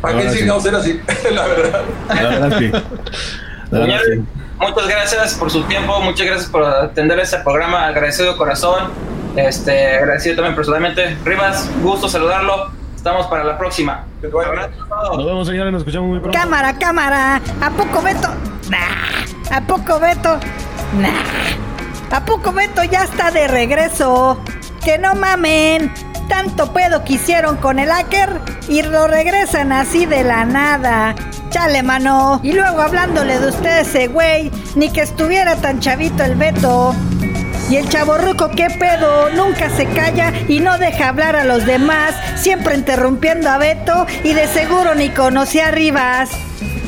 ¿Para qué chingados era así? La verdad. La verdad sí. La verdad, sí. Muchas gracias por su tiempo, muchas gracias por atender este programa, agradecido de corazón, este, agradecido también personalmente. Rivas, gusto saludarlo, estamos para la próxima. Nos vemos señores, nos escuchamos muy pronto. Cámara, cámara, ¿a poco Beto? Nah. ¿A poco Beto? Nah. ¿A poco Beto ya está de regreso? Que no mamen, tanto pedo que hicieron con el hacker y lo regresan así de la nada. Chale, mano. Y luego hablándole de usted ese güey, ni que estuviera tan chavito el Beto. Y el chaborruco, qué pedo, nunca se calla y no deja hablar a los demás, siempre interrumpiendo a Beto y de seguro ni conoce a Rivas.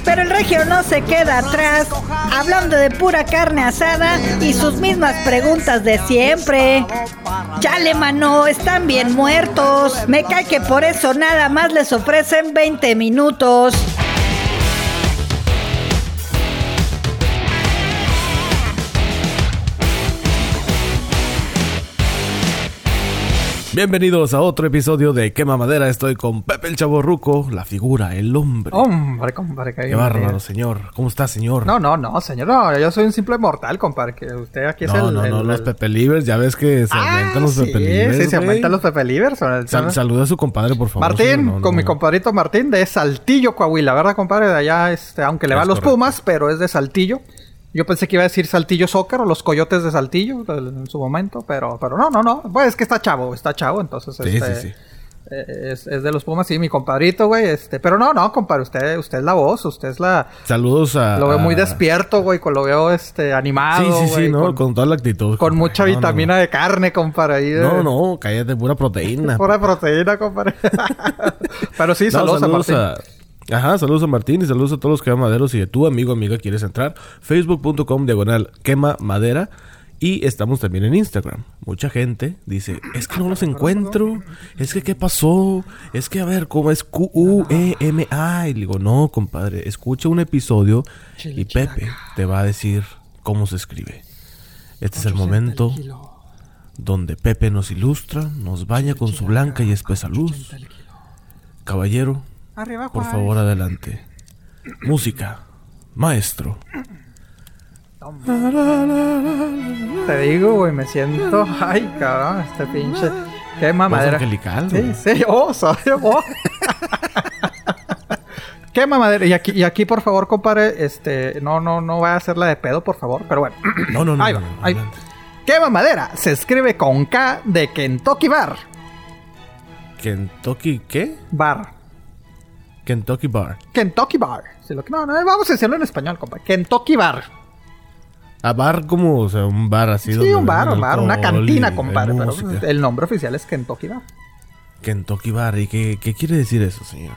Pero el regio no se queda atrás, hablando de pura carne asada y sus mismas preguntas de siempre. Chale, mano, están bien muertos. Me cae que por eso nada más les ofrecen 20 minutos. Bienvenidos a otro episodio de Quema Madera. Estoy con Pepe el Chaborruco, la figura, el hombre. Hombre, compadre. Qué bárbaro, señor. ¿Cómo está, señor? No, no, no, señor. No, yo soy un simple mortal, compadre. Que usted aquí es no, el... No, no, el- los el- Pepe Livers. Ya ves que se Ah, aumentan los sí, Pepe Livers, Sí, se aumentan los Pepe Livers. Sal- saluda a su compadre, por favor. Martín. No, con no. mi compadrito Martín de Saltillo, Coahuila, ¿verdad, compadre? De allá, este, aunque le va a los correcto. Pumas, pero es de Saltillo. Yo pensé que iba a decir Saltillo Soccer o los Coyotes de Saltillo en su momento, pero, pero no, no, no. Pues es que está chavo, está chavo, entonces Sí, este, sí, sí. eh, Es, es de los Pumas, sí, mi compadrito, güey. Este, pero no, no, compadre, usted, usted es la voz, usted es la. Saludos a. Lo veo muy a- despierto, güey, con lo veo este animado. Sí, sí, sí, güey, ¿no? Con, Con, toda la actitud. con compadre. mucha No, no, vitamina de carne, compadre. Ahí de- No, no, cállate, pura proteína. Pura proteína, compadre. Pero sí, No, saludos, a Martín. Ajá, saludos a Martín y saludos a todos los quema maderos. Y de tu amigo amiga quieres entrar, facebook.com diagonal quema madera. Y estamos también en Instagram. Mucha gente dice, es que no los encuentro. Es que, ¿qué pasó? Es que, a ver, ¿cómo es Q-U-E-M-A? Y le digo, no, compadre, escucha un episodio y Pepe te va a decir cómo se escribe. Este es el momento donde Pepe nos ilustra, nos baña con su blanca y espesa luz. Caballero, Arriba, por Juárez. favor, adelante. Música. Maestro. Te digo, güey, me siento. Ay, cabrón, este pinche. Qué mamadera. angelical, Sí, sí, oh, soy oh. Qué mamadera. Y aquí, y aquí, por favor, compadre, este. No, no, no voy a hacerla de pedo, por favor. Pero bueno. No, no, no. Ahí no, va, no, ahí va. adelante. Qué mamadera. Se escribe con K de Kentucky Bar. Kentucky, ¿qué? Bar. Kentucky Bar. Kentucky Bar. No, no, vamos a decirlo en español, compadre. Kentucky Bar. A bar como, o sea, un bar así. Sí, un bar, un bar, una cantina, compadre. Pero el nombre oficial es Kentucky Bar. Kentucky Bar. ¿Y qué, qué quiere decir eso, señor?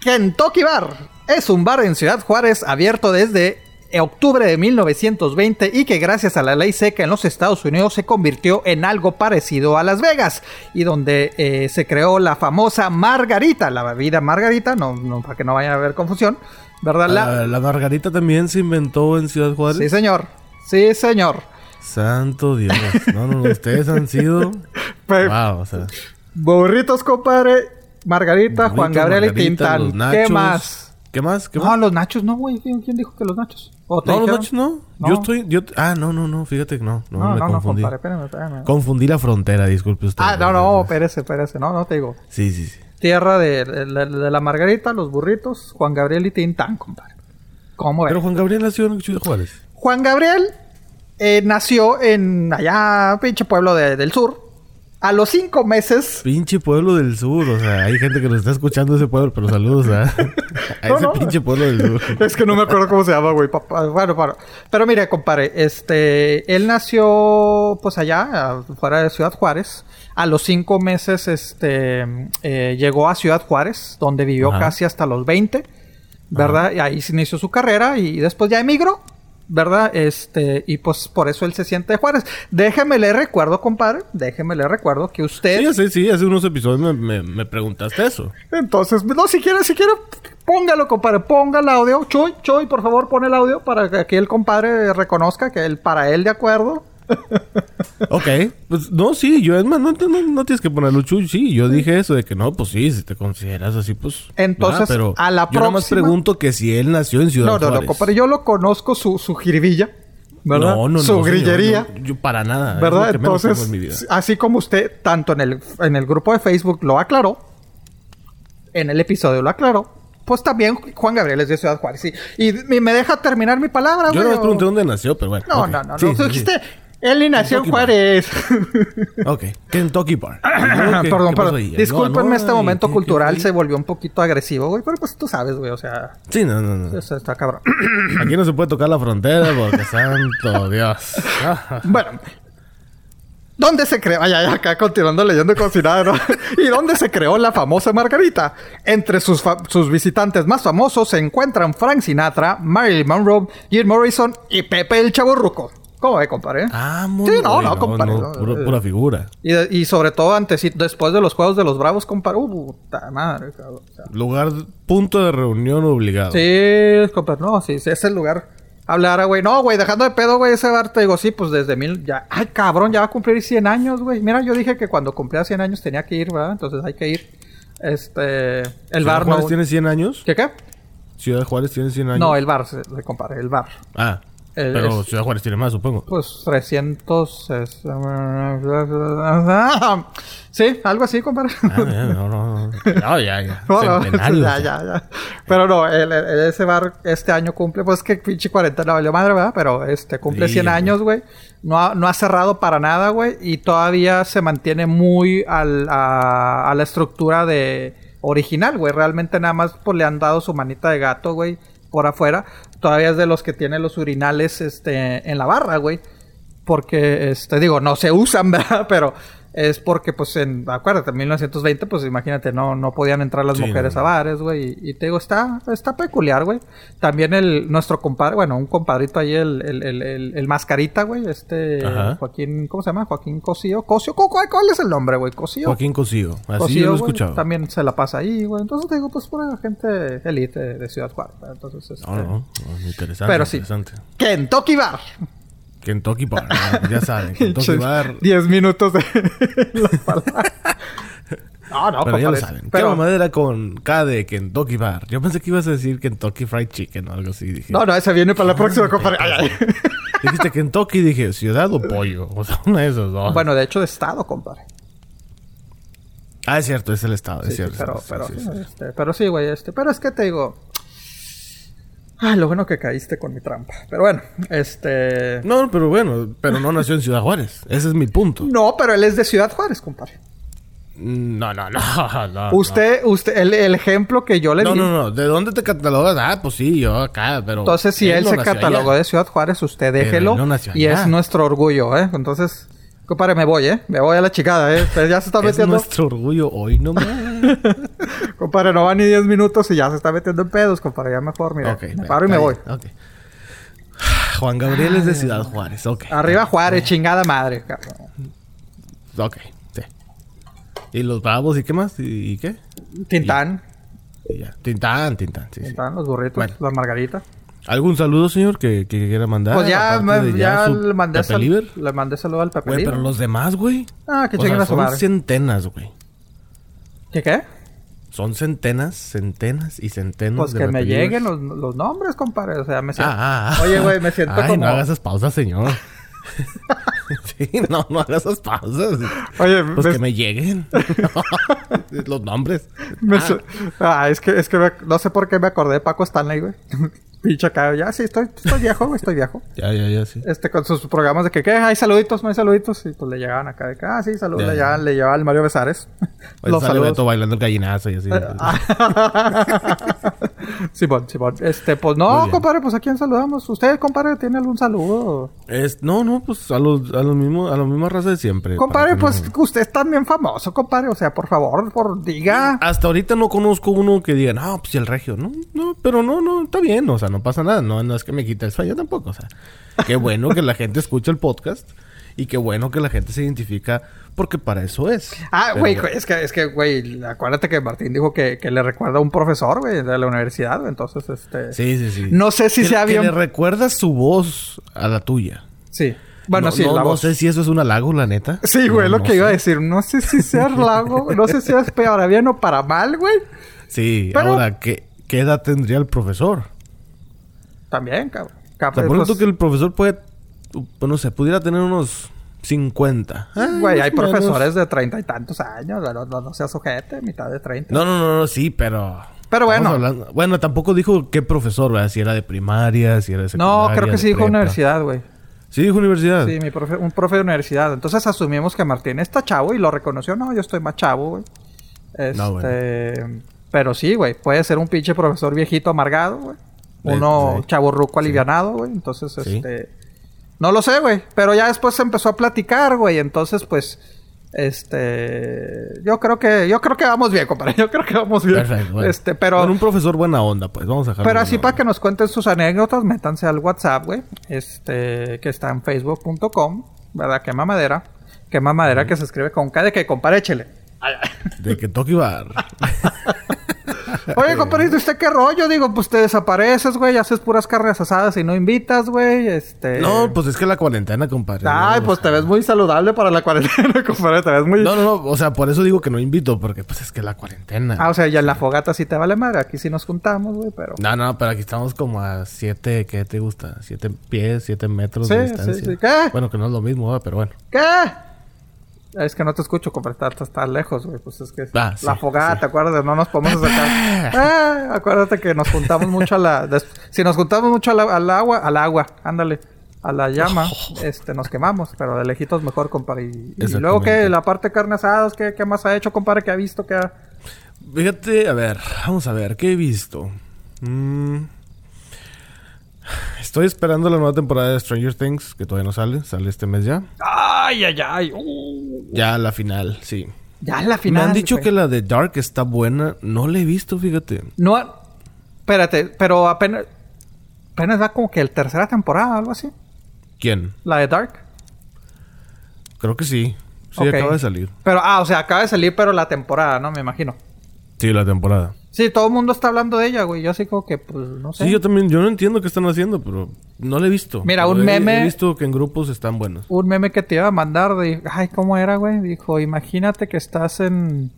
Kentucky Bar es un bar en Ciudad Juárez abierto desde octubre de 1920 y que gracias a la ley seca en los Estados Unidos se convirtió en algo parecido a Las Vegas y donde eh, se creó la famosa Margarita, la bebida Margarita, no, no para que no vaya a haber confusión, ¿verdad? La- La, la margarita también se inventó en Ciudad Juárez. Sí, señor. Sí, señor. Santo Dios. No, no, no. Ustedes han sido. Wow, o sea. Burritos, compadre. Margarita, Juan Gabriel y Tintán. ¿Qué más? ¿Qué más? ¿Qué No, más? los nachos no, güey. ¿Quién quién dijo que los nachos? ¿O te No, los nachos no. No. Yo estoy. Yo, ah, no, no, no. Fíjate que no. No, No, me no, no, confundí. compadre, espérame, espérame. confundí la frontera, disculpe usted. Ah, no, no, espérese, espérese. No, no te digo. Sí, sí, sí. Tierra de, de- de- de la Margarita, los burritos, Juan Gabriel y Tintán, compadre. ¿Cómo ves? Pero Juan Gabriel nació en Ciudad Juárez. Juan Gabriel eh, nació en allá, pinche pueblo de- del sur. A los cinco meses. Pinche pueblo del sur. O sea, hay gente que nos está escuchando de ese pueblo, pero saludos a, a No, ese no. pinche pueblo del sur. Es que no me acuerdo cómo se llama, güey. Bueno, bueno. Pero mire, compadre, este, él nació, pues allá, fuera de Ciudad Juárez. A los cinco meses, este, eh, llegó a Ciudad Juárez, donde vivió Ajá. casi hasta los 20, ¿verdad? Y ahí se inició su carrera y después ya emigró, ¿verdad? Este, y pues por eso él se siente de Juárez. Déjeme le recuerdo, compadre, déjeme le recuerdo que usted... Sí, sí, sí. Hace unos episodios me, me, me preguntaste eso. Entonces, no, si quiere, si quiere, póngalo, compadre, ponga el audio. Choy, Choy, por favor, pon el audio para que aquí el compadre reconozca que él, para él de acuerdo. Ok, pues no, sí, yo es más, no, no, no tienes que ponerlo chucho, sí, yo dije eso de que no, pues sí, si te consideras así, pues. Entonces, pero a la yo nada más próxima- pregunto que si él nació en Ciudad No, no, no, Juárez. compadre. Yo lo conozco su, su. ¿Verdad? No, no, no. su señor, grillería. no, yo para nada. ¿Verdad? Entonces, en mi vida. así como usted, tanto en el, en el grupo de Facebook lo aclaró, en el episodio lo aclaró, pues también Juan Gabriel es de Ciudad Juárez. sí. Y, y me deja terminar mi palabra, Yo güey, no o- pregunté dónde nació, pero bueno. No, ok. no, no. Sí, no. Usted- ni nació en. Juárez. Ok, Kentucky Bar. perdón, ¿Qué- qué perdón. Discúlpenme, No, este momento ¿qué- qué- cultural qué- se volvió un poquito agresivo, güey. Pero pues tú sabes, güey. O sea, Sí, no, no, no. eso está cabrón. Aquí no se puede tocar la frontera porque santo Dios. Bueno, ¿dónde se creó? Ay, ay, acá continuando leyendo ¿no? ¿Y dónde se creó la famosa Margarita? Entre sus, fa- sus visitantes más famosos se encuentran Frank Sinatra, Marilyn Monroe, Jim Morrison y Pepe el Chaburruco. ¿Cómo ve, compadre? Ah, muy Sí, no, no, compadre, no, pura, eh. pura figura. Y, sobre todo antes y después de los Juegos de los Bravos, compadre. Uh, puta madre, cabrón. O sea, Lugar, punto de reunión obligado. Sí, compadre, no, sí, sí, es el lugar. Hablar, güey. No, güey, dejando de pedo, güey, ese bar, te digo, sí, pues desde mil, ya. Ay, cabrón, ya va a cumplir 100 años, güey. Mira, yo dije que cuando cumplía 100 años tenía que ir, ¿verdad? Entonces hay que ir. Este. El ¿Ciudad bar Juárez no. tiene 100 años? ¿Qué qué? ¿Ciudad Juárez tiene 100 años? No, el bar, se, se compara, el bar. Ah, El- pero es- Ciudad Juárez tiene más, supongo. Pues 300. es- Sí, algo así, compadre. Ah, no, no, no. No, ya, ya. No, ya, ya, ya. Pero no, el- el- ese bar este año cumple, pues que pinche cuarentena valió madre, ¿verdad? Pero este cumple Sí, 100 güey. años, güey. No ha, no ha cerrado para nada, güey. Y todavía se mantiene muy al- a, a la estructura de original, güey. Realmente nada más pues, le han dado su manita de gato, güey, por afuera. Todavía es de los que tiene los urinales este, en la barra, güey. Porque, este, digo, no se usan, ¿verdad? Pero es porque, pues, en, acuérdate, en 1920, pues, imagínate, no, no podían entrar las Sí, mujeres no. a bares, güey. Y, y te digo, está, está peculiar, güey. También el, nuestro compadre, bueno, un compadrito ahí, el, el, el, el, mascarita, güey, este, Ajá. Joaquín, ¿cómo se llama? Joaquín Cosío. Cosío, ¿cu- cuál, cuál es el nombre, güey? Cosío. Joaquín Cosío. Así Cosío, lo he güey, escuchado. También se la pasa ahí, güey. Entonces, te digo, pues, pura gente elite de Ciudad Juárez. Entonces, este... No, no, no, interesante. Pero sí. interesante. Kentucky Bar. Kentucky Bar, ya saben. Kentucky Bar. 10 minutos de la. No, no, Pero ya lo saben. Pero, Pero madera con K de Kentucky Bar. Yo pensé que ibas a decir Kentucky Fried Chicken o algo así. Dije. no, no, ese viene para la próxima, compadre. Dijiste Kentucky dije ciudad o pollo. O sea, una de esos dos. Bueno, de hecho, de estado, compadre. Ah, es cierto, es el estado, Sí, es cierto. pero, sí, pero, sí, sí. Este, pero sí, güey, este. Pero es que te digo. Ah, lo bueno que caíste con mi trampa. Pero bueno, este. No, pero bueno, pero no nació en Ciudad Juárez. Ese es mi punto. No, pero él es de Ciudad Juárez, compadre. No, no, no. no usted, usted, el, el ejemplo que yo le No, di. no, no. ¿De dónde te catalogas? Ah, pues sí, yo acá, pero. Entonces, si él, no se catalogó allá. de Ciudad Juárez, usted déjelo. no nació y allá. es nuestro orgullo, ¿eh? Entonces, compadre, me voy, ¿eh? Me voy a la chicada, ¿eh? Usted ya se está Es metiendo. nuestro orgullo hoy nomás. Compadre, no va ni 10 minutos y ya se está metiendo en pedos, compadre. Ya mejor, mira. ok. me paro y me voy. ok. Juan Gabriel es de Ciudad Juárez, ok. Arriba Juárez, chingada madre, cabrón. Ok, sí. ¿Y los bravos y qué más? ¿Y, y qué? Tintán. Y ya. Tintán, Tintán, sí, sí. Tintán, los burritos, Bueno. las margaritas. ¿Algún saludo, señor, que, que quiera mandar? pues ya, me- ya, su le, mandé sal- le mandé saludo al Pepe Güey, pero los demás, güey. Ah, que sea, a su son centenas, güey. ¿Qué qué? Son centenas, centenas y centenas Pues de que me lleguen los, los nombres, compadre. O sea, me siento... Ah, ah, ah. Oye, güey, me siento Ay, como... no hagas esas pausas, señor. sí, no, no hagas esas pausas. Oye, Pues me- que me lleguen. Los nombres. Me Ah, Ah, es que, es que me- no sé por qué me acordé de Paco Stanley, güey. Pinche acá, ya sí, estoy, estoy viejo, estoy viejo. Ya, ya, ya, sí. Este, con sus programas de que, ¿qué? Hay saluditos, no hay saluditos. Y pues le llegaban acá de que, ah, sí, saludos. Ya, Le ya. le llevaba al Mario Besares. Los saludos. Bailando el gallinazo y así. Simón, Simón. Este, pues no, compadre, pues a quién saludamos. ¿Usted, compadre, tiene algún saludo? Es, no, no, pues a los, a los mismos, a la misma raza de siempre. Compadre, pues no- usted es también famoso, compadre. O sea, por favor, por diga. Hasta ahorita no conozco uno que diga, no, pues el regio. No, no, pero no, no, está bien. O sea, no pasa nada. No, no es que me quite el sueño tampoco. O sea, qué bueno que la gente escucha el podcast. Y qué bueno que la gente se identifica porque para eso es. Ah, güey, es que, es que, güey, acuérdate que Martín dijo que, que le recuerda a un profesor, güey, de la universidad, güey. Entonces, este. Sí, sí, sí. No sé si que, sea que bien- le recuerdas su voz a la tuya. Sí. Bueno, no, sí, no, la no voz. sé si eso es un halago, la neta. Sí, güey, No, lo no que iba a decir. No sé si sea lago, no sé si es para bien o para mal, güey. Sí, Pero- ahora, ¿qué, ¿qué edad tendría el profesor? También, cabrón. Te Capaz, apuesto pues, que el profesor puede, no sé, pudiera tener unos 50. Ah, Güey, hay menos. profesores de treinta y tantos años. No, no, no seas ojete, mitad de treinta. No, no, no, no, sí, pero... Pero bueno. hablando- Bueno, tampoco dijo qué profesor, ¿verdad? Si era de primaria, si era de secundaria. No, creo que sí dijo prepa. universidad, güey. Sí, dijo universidad. Sí, mi profe, un profe de universidad. Entonces asumimos que Martín está chavo y lo reconoció. No, yo estoy más chavo, güey. Este, No, bueno. Pero sí, güey. Puede ser un pinche profesor viejito amargado, güey. Uno sí. chavo ruco alivianado, güey. Entonces, Sí. este... No lo sé, güey. Pero ya después se empezó a platicar, güey. Entonces, pues... Este... Yo creo que... Yo creo que vamos bien, compadre. Yo creo que vamos bien. Perfecto. bueno. Este, pero... Bueno, un profesor buena onda, pues. Vamos a dejarlo Pero así para que nos cuenten sus anécdotas, métanse al WhatsApp, güey. Este, que está en facebook.com, ¿verdad? Quema madera. Quema madera que se escribe con K de que compare, échele. De que toque bar. Oye, compadrito, ¿usted qué rollo? Digo, pues te desapareces, güey, haces puras carnes asadas y no invitas, güey. Este. no, pues es que la cuarentena, compadre. Ay, no, pues o te sea. ves muy saludable para la cuarentena, compadre. Te ves muy. No, no, no. O sea, por eso digo que no invito. Porque, pues, es que la cuarentena. Ah, o sea, ya en la fogata sí te vale madre. Aquí sí nos juntamos, güey, pero. No, no, pero aquí estamos como a siete... ¿Qué te gusta? Siete pies, siete metros Sí, de sí, distancia. sí. ¿Qué? Bueno, que no es lo mismo, pero bueno. ¿Qué? Es que no te escucho, compadre. Estás estás lejos, güey. Pues es que Ah, sí, la fogata, sí. ¿te acuerdas? No nos podemos acercar. ah, acuérdate que nos juntamos mucho a la... Si nos juntamos mucho la- al agua, al agua, ándale. A la llama, este, nos quemamos. Pero de lejitos mejor, compadre. Y, y luego, ¿qué? La parte de carne asadas, ¿qué, ¿qué más ha hecho, compadre? ¿Qué ha visto? ¿Qué ha...? Fíjate, a ver, vamos a ver, ¿qué he visto? Mm, Estoy esperando la nueva temporada de Stranger Things, que todavía no sale, sale este mes ya. ¡Ay, ay, ay! Uh, Ya la final, sí. ya la final. Me han dicho güey. que la de Dark está buena, no la he visto, fíjate. No... Espérate, pero apenas... Apenas va como que el tercera temporada, algo así. ¿Quién? La de Dark. Creo que sí. Sí, acaba de salir. Pero, ah, o sea, acaba de salir, pero la temporada, ¿no? Me imagino. Sí, la temporada. Sí, todo el mundo está hablando de ella, güey. Yo así como que, pues, no sé. Sí, yo también, yo no entiendo qué están haciendo, pero no la he visto. Mira, Pero un he- meme- He visto que en grupos están buenos. Un meme que te iba a mandar de... Ay, ¿cómo era, güey? Dijo, imagínate que estás en...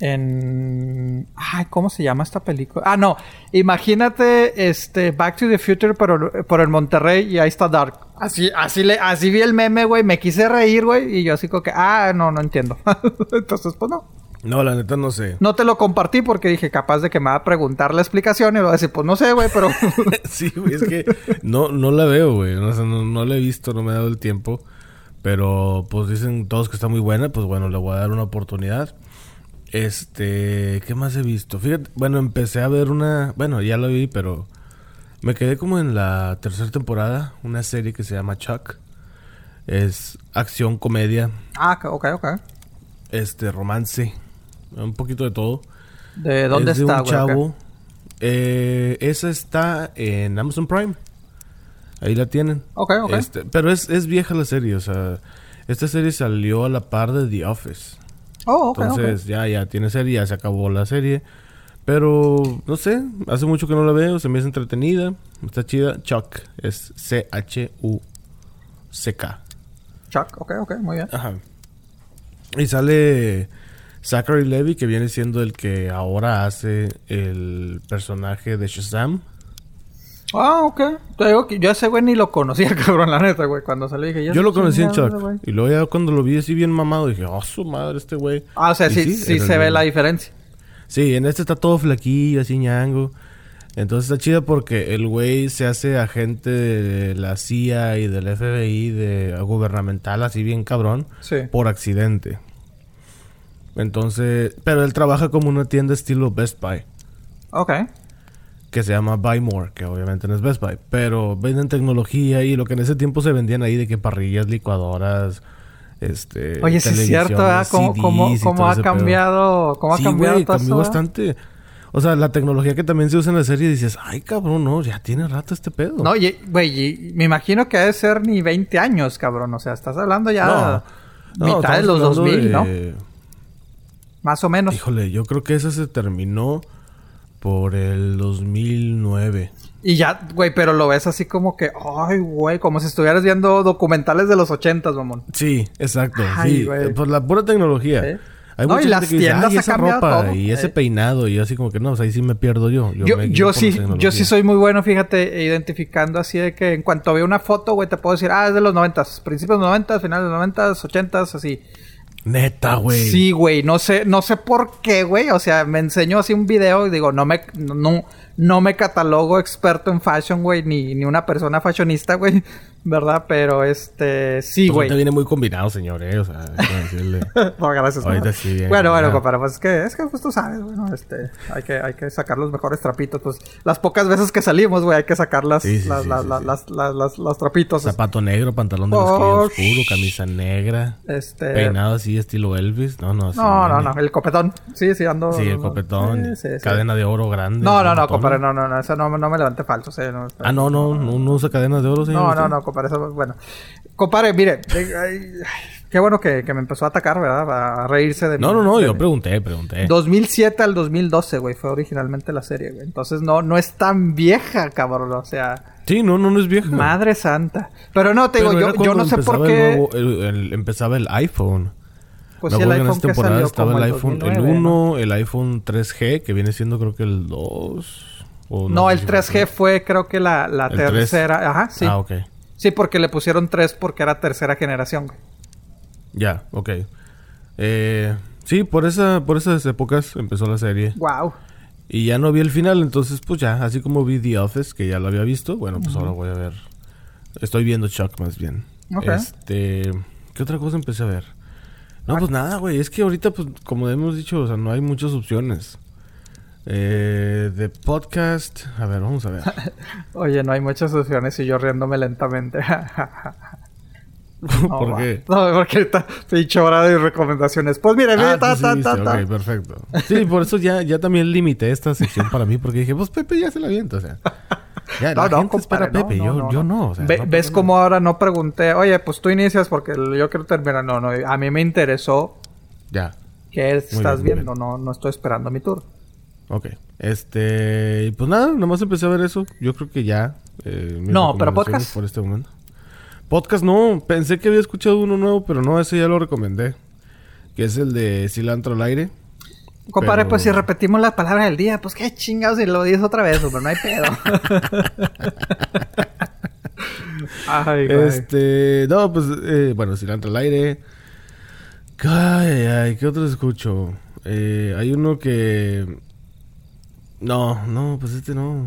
En... Ay, ¿cómo se llama esta película? Ah, no. Imagínate, este, Back to the Future por, por el Monterrey y ahí está Dark. Así, así le, así vi el meme, güey. Me quise reír, güey. Y yo así como que, ah, no, no entiendo. Entonces, pues no. No, la neta no sé. No te lo compartí porque dije, capaz de que me va a preguntar la explicación y lo va a decir, pues no sé, güey, pero... sí, güey, es que no, no la veo, güey. O sea, no, no la he visto, no me ha dado el tiempo. Pero pues dicen todos que está muy buena, pues bueno, le voy a dar una oportunidad. Este, ¿qué más he visto? Fíjate, bueno, empecé a ver una, bueno, ya la vi, pero me quedé como en la tercera temporada, una serie que se llama Chuck. Es acción, comedia, ah, ok, ok. este, romance, un poquito de todo. ¿De dónde es de está, un chavo. Eh, esa está en Amazon Prime. Ahí la tienen. Ok, ok. Este, pero es, es vieja la serie, o sea, esta serie salió a la par de The Office. Oh, ok, ok. Entonces ya, ya tiene serie, ya se acabó la serie. Pero, no sé, hace mucho que no la veo, se me hace entretenida, está chida. Chuck, es C-H-U-C-K. Chuck, ok, ok, muy bien. Ajá. Y sale Zachary Levy, que viene siendo el que ahora hace el personaje de Shazam. Ah, ok. Te digo que yo a ese güey ni lo conocía, cabrón, la neta, güey. Cuando salió dije... ya Yo lo conocí en Chuck. güey. Y luego ya cuando lo vi así bien mamado, dije, oh, su madre, este güey. Ah, o sea, Y sí, se ve la diferencia. Sí, en este está todo flaquillo, así ñango. Entonces está chido porque el güey se hace agente de la CIA y del FBI de gubernamental, así bien cabrón, Sí. por accidente. Entonces, pero él trabaja como una tienda estilo Best Buy, Ok. que se llama Buy More, que obviamente no es Best Buy, pero venden tecnología y lo que en ese tiempo se vendían ahí de que parrillas, licuadoras, este... Oye, sí es cierto. ¿Cómo, cómo, cómo ha cambiado? ¿Cómo ha Sí, cambiado todo cambió bastante. O sea, la tecnología que también se usa en la serie, dices, ay, cabrón, no, ya tiene rato este pedo. No, güey, me imagino que ha de ser ni 20 años, cabrón. O sea, estás hablando ya No, no, mitad de los hablando 2000, ¿no? Más o menos. Híjole, yo creo que esa se terminó por el 2009. Y ya, güey, pero lo ves así como que, ay, güey, como si estuvieras viendo documentales de los ochentas, mamón. Sí, exacto. Ay, sí, güey. por la pura tecnología. Hay No, mucha y gente las que dice, tiendas "Ay, ha esa ropa todo". y ese Eh. peinado. Y así como que no, pues ahí sí me pierdo yo. Yo, me yo sí, yo sí soy muy bueno, fíjate, identificando así de que en cuanto veo una foto, güey, te puedo decir, ah, es de los noventas, principios de los noventas, finales de los noventas, ochentas, así. Neta, güey. Sí, güey, no sé, no sé por qué, güey. O sea, me enseñó así un video y digo, no me, no, no me catalogo experto en fashion, güey, ni, ni una persona fashionista, güey, ¿verdad? Pero este, sí, güey. ahorita viene muy combinado, señor, eh. O sea, decirle. No, gracias. Ahorita sí, bien Bueno, bueno, compadre, pues es que, es que pues tú sabes, bueno, este, hay que, hay que sacar los mejores trapitos, pues, las pocas veces que salimos, güey, hay que sacar las, Sí, sí, las, sí, las, las, las, trapitos. Zapato negro, pantalón de Oh, oscuro, camisa negra. Este, Peinado así, estilo Elvis. No, no, no, no, no, el copetón, sí, sí, ando. Sí, el copetón. Cadena de oro grande. No, no, no, compadre, no, no, no, eso no, no me levante falso, Ah, no, no, no, no usa cadenas de oro, señor. No, no, no, eso, bueno. Compadre, mire, eh, qué bueno que, que me empezó a atacar, ¿verdad? A reírse de mí. No, no, no, yo pregunté, pregunté. 2007 al 2012, güey, fue originalmente la serie, güey. Entonces no, no es tan vieja, cabrón, o sea, Sí, no, no, no es vieja. madre santa. Pero no, te digo, yo, yo no sé por qué. el nuevo- el- el- empezaba el iPhone. pues sí, el que en iPhone esta que temporada salió estaba el iPhone, 2009, el 1, ¿no? el iPhone 3G, que viene siendo creo que el 2. o No, sé el si 3G fue creo que la, la ¿El 3? tercera, ajá, sí. Ah, ok. Sí, porque le pusieron 3 porque era tercera generación, güey. Ya, ok. Eh, sí, por, esa, por esas épocas empezó la serie. Wow. Y ya no vi el final, entonces pues ya, así como vi The Office, que ya lo había visto, bueno, pues ahora voy a ver. Estoy viendo Chuck más bien. Ok. Este, ¿qué otra cosa empecé a ver? No, pues nada, güey, es que ahorita pues como hemos dicho, o sea, no hay muchas opciones. Eh, de podcast, a ver, vamos a ver. Oye, no hay muchas opciones y yo riéndome lentamente. No, ¿Por va. qué? No, porque está pinche hora de recomendaciones. Pues mire, mire, Ah, ta, ta, ta, viste, ta. ok, perfecto. Sí, por eso ya, ya también limité esta sección para mí, porque dije, pues Pepe ya se la avienta, o sea. Ya, No, la no, gente espera a compadre, Pepe, no, yo, no, yo no. no. o sea, Ve- no ¿Ves cómo ahora no pregunté? Oye, pues tú inicias porque yo quiero terminar. No, no, a mí me interesó. Ya. qué estás bien, viendo. No, no estoy esperando mi turno. Ok. Este. Pues nada, nomás empecé a ver eso. Yo creo que ya. eh, No, pero podcast. Por este momento. Podcast no. Pensé que había escuchado uno nuevo, pero no, ese ya lo recomendé. Que es el de Cilantro al aire. Compadre, Pero- pues si repetimos las palabras del día, pues qué chingados si lo dices otra vez, pero no hay pedo. Ay, güey. Este. No, pues. eh, bueno, Cilantro al aire. Ay, ay, ¿qué otro escucho? Eh, hay uno que. No, no, pues este no.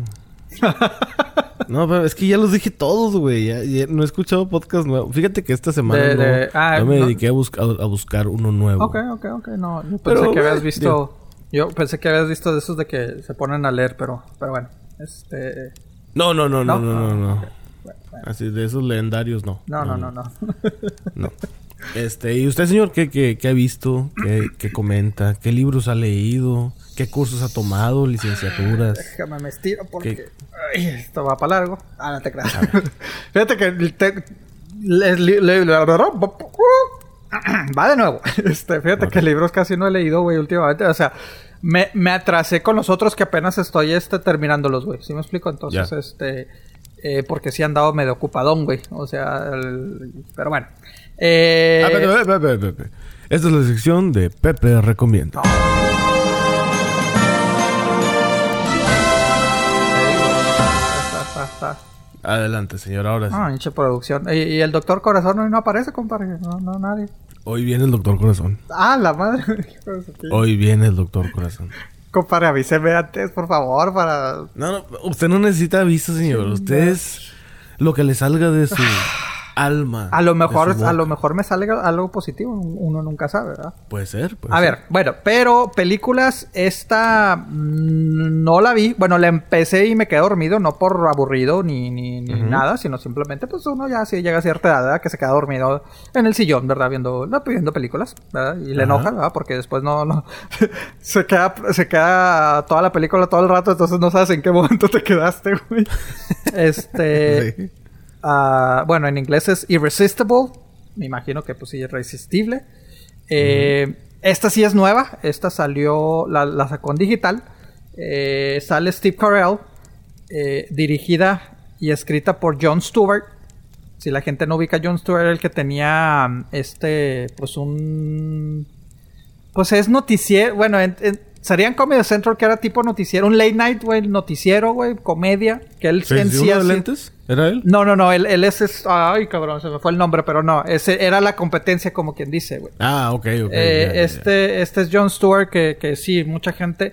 No, pero es que ya los dije todos, güey. Ya, ya no he escuchado podcast nuevo. Fíjate que esta semana De- no, de- ah, yo me no. dediqué a, buscar a buscar uno nuevo. Ok, ok, ok. No, yo pensé Pero, que habías visto. Yo pensé que habías visto de esos de que se ponen a leer, pero, pero bueno. Este. No, no, no, no, ¿No? no, no. Bueno, bueno. Así de esos legendarios, no. No, no, no, no. No. Este, ¿y usted, señor, qué, qué, qué ha visto? ¿Qué, qué comenta? ¿Qué libros ha leído? ¿Qué cursos ha tomado? ¿Licenciaturas? Déjame me estiro porque. Esto va para largo. Ah, no te creas. Fíjate que. te- le- le- le- va de nuevo. Este, fíjate que libros casi no he leído, güey, últimamente. O sea, me, me atrasé con los otros que apenas estoy este, terminándolos, güey. ¿Sí me explico? Entonces, este. eh, porque sí han dado medio ocupadón, güey. O sea, el- pero bueno. Eh, Ah, Pepe, Pepe, Pepe, Pepe. Esta es la sección de Pepe Recomienda. Adelante, señor, ahora sí. Ah, hinche producción. ¿Y, y el doctor Corazón no, no aparece, compadre? No, no, nadie. Hoy viene el doctor Corazón. Ah, la madre. Hoy viene el doctor Corazón. Compadre, avíseme antes, por favor, para... No, no, usted no necesita aviso, señor. Usted es lo que le salga de su alma. A lo mejor, a lo mejor me sale algo positivo. Uno nunca sabe, ¿verdad? Puede ser, puede A ser. ver, bueno, pero películas, esta mm, no la vi. Bueno, la empecé y me quedé dormido, no por aburrido ni, ni, ni nada, sino simplemente, pues uno ya si llega a cierta edad, ¿verdad? que se queda dormido en el sillón, ¿verdad? Viendo, no, viendo películas, ¿verdad? Y le enoja, ¿verdad? Porque después no, no, se queda, se queda toda la película todo el rato, entonces no sabes en qué momento te quedaste, güey. Este. Sí. Ah, bueno, en inglés es Irresistible. Me imagino que pues sí, irresistible. Eh, Esta sí es nueva. Esta salió, la, la sacó en digital. Eh, sale Steve Carell, eh, dirigida y escrita por Jon Stewart. Si la gente no ubica a Jon Stewart, era el que tenía este, pues un... Pues es noticiero, bueno, en, en- serían Comedy Central, que era tipo noticiero, un late night, güey, noticiero, güey, comedia, que él ¿Se en sí, de lentes? ¿Era él? No, no, no, él, él es, es- Ay, cabrón, se me fue el nombre, pero no. Ese era la competencia, como quien dice, güey. Ah, ok, ok. Eh, este, este es Jon Stewart, que, que sí, mucha gente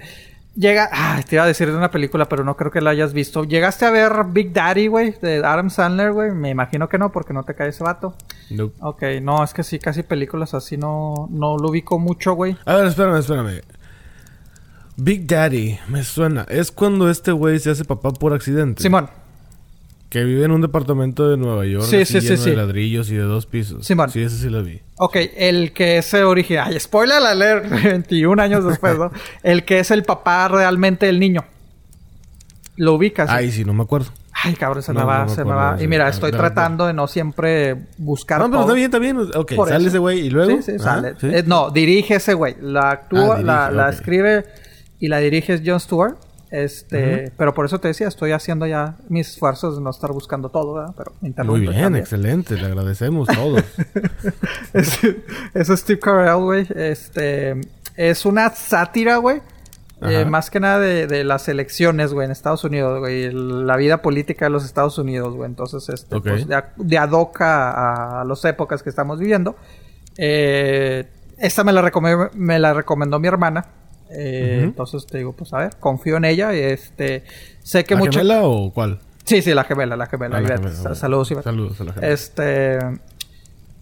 llega. Ay, te iba a decir de una película, pero no creo que la hayas visto. ¿Llegaste a ver Big Daddy, güey? De Adam Sandler, güey. Me imagino que no, porque no te cae ese vato. Nope. Ok, no, es que sí, casi películas así no, no lo ubico mucho, güey. A ver, espérame, espérame. Big Daddy, me suena. Es cuando este güey se hace papá por accidente. Simón, Que vive en un departamento de Nueva York. Sí, así sí, sí, lleno sí. de ladrillos y de dos pisos. Simón. Sí, ese sí lo vi. ok, el que es original. Ay, spoiler alert, 21 años después, ¿no? El que es el papá realmente del niño. Lo ubicas. Ay, sí, no me acuerdo. Ay, cabrón, se No, me va, no me se me va. Y mira, Ah, estoy tratando de no siempre buscar No, pero todo. está bien, está bien. Ok, Por sale eso. ese güey y luego. Sí, sí, Ajá, sale. sí. Eh, no, dirige ese güey. La actúa, Ah, la, escribe y la dirige es Jon Stewart. Este, pero por eso te decía, estoy haciendo ya mis esfuerzos de no estar buscando todo, ¿verdad? Pero Muy bien, también. excelente. Le agradecemos todos. Es- Eso es Steve Carell, güey. Este, es una sátira, güey. Eh, más que nada de, de las elecciones, güey, en Estados Unidos, güey. La vida política de los Estados Unidos, güey. Entonces, este, pues, de, a- de ad hoc a, a las épocas que estamos viviendo. Eh, esta me la, me la recomendó mi hermana. Eh. Entonces te digo, pues a ver, confío en ella. Este, sé que ¿La mucha. gemela o cuál? Sí, sí, la gemela, la gemela. Ah, la gemela. Saludos, Ivette. Saludos a la gemela. Este.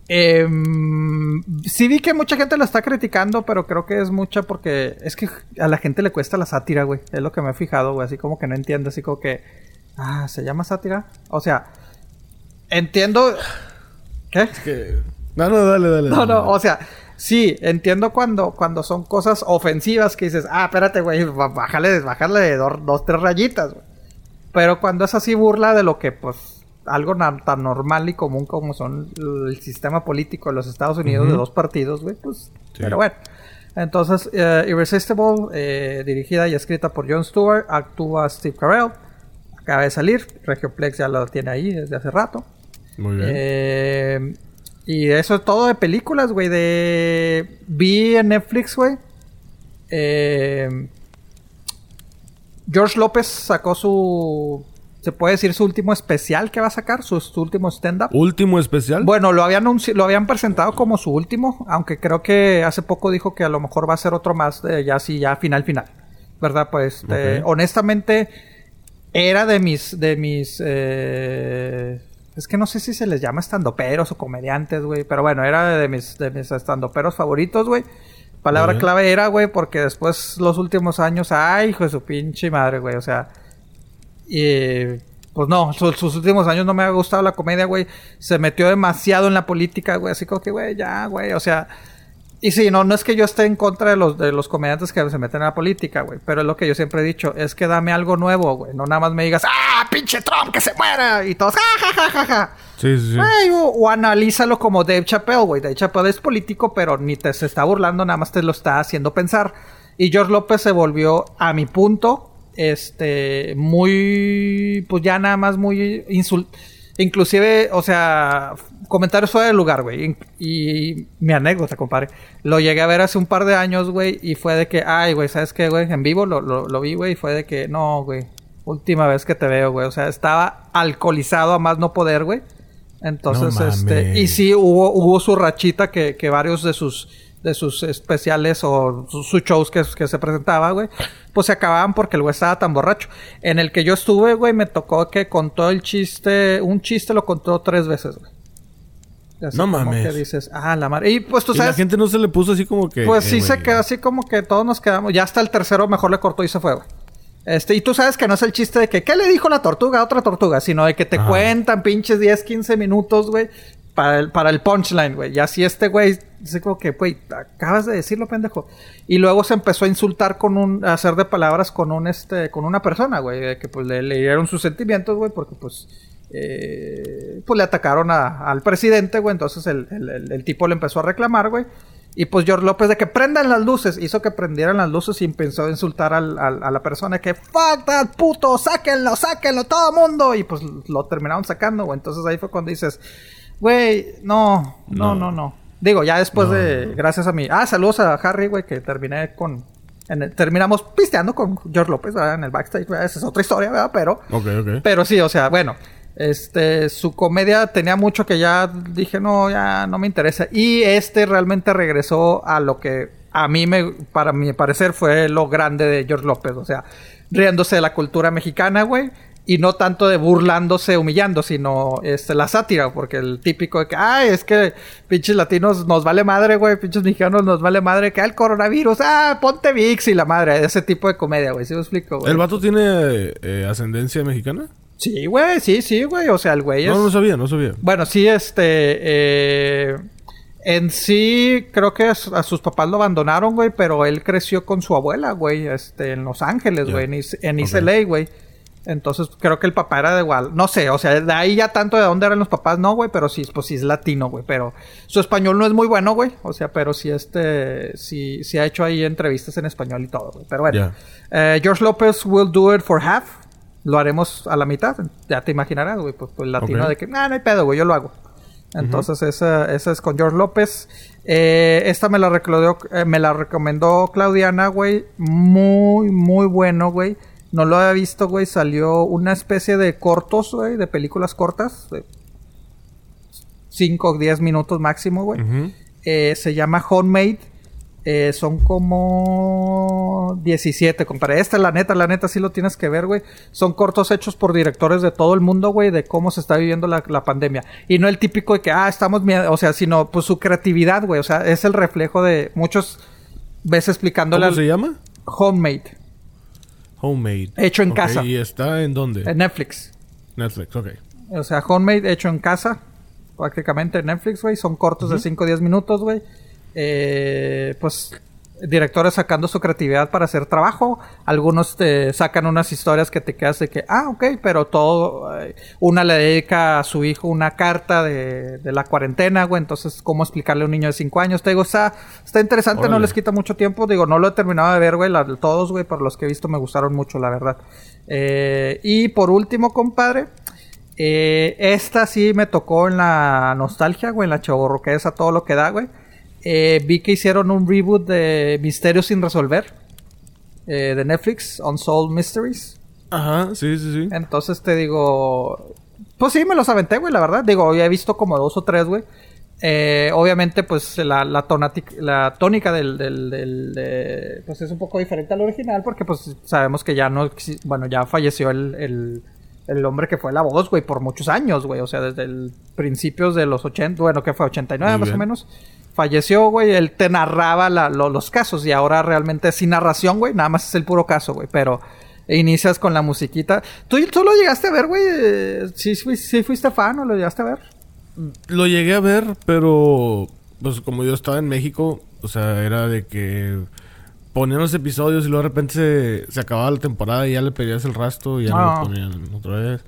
em, sí vi que mucha gente la está criticando, pero creo que es mucha porque es que a la gente le cuesta la sátira, güey. Es lo que me he fijado, güey. Así como que no entiende, así como que... Ah, ¿se llama sátira? O sea, entiendo... ¿Qué? Que- No, no, dale, dale. No, dale. no, o sea, sí, entiendo cuando, cuando son cosas ofensivas que dices, ah, espérate, güey, bájale, bájale dos, dos, tres rayitas, güey. Pero cuando es así burla de lo que, pues, algo tan normal y común como son el sistema político de los Estados Unidos de dos partidos, güey, pues, Sí. pero bueno. Entonces, eh, Irresistible, eh, dirigida y escrita por Jon Stewart, actúa Steve Carell, acaba de salir, Regioplex ya lo tiene ahí desde hace rato. Muy bien. Eh, y eso es todo de películas, güey. De. Vi en Netflix, güey. Eh, George López sacó su. Se puede decir su último especial que va a sacar, su, su último stand-up. Último especial. Bueno, lo habían, lo habían presentado como su último, aunque creo que hace poco dijo que a lo mejor va a ser otro más, de ya sí, ya final, final. ¿Verdad? Pues, Ok. honestamente, era de mis, de mis, eh, es que no sé si se les llama estandoperos o comediantes, güey, pero bueno, era de mis, de mis estandoperos favoritos, güey. Palabra clave era, güey, porque después los últimos años, ay, hijo de su pinche madre, güey, o sea, y pues no, su- sus últimos años no me ha gustado la comedia, güey. Se metió demasiado en la política, güey. Así como que, güey, ya, güey. O sea. Y sí, no, no es que yo esté en contra de los, de los comediantes que se meten en la política, güey. Pero es lo que yo siempre he dicho. Es que dame algo nuevo, güey. No nada más me digas, ¡ah, pinche Trump, que se muera! Y todos, ¡ja, ja, ja, ja, ja! Sí, sí, sí. O, o analízalo como Dave Chappelle, güey. Dave Chappelle es político, pero ni te se está burlando, nada más te lo está haciendo pensar. Y George López se volvió, a mi punto, este, muy, pues ya nada más muy insult... Inclusive, o sea, comentarios fuera de lugar, güey. In- Y, mi anécdota, compadre. Lo llegué a ver hace un par de años, güey. Y fue de que, ay, güey, ¿sabes qué, güey? En vivo lo, lo, lo vi, güey. Y fue de que, no, güey. Última vez que te veo, güey. O sea, estaba alcoholizado a más no poder, güey. Entonces, No este, y sí hubo, hubo su rachita que, que varios de sus, de sus especiales o sus, sus shows que, que se presentaba, güey, pues se acababan porque el güey estaba tan borracho. En el que yo estuve, güey, me tocó que contó el chiste, un chiste lo contó tres veces, güey. Así No mames. que dices, ah, la madre. Y pues tú y la sabes, gente no se le puso así como que. pues eh, sí se güey, quedó así como que todos nos quedamos. Ya hasta el tercero mejor le cortó y se fue, güey. Este, y tú sabes que no es el chiste de que, ¿qué le dijo la tortuga a otra tortuga? Sino de que te Ajá. cuentan pinches 10, 15 minutos, güey, para el, para el punchline, güey. Y así este güey, dice como que, güey, acabas de decirlo, pendejo. Y luego se empezó a insultar con un, a hacer de palabras con un, este, con una persona, güey, que pues le, le dieron sus sentimientos, güey, porque pues, eh, pues le atacaron a- al presidente, güey. Entonces el, el- el- el tipo le empezó a reclamar, güey. Y pues George López de que prendan las luces, hizo que prendieran las luces y empezó a insultar al, al- a la persona que fuck that puto, sáquenlo, sáquenlo, todo mundo. Y pues lo terminaron sacando, güey. Entonces ahí fue cuando dices, güey, no, no, no, no, Digo, ya después de, gracias a mí. Ah, saludos a Harry, güey, que terminé con, en el- terminamos pisteando con George López, ¿verdad? En el backstage, ¿verdad? Esa es otra historia, ¿verdad? Pero, Ok, ok. pero sí, o sea, bueno, este, su comedia tenía mucho que ya dije, no, ya no me interesa. Y este realmente regresó a lo que a mí, me, para mi parecer, fue lo grande de George López. O sea, riéndose de la cultura mexicana, güey. Y no tanto de burlándose, humillando, sino este, la sátira, porque el típico de que, ay, es que pinches latinos nos vale madre, güey, pinches mexicanos nos vale madre, que "Ah, el coronavirus, ah, ponte VIX y la madre, ese tipo de comedia, güey, ¿sí me explico, güey? ¿El vato tiene eh, ascendencia mexicana? Sí, güey, sí, sí, güey. O sea, el güey es. No, no sabía, no sabía. Bueno, sí, este. eh, En sí, creo que a, su- a sus papás lo abandonaron, güey, pero él creció con su abuela, güey, este, en Los Ángeles, güey, en, East- en. LA, güey. Entonces, creo que el papá era de igual. No sé, o sea, de ahí ya tanto de dónde eran los papás, no, güey, pero sí, pues sí es latino, güey. Pero su español no es muy bueno, güey. O sea, pero sí, este, sí, sí ha hecho ahí entrevistas en español y todo, güey. Pero bueno. Eh, George López will do it for half. Lo haremos a la mitad. Ya te imaginarás, güey. Pues, pues latino de que, no hay pedo, güey, yo lo hago. Entonces, esa, esa es con George López. Eh, esta me la, recomendó, eh, me la recomendó Claudiana, güey. Muy, muy bueno, güey. No lo había visto, güey. Salió una especie de cortos, güey, de películas cortas. De 5 o 10 minutos máximo, güey. Eh, se llama Homemade. Eh, son como 17, compadre. Esta, la neta, la neta, sí lo tienes que ver, güey. Son cortos hechos por directores de todo el mundo, güey, de cómo se está viviendo la, la pandemia. Y no el típico de que, ah, estamos, o sea, sino pues su creatividad, güey. O sea, es el reflejo de muchos veces explicándole ¿Cómo se llama? Homemade Homemade. Hecho en casa. ¿Y está en dónde? en Netflix. Netflix, ok. O sea, homemade hecho en casa. Prácticamente en Netflix, güey. Son cortos de 5 o 10 minutos, güey. Eh, pues directores sacando su creatividad para hacer trabajo. Algunos te sacan unas historias que te quedas de que, ah, ok, pero todo. eh, una le dedica a su hijo una carta de, de la cuarentena, güey. Entonces, ¿cómo explicarle a un niño de 5 años? Te digo, está, está interesante, no les quita mucho tiempo. Digo, no lo he terminado de ver, güey. la- Todos, güey, por los que he visto me gustaron mucho, la verdad. Eh, y por último, compadre. Eh, esta sí me tocó en la nostalgia, güey, en la chavorroqueza, todo lo que da, güey. Eh, vi que hicieron un reboot de Misterios sin resolver eh, de Netflix, Unsolved Mysteries. Ajá, sí, sí, sí. Entonces te digo, pues sí, me los aventé, güey, la verdad. Digo, ya he visto como dos o tres, güey. Eh, obviamente, pues la, la, tonati- la tónica del, del, del- de- pues es un poco diferente al original porque pues sabemos que ya no, bueno, ya falleció el, el, el hombre que fue la voz, güey, por muchos años, güey. O sea, desde el principios de los 80, bueno, que fue 89 Muy más o menos. Falleció, güey, él te narraba la- lo- los casos y ahora realmente sin narración, güey, nada más es el puro caso, güey, pero inicias con la musiquita. ¿Tú, tú lo llegaste a ver, güey? ¿Sí, fui- sí fuiste fan o lo llegaste a ver? Lo llegué a ver, pero pues como yo estaba en México, o sea, era de que ponían los episodios y luego de repente se, se acababa la temporada y ya le pedías el rastro y ya no Ah. lo ponían otra vez.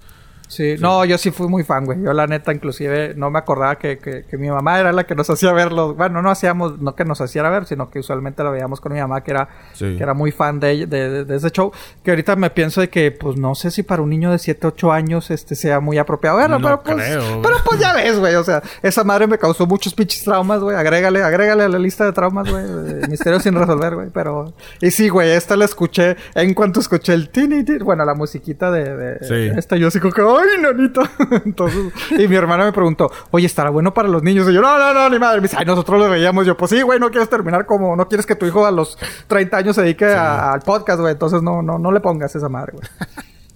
Sí, no, yo sí fui muy fan, güey. Yo la neta, inclusive, no me acordaba que, que, que mi mamá era la que nos hacía verlo. Bueno, no hacíamos, no que nos hiciera ver, sino que usualmente lo veíamos con mi mamá, que era, Sí. que era muy fan de, de, de- ese show. Que ahorita me pienso de que, pues, no sé si para un niño de 7, 8 años, este, sea muy apropiado verlo, No pero pues, güey. pero pues ya ves, güey. O sea, esa madre me causó muchos pinches traumas, güey. Agrégale, agrégale a la lista de traumas, güey. Misterios sin resolver, güey. Pero, y sí, güey, esta la escuché en cuanto escuché el tini, tini, bueno, la musiquita de, de- Sí. esta, yo así como que, ¡ay! Entonces, y mi hermana me preguntó, oye, ¿estará bueno para los niños? Y yo, no, no, no, ni madre. Me dice, ay, nosotros lo veíamos. Yo, pues sí, güey, no quieres terminar como, no quieres que tu hijo a los 30 años se dedique a- al podcast, güey. Entonces, no, no, no le pongas esa madre, güey.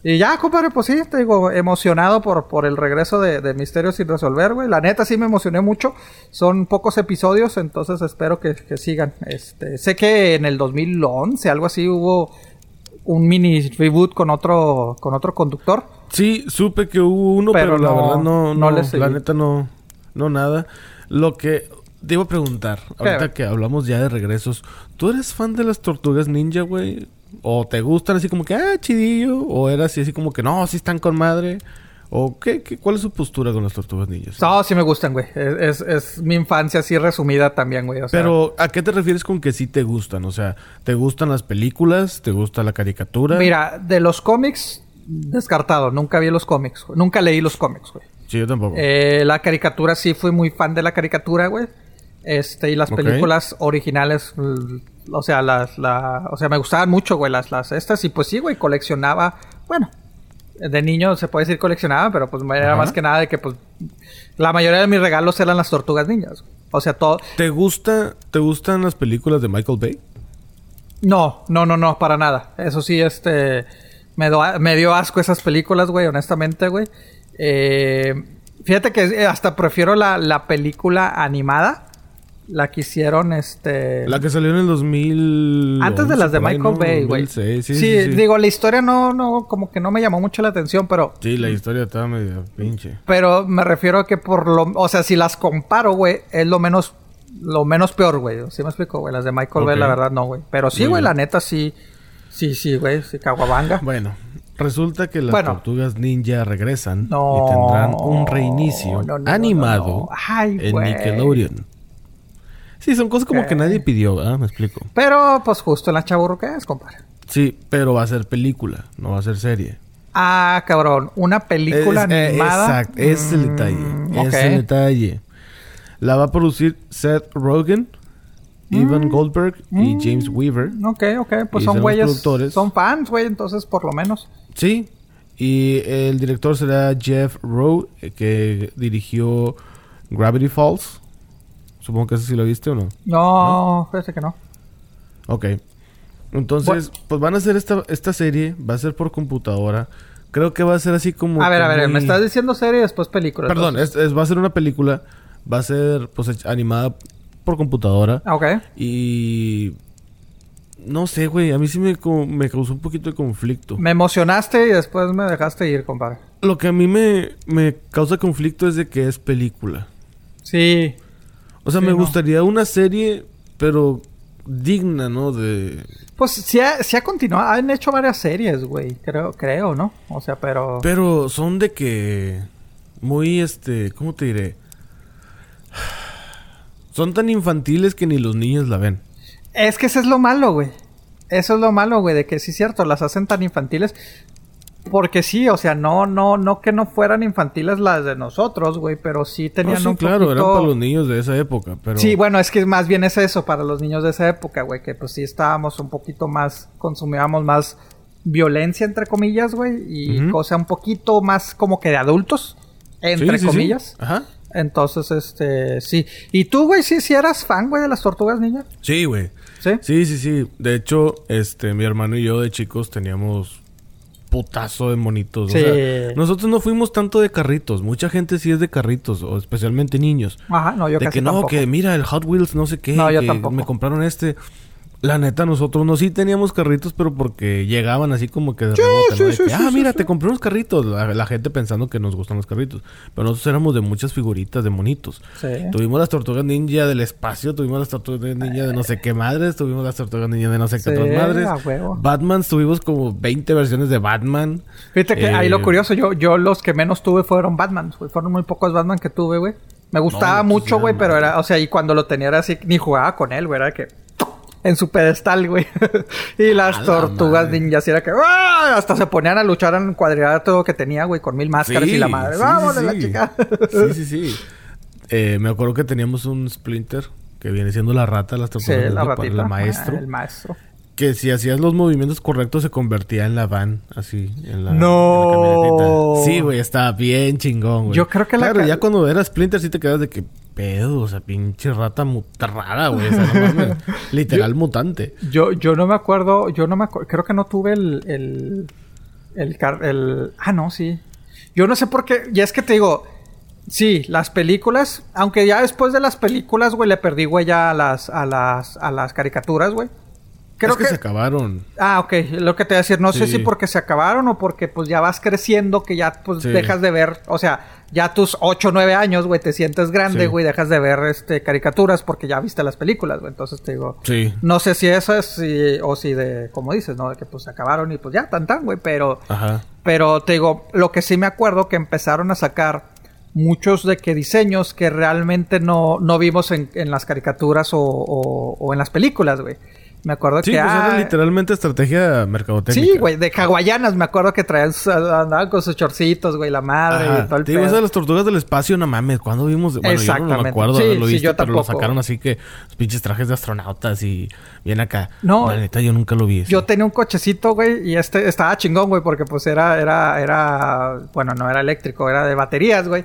Y ya, compadre, pues sí, te digo, emocionado por, por el regreso de, de Misterios sin resolver, güey. La neta sí me emocioné mucho. Son pocos episodios, entonces espero que, que sigan. Este, sé que en el 2011, algo así, hubo un mini reboot con otro, con otro conductor. Sí, supe que hubo uno, Pero pero, la no- verdad no, no no, le la neta no, no nada. Lo que te iba a preguntar, ahorita que hablamos ya de regresos, ¿tú eres fan de las tortugas ninja, güey? ¿O te gustan así como que, ah, chidillo? ¿O eras así, así como que, no, sí están con madre? ¿O qué, qué- cuál es su postura con las tortugas ninjas? No, sí me gustan, güey. Es, es- es mi infancia así resumida también, güey. O sea, Pero, ¿a qué te refieres con que sí te gustan? O sea, ¿te gustan las películas? ¿Te gusta la caricatura? Mira, de los cómics, descartado. Nunca vi los cómics. güey. Nunca leí los cómics, güey. Sí, yo tampoco. Eh, la caricatura sí fui muy fan de la caricatura, güey. Este, y las películas originales, mm, o sea, las, la, o sea, me gustaban mucho, güey, las, las estas. Y pues sí, güey, coleccionaba, bueno, de niño se puede decir coleccionaba, pero pues era Ajá. más que nada de que, pues, la mayoría de mis regalos eran las tortugas niñas. O sea, todo, ¿Te gusta, ¿Te gustan las películas de Michael Bay? No, no, no, no, para nada. Eso sí, este. Me, do- me dio asco esas películas, güey, honestamente, güey. Eh, fíjate que eh, hasta prefiero la, la película animada. La que hicieron, este. La que salió en el 2000... Antes de las de Michael ¿no? Bay, güey. 2006, Sí, Sí, sí, sí. digo, la historia no, no, como que no me llamó mucho la atención, pero. Sí, la historia estaba medio pinche. Pero me refiero a que por lo. O sea, si las comparo, güey, es lo menos. Lo menos peor, güey. ¿Sí me explico, güey? Las de Michael Bay, la verdad, no, güey. Pero sí, güey, la neta sí. Sí, sí, güey. Sí, caguabanga. Bueno, resulta que las Bueno. tortugas ninja regresan No, y tendrán un reinicio no, no, no, animado. Ay, en güey. Nickelodeon. Sí, son cosas como que nadie pidió, ¿verdad? Me explico. Pero, pues justo en la chaburruqués, compadre. Sí, pero va a ser película, no va a ser serie. Ah, cabrón. Una película Es- eh, animada. exacto, ese es el detalle. Mm, ese ok. es el detalle. La va a producir Seth Rogen, Mm. Ivan Goldberg y James Weaver. Ok, ok. Pues son güeyes. productores. Son fans, güey. Entonces, por lo menos. Sí. Y el director será Jeff Rowe, eh, que dirigió Gravity Falls. Supongo que ese sí lo viste o no. No, fíjate que no. Ok. Entonces, pues van a hacer esta, esta serie, va a ser por computadora. Creo que va a ser así como... A ver, a ver, muy- me estás diciendo serie y después película. Perdón, es, es- va a ser una película, va a ser pues animada por computadora. Ah, Ok. Y... No sé, güey, a mí sí me, me causó un poquito de conflicto. Me emocionaste y después me dejaste ir, compadre. Lo que a mí me, me causa conflicto es de que es película. Sí. O sea, Sí, me no. gustaría una serie, pero digna, ¿no? De... Pues sí ha, sí ha continuado. Han hecho varias series, güey. Creo, creo, ¿no? O sea, pero. Pero son de que... Muy, este... ¿Cómo te diré? Son tan infantiles que ni los niños la ven. Es que eso es lo malo, güey. Eso es lo malo, güey, de que sí es cierto, las hacen tan infantiles. Porque sí, o sea, no, no, no que no fueran infantiles las de nosotros, güey, pero sí tenían No, sí, un claro, eran para los niños de esa época, pero... Sí, bueno, es que más bien es eso para los niños de esa época, güey, que pues sí estábamos un poquito más, consumíamos más violencia, entre comillas, güey, y Ujú. cosa un poquito más como que de adultos, entre sí, sí. comillas. Ajá. Entonces, este, sí. ¿Y tú, güey, sí, sí eras fan, güey, de las tortugas niñas? Sí, güey. Sí. Sí, sí, sí. De hecho, este, mi hermano y yo de chicos teníamos putazo de monitos. Sí. O sea, nosotros no fuimos tanto de carritos. Mucha gente sí es de carritos, o especialmente niños. Ajá, no, yo de casi que no, tampoco. que mira, el Hot Wheels, no sé qué. No, yo que tampoco. Me compraron este. La neta, nosotros no sí teníamos carritos, pero porque llegaban así como que de Sí, rebote, sí, ¿no? De sí, que, sí, ah, sí, mira, sí. te compré unos carritos. La, la gente pensando que nos gustan los carritos. Pero nosotros éramos de muchas figuritas de monitos. Sí. Tuvimos las tortugas ninja del espacio, tuvimos las tortugas ninja de no sé qué madres, tuvimos las tortugas ninja de no sé qué Sí, otras madres. Batman, tuvimos como 20 versiones de Batman. Fíjate que Eh, ahí lo curioso, yo, yo los que menos tuve fueron Batman, güey. Fueron muy pocos Batman que tuve, güey. Me gustaba No, pues mucho, güey, pero era, o sea, y cuando lo tenía era así, ni jugaba con él, güey, era que en su pedestal, güey. y las A la tortugas madre. ninjas, y era que ¡ah! hasta se ponían a luchar en cuadrilátero que tenía, güey, con mil máscaras y la madre. sí, ¡Vamos sí, la sí. chica! sí, sí, sí. Eh, me acuerdo que teníamos un Splinter que viene siendo la rata, las sí, tortugas la ratita. el maestro. Ah, el maestro. Que si hacías los movimientos correctos se convertía en la van, así, en la, No. en la camionetita. Sí, güey, estaba bien chingón, güey. Yo creo que la Claro, ya cuando era Splinter sí te quedas de que pedo, o sea, pinche rata mu- rara, güey. O sea, no mames, literal mutante. Yo, yo no me acuerdo, yo no me acuerdo, creo que no tuve el, el, el, car- el- ah, no, sí. Yo no sé por qué, ya es que te digo, sí, las películas, aunque ya después de las películas, güey, le perdí, güey, ya a las, a las, a las caricaturas, güey. Creo es que, que- se acabaron. Ah, ok. Lo que te voy a decir, no sé si porque se acabaron o porque pues ya vas creciendo que ya pues Sí. dejas de ver, o sea, ya tus 8 o 9 años, güey, te sientes grande, Sí. güey, dejas de ver este caricaturas porque ya viste las películas, güey. Entonces te digo, Sí. no sé si eso es si- o si de, como dices, ¿no? De que pues se acabaron y pues ya, tan tan, güey, pero... Ajá. Pero te digo, lo que sí me acuerdo que empezaron a sacar muchos de que diseños que realmente no, no vimos en, en las caricaturas o, o- o en las películas, güey. Me acuerdo Sí, que... pues ah, era literalmente estrategia mercadotécnica. Sí, güey, de hawaianas me acuerdo que traían su- andaban con sus chorcitos, güey, la madre Ajá. y todo el digo, pedo. de las tortugas del espacio, no mames, ¿cuándo vimos? Bueno, yo no me Exactamente. acuerdo Sí, haberlo sí, visto, yo pero lo sacaron así que los pinches trajes de astronautas y bien acá. No. La neta, yo nunca lo vi. Yo tenía un cochecito, güey, y este estaba chingón, güey, porque pues era, era, era, bueno, no era eléctrico, era de baterías, güey.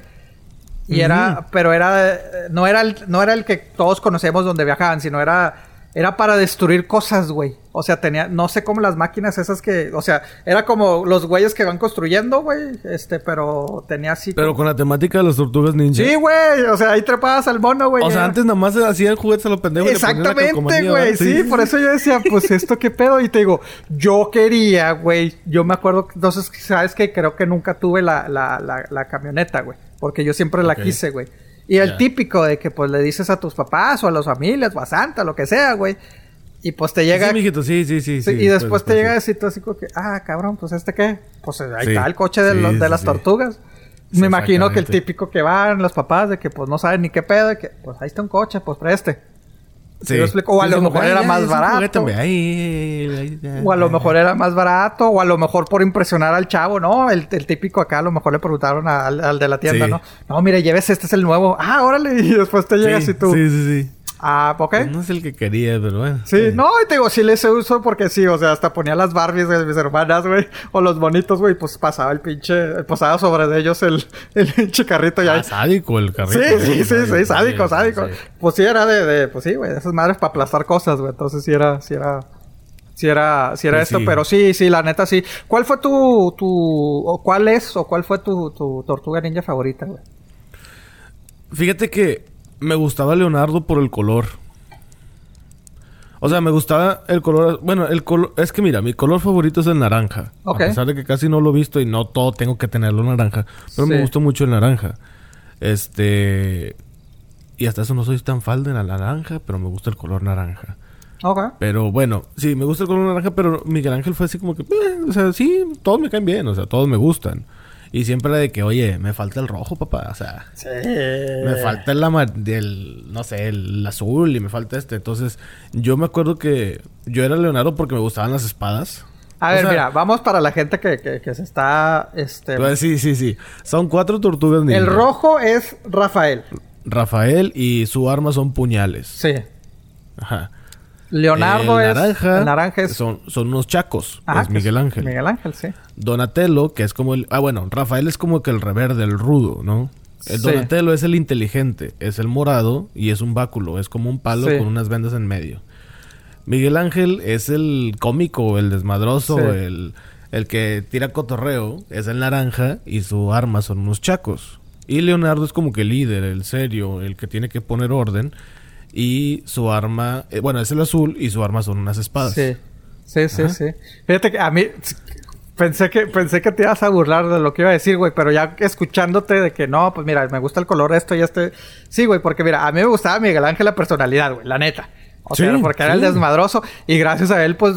Y era, pero era, no era, el, no era el que todos conocemos donde viajaban, sino era, era para destruir cosas, güey. O sea, tenía, no sé cómo las máquinas esas que, o sea, era como los güeyes que van construyendo, güey, este, pero tenía así. Pero con la temática de las tortugas ninja. Sí, güey, o sea, ahí trepabas al mono, güey. O sea, antes nada más hacían juguetes a los pendejos. Exactamente, güey. Sí, por eso yo decía, pues esto qué pedo. Y te digo, yo quería, güey. Yo me acuerdo, entonces, ¿sabes que Creo que nunca tuve la, la, la, la camioneta, güey. Porque yo siempre la quise, güey. Y el típico de que pues le dices a tus papás o a las familias o a Santa, lo que sea, güey. Y pues te llega. Sí, mijito, sí, sí, sí. Sí, y después te pues, llega a sí. decir tú así como que, ah, cabrón, pues este qué. Pues ahí Sí. está el coche de, Sí, los- de las tortugas. Me imagino que el típico que van los papás de que pues no saben ni qué pedo, de que pues ahí está un coche, pues preste. O a lo mejor era más barato. O a lo mejor era más barato, o a lo mejor por impresionar al chavo, ¿no? El, el típico acá, a lo mejor le preguntaron al, al de la tienda, Sí. ¿no? No, mire, lleves este, es el nuevo. Ah, órale, y después te llegas Sí, y tú. Sí, sí, sí. Ah, ok. Pues no es el que quería, pero bueno. Sí, no, y te digo, sí les uso porque sí, o sea, hasta ponía las Barbies de mis hermanas, güey, o los bonitos, güey, pues pasaba el pinche, pasaba sobre de ellos el, el pinche carrito ya. Ah, sádico el carrito. Sí, sí, sí, sí, sádico, sí, sádico. sí. Pues sí, era de, de pues sí, güey, esas madres para aplastar cosas, güey. Entonces sí era, sí era, sí era, sí era Pues esto, sí. pero sí, sí, la neta sí. ¿Cuál fue tu, tu, o cuál es, o cuál fue tu, tu tortuga ninja favorita, güey? Fíjate que me gustaba Leonardo por el color. O sea, me gustaba el color. Bueno, el color. Es que mira, mi color favorito es el naranja. A pesar de que casi no lo he visto y no todo tengo que tenerlo naranja. Pero Sí. me gustó mucho el naranja. Este. Y hasta eso no soy tan fan de la naranja, pero me gusta el color naranja. Ok. Pero bueno, sí, me gusta el color naranja, pero Miguel Ángel fue así como que, eh, o sea, sí, todos me caen bien, o sea, todos me gustan. Y siempre de que, oye, me falta el rojo, papá, o sea, Sí. me falta el, del, no sé, el azul y me falta este. Entonces, yo me acuerdo que yo era Leonardo porque me gustaban las espadas. A O ver, sea, mira, vamos para la gente que, que, que se está, este... pues, sí, sí, sí. Son cuatro tortugas ninja. el rojo es Rafael. Rafael y su arma son puñales. Sí. Ajá. Leonardo el es... naranja, el naranja es... son, son unos chacos. Ajá, es que Miguel Ángel. Miguel Ángel, sí. Donatello, que es como el... Ah, bueno, Rafael es como que el reverde, el rudo, ¿no? El Sí. Donatello es el inteligente, es el morado y es un báculo, es como un palo Sí. con unas vendas en medio. Miguel Ángel es el cómico, el desmadroso, Sí. el, el que tira cotorreo, es el naranja y su arma son unos chacos. Y Leonardo es como que el líder, el serio, el que tiene que poner orden. Y su arma, eh, bueno, es el azul y su arma son unas espadas. Sí. Sí, sí, sí. Fíjate que a mí... Pensé que, pensé que te ibas a burlar de lo que iba a decir, güey, pero ya escuchándote de que no, pues mira, me gusta el color esto y este. Sí, güey, porque mira, a mí me gustaba Miguel Ángel la personalidad, güey, la neta. O Sí, sea, porque era el desmadroso y gracias a él, pues,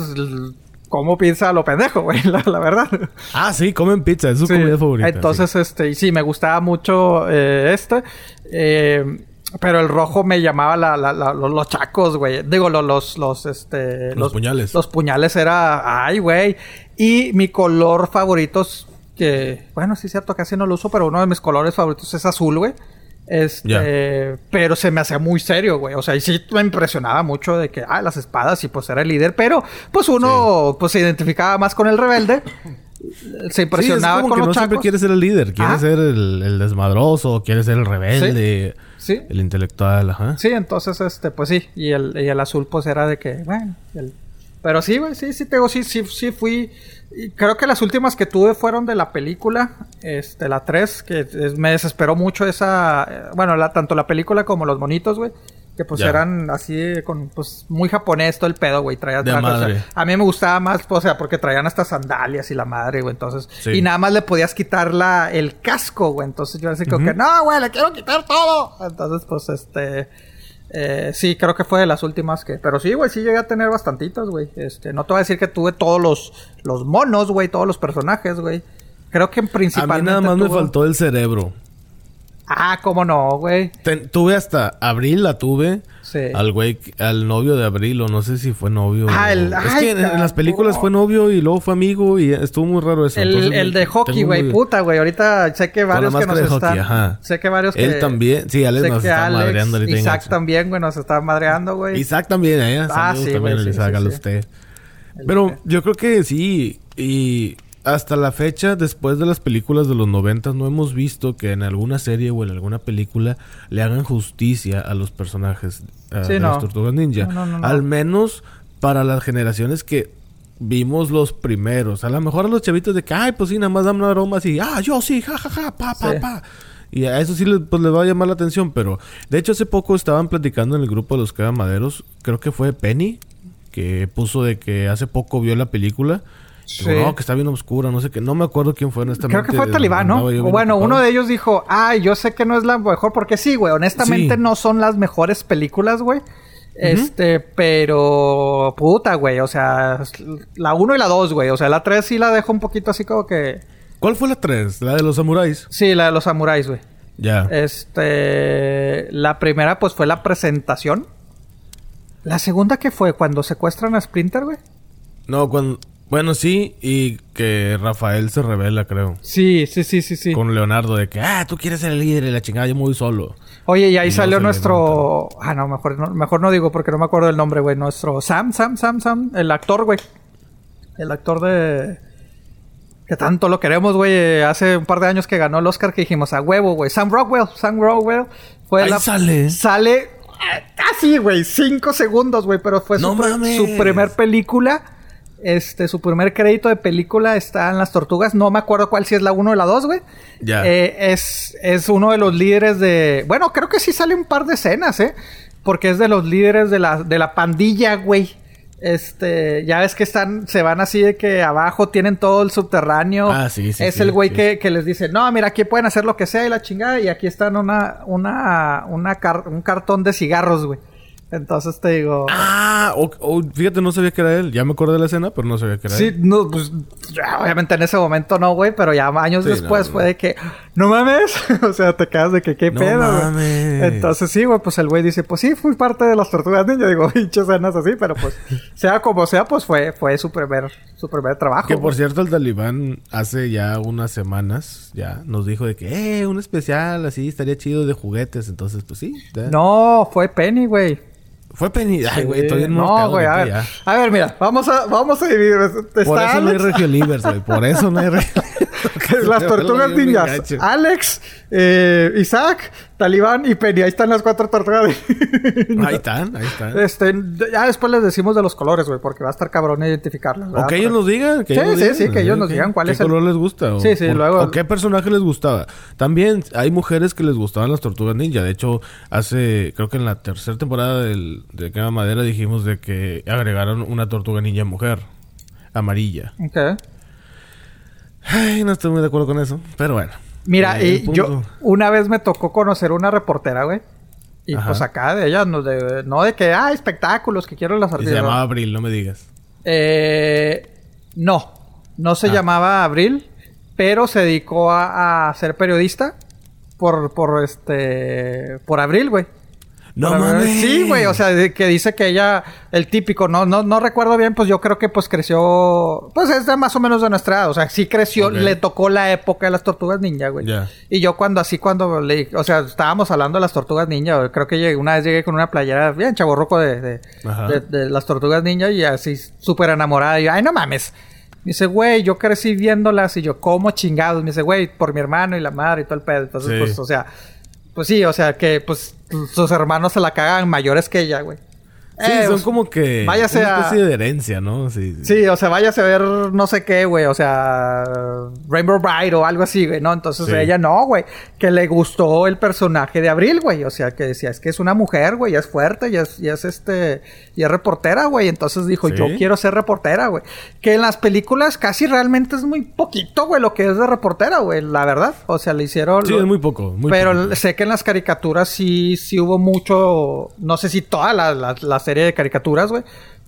cómo piensa lo pendejo, güey, la, la verdad. Ah, sí, comen pizza, es su Sí. comida favorita. Entonces, este, y sí, me gustaba mucho eh, este. eh, pero el rojo me llamaba la, la- la- los, los chacos, güey. Digo, los, los, los, este... Los puñales. Los puñales era... Ay, güey. Y mi color favorito que... Bueno, sí es cierto, casi no lo uso, pero uno de mis colores favoritos es azul, güey. Este... Pero se me hacía muy serio, güey. O sea, y sí me impresionaba mucho de que... Ah, las espadas y pues era el líder. Pero, pues uno... Pues se identificaba más con el rebelde. Se Sí, impresionaba es como con que los no siempre chacos. quiere ser el líder, quiere Ajá. ser el, el desmadroso, quiere ser el rebelde, Sí. El intelectual, ajá. Sí, entonces, este, pues sí. Y el, y el azul, pues era de que, bueno. el- Pero sí, güey, sí, sí, te digo, sí, sí, sí fui. y creo que las últimas que tuve fueron de la película, este, la 3, que es- me desesperó mucho esa. eh, bueno, la, tanto la película como los monitos, güey. Que pues Ya. eran así con pues muy japonés todo el pedo, güey. Traía De trajes, o sea, madre. a mí me gustaba más, o sea, porque traían hasta sandalias y la madre, güey. Entonces, Sí. y nada más le podías quitar la, el casco, güey. Entonces yo así como que, no, güey, le quiero quitar todo. Entonces, pues este. eh, sí, creo que fue de las últimas que. Pero sí, güey, sí llegué a tener bastantitos, güey. Este, no te voy a decir que tuve todos los, los monos, güey, todos los personajes, güey. Creo que A principalmente. mí nada más me faltó el cerebro. Ah, cómo no, güey. Ten- tuve hasta Abril la tuve. Sí. Al güey, al novio de Abril, o no sé si fue novio. Ah, o- el- es ay, que en, en las películas fue novio y luego fue amigo y estuvo muy raro eso. El, Entonces, el de hockey, güey, muy- puta, güey. Ahorita sé que varios que nos de hockey, están. ajá. Sé que varios que. Él también. Sí, Alex nos está Alex, madreando ahorita. Isaac también, güey, nos está madreando, güey. Isaac también, ¿eh? Ah, sí, también güey, sí, Isaac, sí, a usted. Pero yo creo que sí. Y hasta la fecha, después de las películas de los 90, no hemos visto que en alguna serie o en alguna película le hagan justicia a los personajes Sí, de no. las Tortugas Ninja. No, no. Al menos para las generaciones que vimos los primeros. A lo mejor a los chavitos de que, ay, pues sí, nada más dan una broma así, ah, yo sí, ja, ja, ja, pa, pa, Sí. pa. Y a eso sí les, pues, les va a llamar la atención, pero de hecho hace poco estaban platicando en el grupo de los Maderos, creo que fue Penny, que puso de que hace poco vio la película. Sí. Digo, no, que está bien oscura, no sé qué. No me acuerdo quién fue honestamente. Creo que fue Talibán, ¿no? O bueno, uno de ellos dijo, ay, yo sé que no es la mejor, porque sí, güey, honestamente Sí. no son las mejores películas, güey. Este, pero puta, güey, o sea, la 1 y la 2, güey, o sea, la 3 sí la dejo un poquito así como que... ¿Cuál fue la 3? La de los samuráis. Sí, la de los samuráis, güey. Ya. Este, la primera pues fue la presentación. La segunda que fue cuando secuestran a Splinter, güey. No, cuando... Bueno, sí, y que Rafael se revela, creo. Sí, sí, sí, sí, sí. Con Leonardo de que, ah, tú quieres ser el líder y la chingada, yo me voy solo. Oye, y ahí Y salió nuestro. Ah, no, mejor no, mejor no digo porque no me acuerdo del nombre, güey. Nuestro Sam, Sam, Sam, Sam, el actor, güey. El actor de. Que tanto lo queremos, güey. Hace un par de años que ganó el Oscar que dijimos a huevo, güey. Sam Rockwell, Sam Rockwell. Fue Ahí la- sale. Sale. eh, Casi, güey. Cinco segundos, güey. Pero fue No su, mames. su primer película. Este, su primer crédito de película está en Las Tortugas. No me acuerdo cuál, si es la 1 o la 2, güey. Ya. Eh, es, es uno de los líderes de. Bueno, creo que sí sale un par de escenas, ¿eh? Porque es de los líderes de la, de la pandilla, güey. Este, ya ves que están, se van así de que abajo tienen todo el subterráneo. Ah, sí, sí, Es sí, el güey sí. que, que les dice, no, mira, aquí pueden hacer lo que sea y la chingada. Y aquí están una, una, una car- un cartón de cigarros, güey. Entonces te digo. Ah, o- o- fíjate, no sabía que era él. Ya me acordé de la escena, pero no sabía que era Sí, él. no, pues ya, obviamente en ese momento no, güey, pero ya años Sí, después no, fue no. de que, no mames, o sea, te quedas de que qué No pedo, mames. Entonces sí, güey, pues el güey dice, pues sí, fui parte de las tortugas ninja, digo, pinches escenas así, pero pues, sea como sea, pues fue, fue su primer, su primer trabajo. Que por cierto, el talibán hace ya unas semanas ya nos dijo de que, eh, un especial así estaría chido de juguetes. Entonces, pues sí. ya. No, fue Penny, güey. Fue Penny. Ay, güey, estoy bien No, güey, a ver. ya. A ver, mira, vamos a, vamos a dividir. Por eso no hay Alex, Regio Livers, güey. Por eso no hay Regio las tortugas ninjas. Alex, eh, Isaac, Talibán y Penny. Ahí están las cuatro tortugas ninjas. Ahí están, ahí están. Este, ya después les decimos de los colores, güey, porque va a estar cabrón identificarlos. O ¿verdad? que ellos nos digan. Que Sí, ellos sí, digan, sí, que ellos nos ¿Qué- digan cuál es el- color les gusta. O, Sí, sí, o- luego- O qué personaje les gustaba. También hay mujeres que les gustaban las tortugas ninja. De hecho, hace, creo que en la tercera temporada del, de Quema Madera dijimos de que agregaron una tortuga ninja mujer. Amarilla. Ok. Ay, no estoy muy de acuerdo con eso. Pero bueno. Mira, Eh, y yo una vez me tocó conocer una reportera, güey. Y Ajá. pues acá de ella, no de, no de que, ah, espectáculos, que quiero las Y se artistas. llamaba Abril, no me digas. Eh, no, no se Ah. llamaba Abril, pero se dedicó a, a ser periodista por, por este, por Abril, güey. No mames. Sí, güey, o sea, de- que dice que ella, el típico, no, no, no recuerdo bien, pues yo creo que pues creció, pues es de más o menos de nuestra edad, o sea, sí creció, le tocó la época de las tortugas ninja, güey. Ya. Y yo cuando así, cuando le, o sea, estábamos hablando de las tortugas ninja, güey, creo que llegué- una vez llegué con una playera bien chaborroco de, de, de- de las tortugas ninja y así súper enamorada. Y yo, ay, no mames. Me dice, güey, yo crecí viéndolas y yo, ¿cómo chingados? Me dice, güey, por mi hermano y la madre y todo el pedo. Entonces, Sí. pues, o sea, pues sí, o sea, que pues sus hermanos se la cagan mayores que ella, güey. Sí, Eh, son como que váyase una a- especie de herencia, ¿no? Sí. Sí, o sea, váyase a ver no sé qué, güey. O sea, Rainbow Bright o algo así, güey, ¿no? Entonces Sí. ella no, güey. Que le gustó el personaje de Abril, güey. O sea, que decía, es que es una mujer, güey. Ya es fuerte, ya es, ya es este... Y es reportera, güey. Entonces dijo, Sí. yo quiero ser reportera, güey. Que en las películas casi realmente es muy poquito, güey, lo que es de reportera, güey. La verdad. O sea, le hicieron... Sí, es muy poco. Muy pero poco. sé que en las caricaturas sí, sí hubo mucho, no sé si toda la, la- la serie de caricaturas, güey,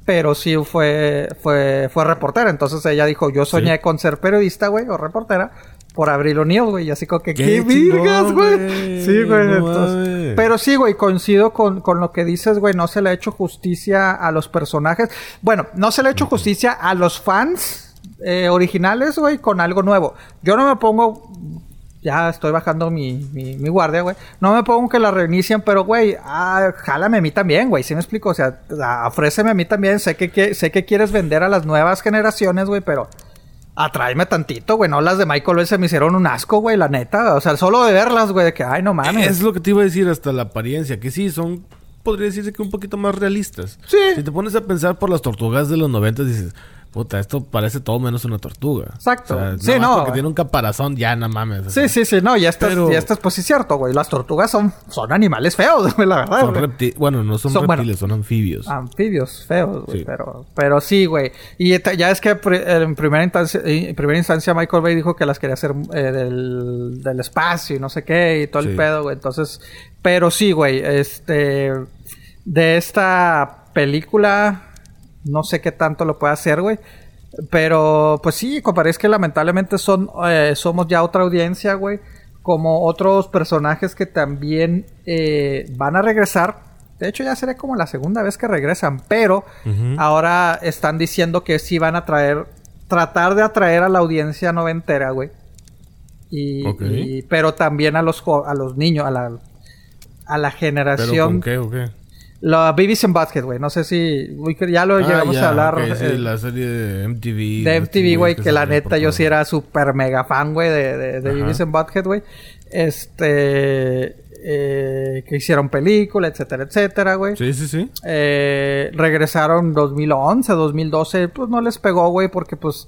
pero sí fue, fue, fue reportera. Entonces ella dijo, yo soñé Sí. con ser periodista, güey, o reportera, por Abril O'Neill, güey. Y así como que, ¡Qué ¡qué, virgas, güey! Sí, güey. No entonces- mames. pero sí, güey, coincido con, con lo que dices, güey. No se le ha hecho justicia a los personajes. Bueno, no se le ha hecho justicia a los fans eh, originales, güey, con algo nuevo. Yo no me pongo. Ya estoy bajando mi, mi, mi guardia, güey. No me pongo que la reinician, pero, güey, ah, jálame a mí también, güey. ¿Sí me explico? O sea, ofréceme a mí también. Sé que, que- sé que quieres vender a las nuevas generaciones, güey, pero atráeme tantito, güey. No las de Michael Bay se me hicieron un asco, güey, la neta. O sea, solo de verlas, güey, de que, ay, no mames. Es lo que te iba a decir hasta la apariencia, que sí, son, podría decirse que un poquito más realistas. Sí. Si te pones a pensar por las tortugas de los 90, dices, puta, esto parece todo menos una tortuga. Exacto. O sea, Sí, no, Porque tiene un caparazón, ya, no mames. Sí, sí, sí, no, ya estás, Pero- ya estás, pues sí, cierto, güey. Las tortugas son, son animales feos, güey, la verdad. Son güey. repti- bueno, no son, Son, bueno, reptiles, son anfibios. Anfibios feos, güey, Sí. pero, pero sí, güey. Y ya es que en primera instancia, en primera instancia Michael Bay dijo que las quería hacer eh, del, del espacio y no sé qué y todo el pedo, güey. Entonces, pero sí, güey, este, de esta película, no sé qué tanto lo puede hacer, güey. Pero, pues sí, compadre, es que lamentablemente son, eh, somos ya otra audiencia, güey. Como otros personajes que también eh, van a regresar. De hecho, ya sería como la segunda vez que regresan. Pero ahora están diciendo que sí van a traer. Tratar de atraer a la audiencia noventera, güey. Y, pero también a los a los niños, a la, a la ¿Pero generación. con qué o qué? La Beavis and Butthead, güey. No sé si. Ya lo Ah, llegamos ya, a hablar. ok, sí, eh, la serie de MTV. de MTV, güey, que que la neta yo sí era súper mega fan, güey, de, de, de. Beavis and Butthead, güey. Este. eh, que hicieron película, etcétera, etcétera, güey. Sí, sí, sí. Eh, regresaron 2011, 2012, pues no les pegó, güey, porque pues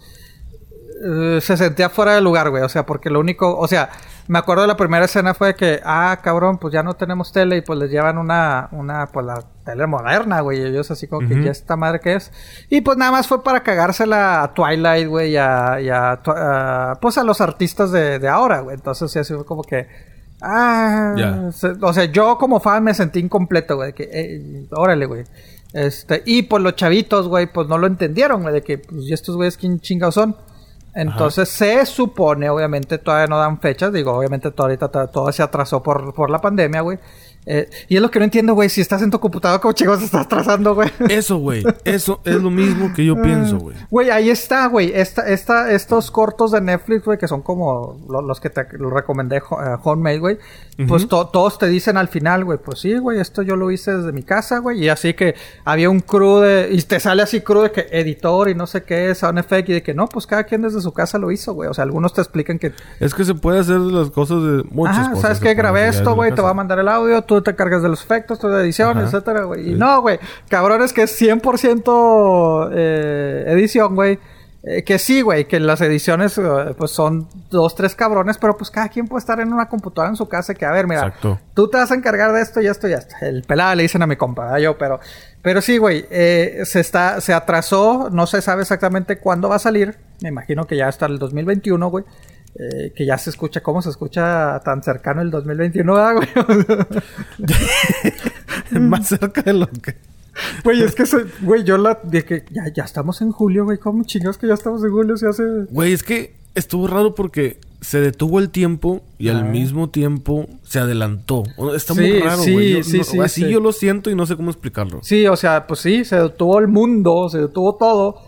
eh, se sentía fuera de lugar, güey. O sea, porque lo único, o sea, me acuerdo de la primera escena fue que, ah, cabrón, pues ya no tenemos tele y pues les llevan una, una, pues la tele moderna, güey. Y ellos así como que ya esta madre que es. Y pues nada más fue para cagársela a Twilight, güey, y a, y a pues a los artistas de, de ahora, güey. Entonces sí, así fue como que, ah, se- o sea, yo como fan me sentí incompleto, güey, de que, eh, órale, güey. Este, y pues los chavitos, güey, pues no lo entendieron, güey, de que, pues, ¿y estos güeyes quién chingados son? Entonces se supone, obviamente todavía no dan fechas, digo, obviamente todo ahorita to- todo se atrasó por, por la pandemia, güey. Eh, y es lo que no entiendo, güey, si estás en tu computadora, ¿cómo chicos estás atrasando, güey? Eso, güey. Eso es lo mismo que yo pienso, güey. Güey, ahí está, güey. Esta, esta, estos cortos de Netflix, güey, que son como lo- los que te lo recomendé, eh, Homemade, güey. Pues to- todos te dicen al final, güey, pues sí, güey, esto yo lo hice desde mi casa, güey. Y así que había un crew de... Y te sale así crew de que editor y no sé qué, sound effect. Y de que no, pues cada quien desde su casa lo hizo, güey. O sea, algunos te explican que... Es que se puede hacer las cosas de muchas Ah, cosas. ¿sabes pueden Grabé esto, güey, te voy a mandar el audio, tú te cargas de los efectos, tú de edición, Ajá. etcétera, güey. Y no, güey, cabrones que es 100% eh, edición, güey. Eh, que sí, güey, que las ediciones eh, pues son dos, tres cabrones, pero pues cada quien puede estar en una computadora en su casa que, a ver, mira, Exacto. tú te vas a encargar de esto y esto y esto. El pelada le dicen a mi compa, ¿verdad? yo, pero, pero sí, güey, eh, se está, se atrasó, no se sabe exactamente cuándo va a salir. Me imagino que ya hasta el 2021, güey. Eh, que ya se escucha, ¿cómo se escucha tan cercano el 2021, ¿verdad, güey? Más cerca de lo que. Güey, es que, se- güey, yo la, de que ya, ya estamos en julio, güey, ¿cómo chingados que ya estamos en julio? Se hace... Güey, es que estuvo raro porque se detuvo el tiempo y al Ah. mismo tiempo se adelantó. Está Sí, muy raro, sí, güey. Yo sí, no- sí, así sí. yo lo siento y no sé cómo explicarlo. Sí, o sea, pues sí, se detuvo el mundo, se detuvo todo.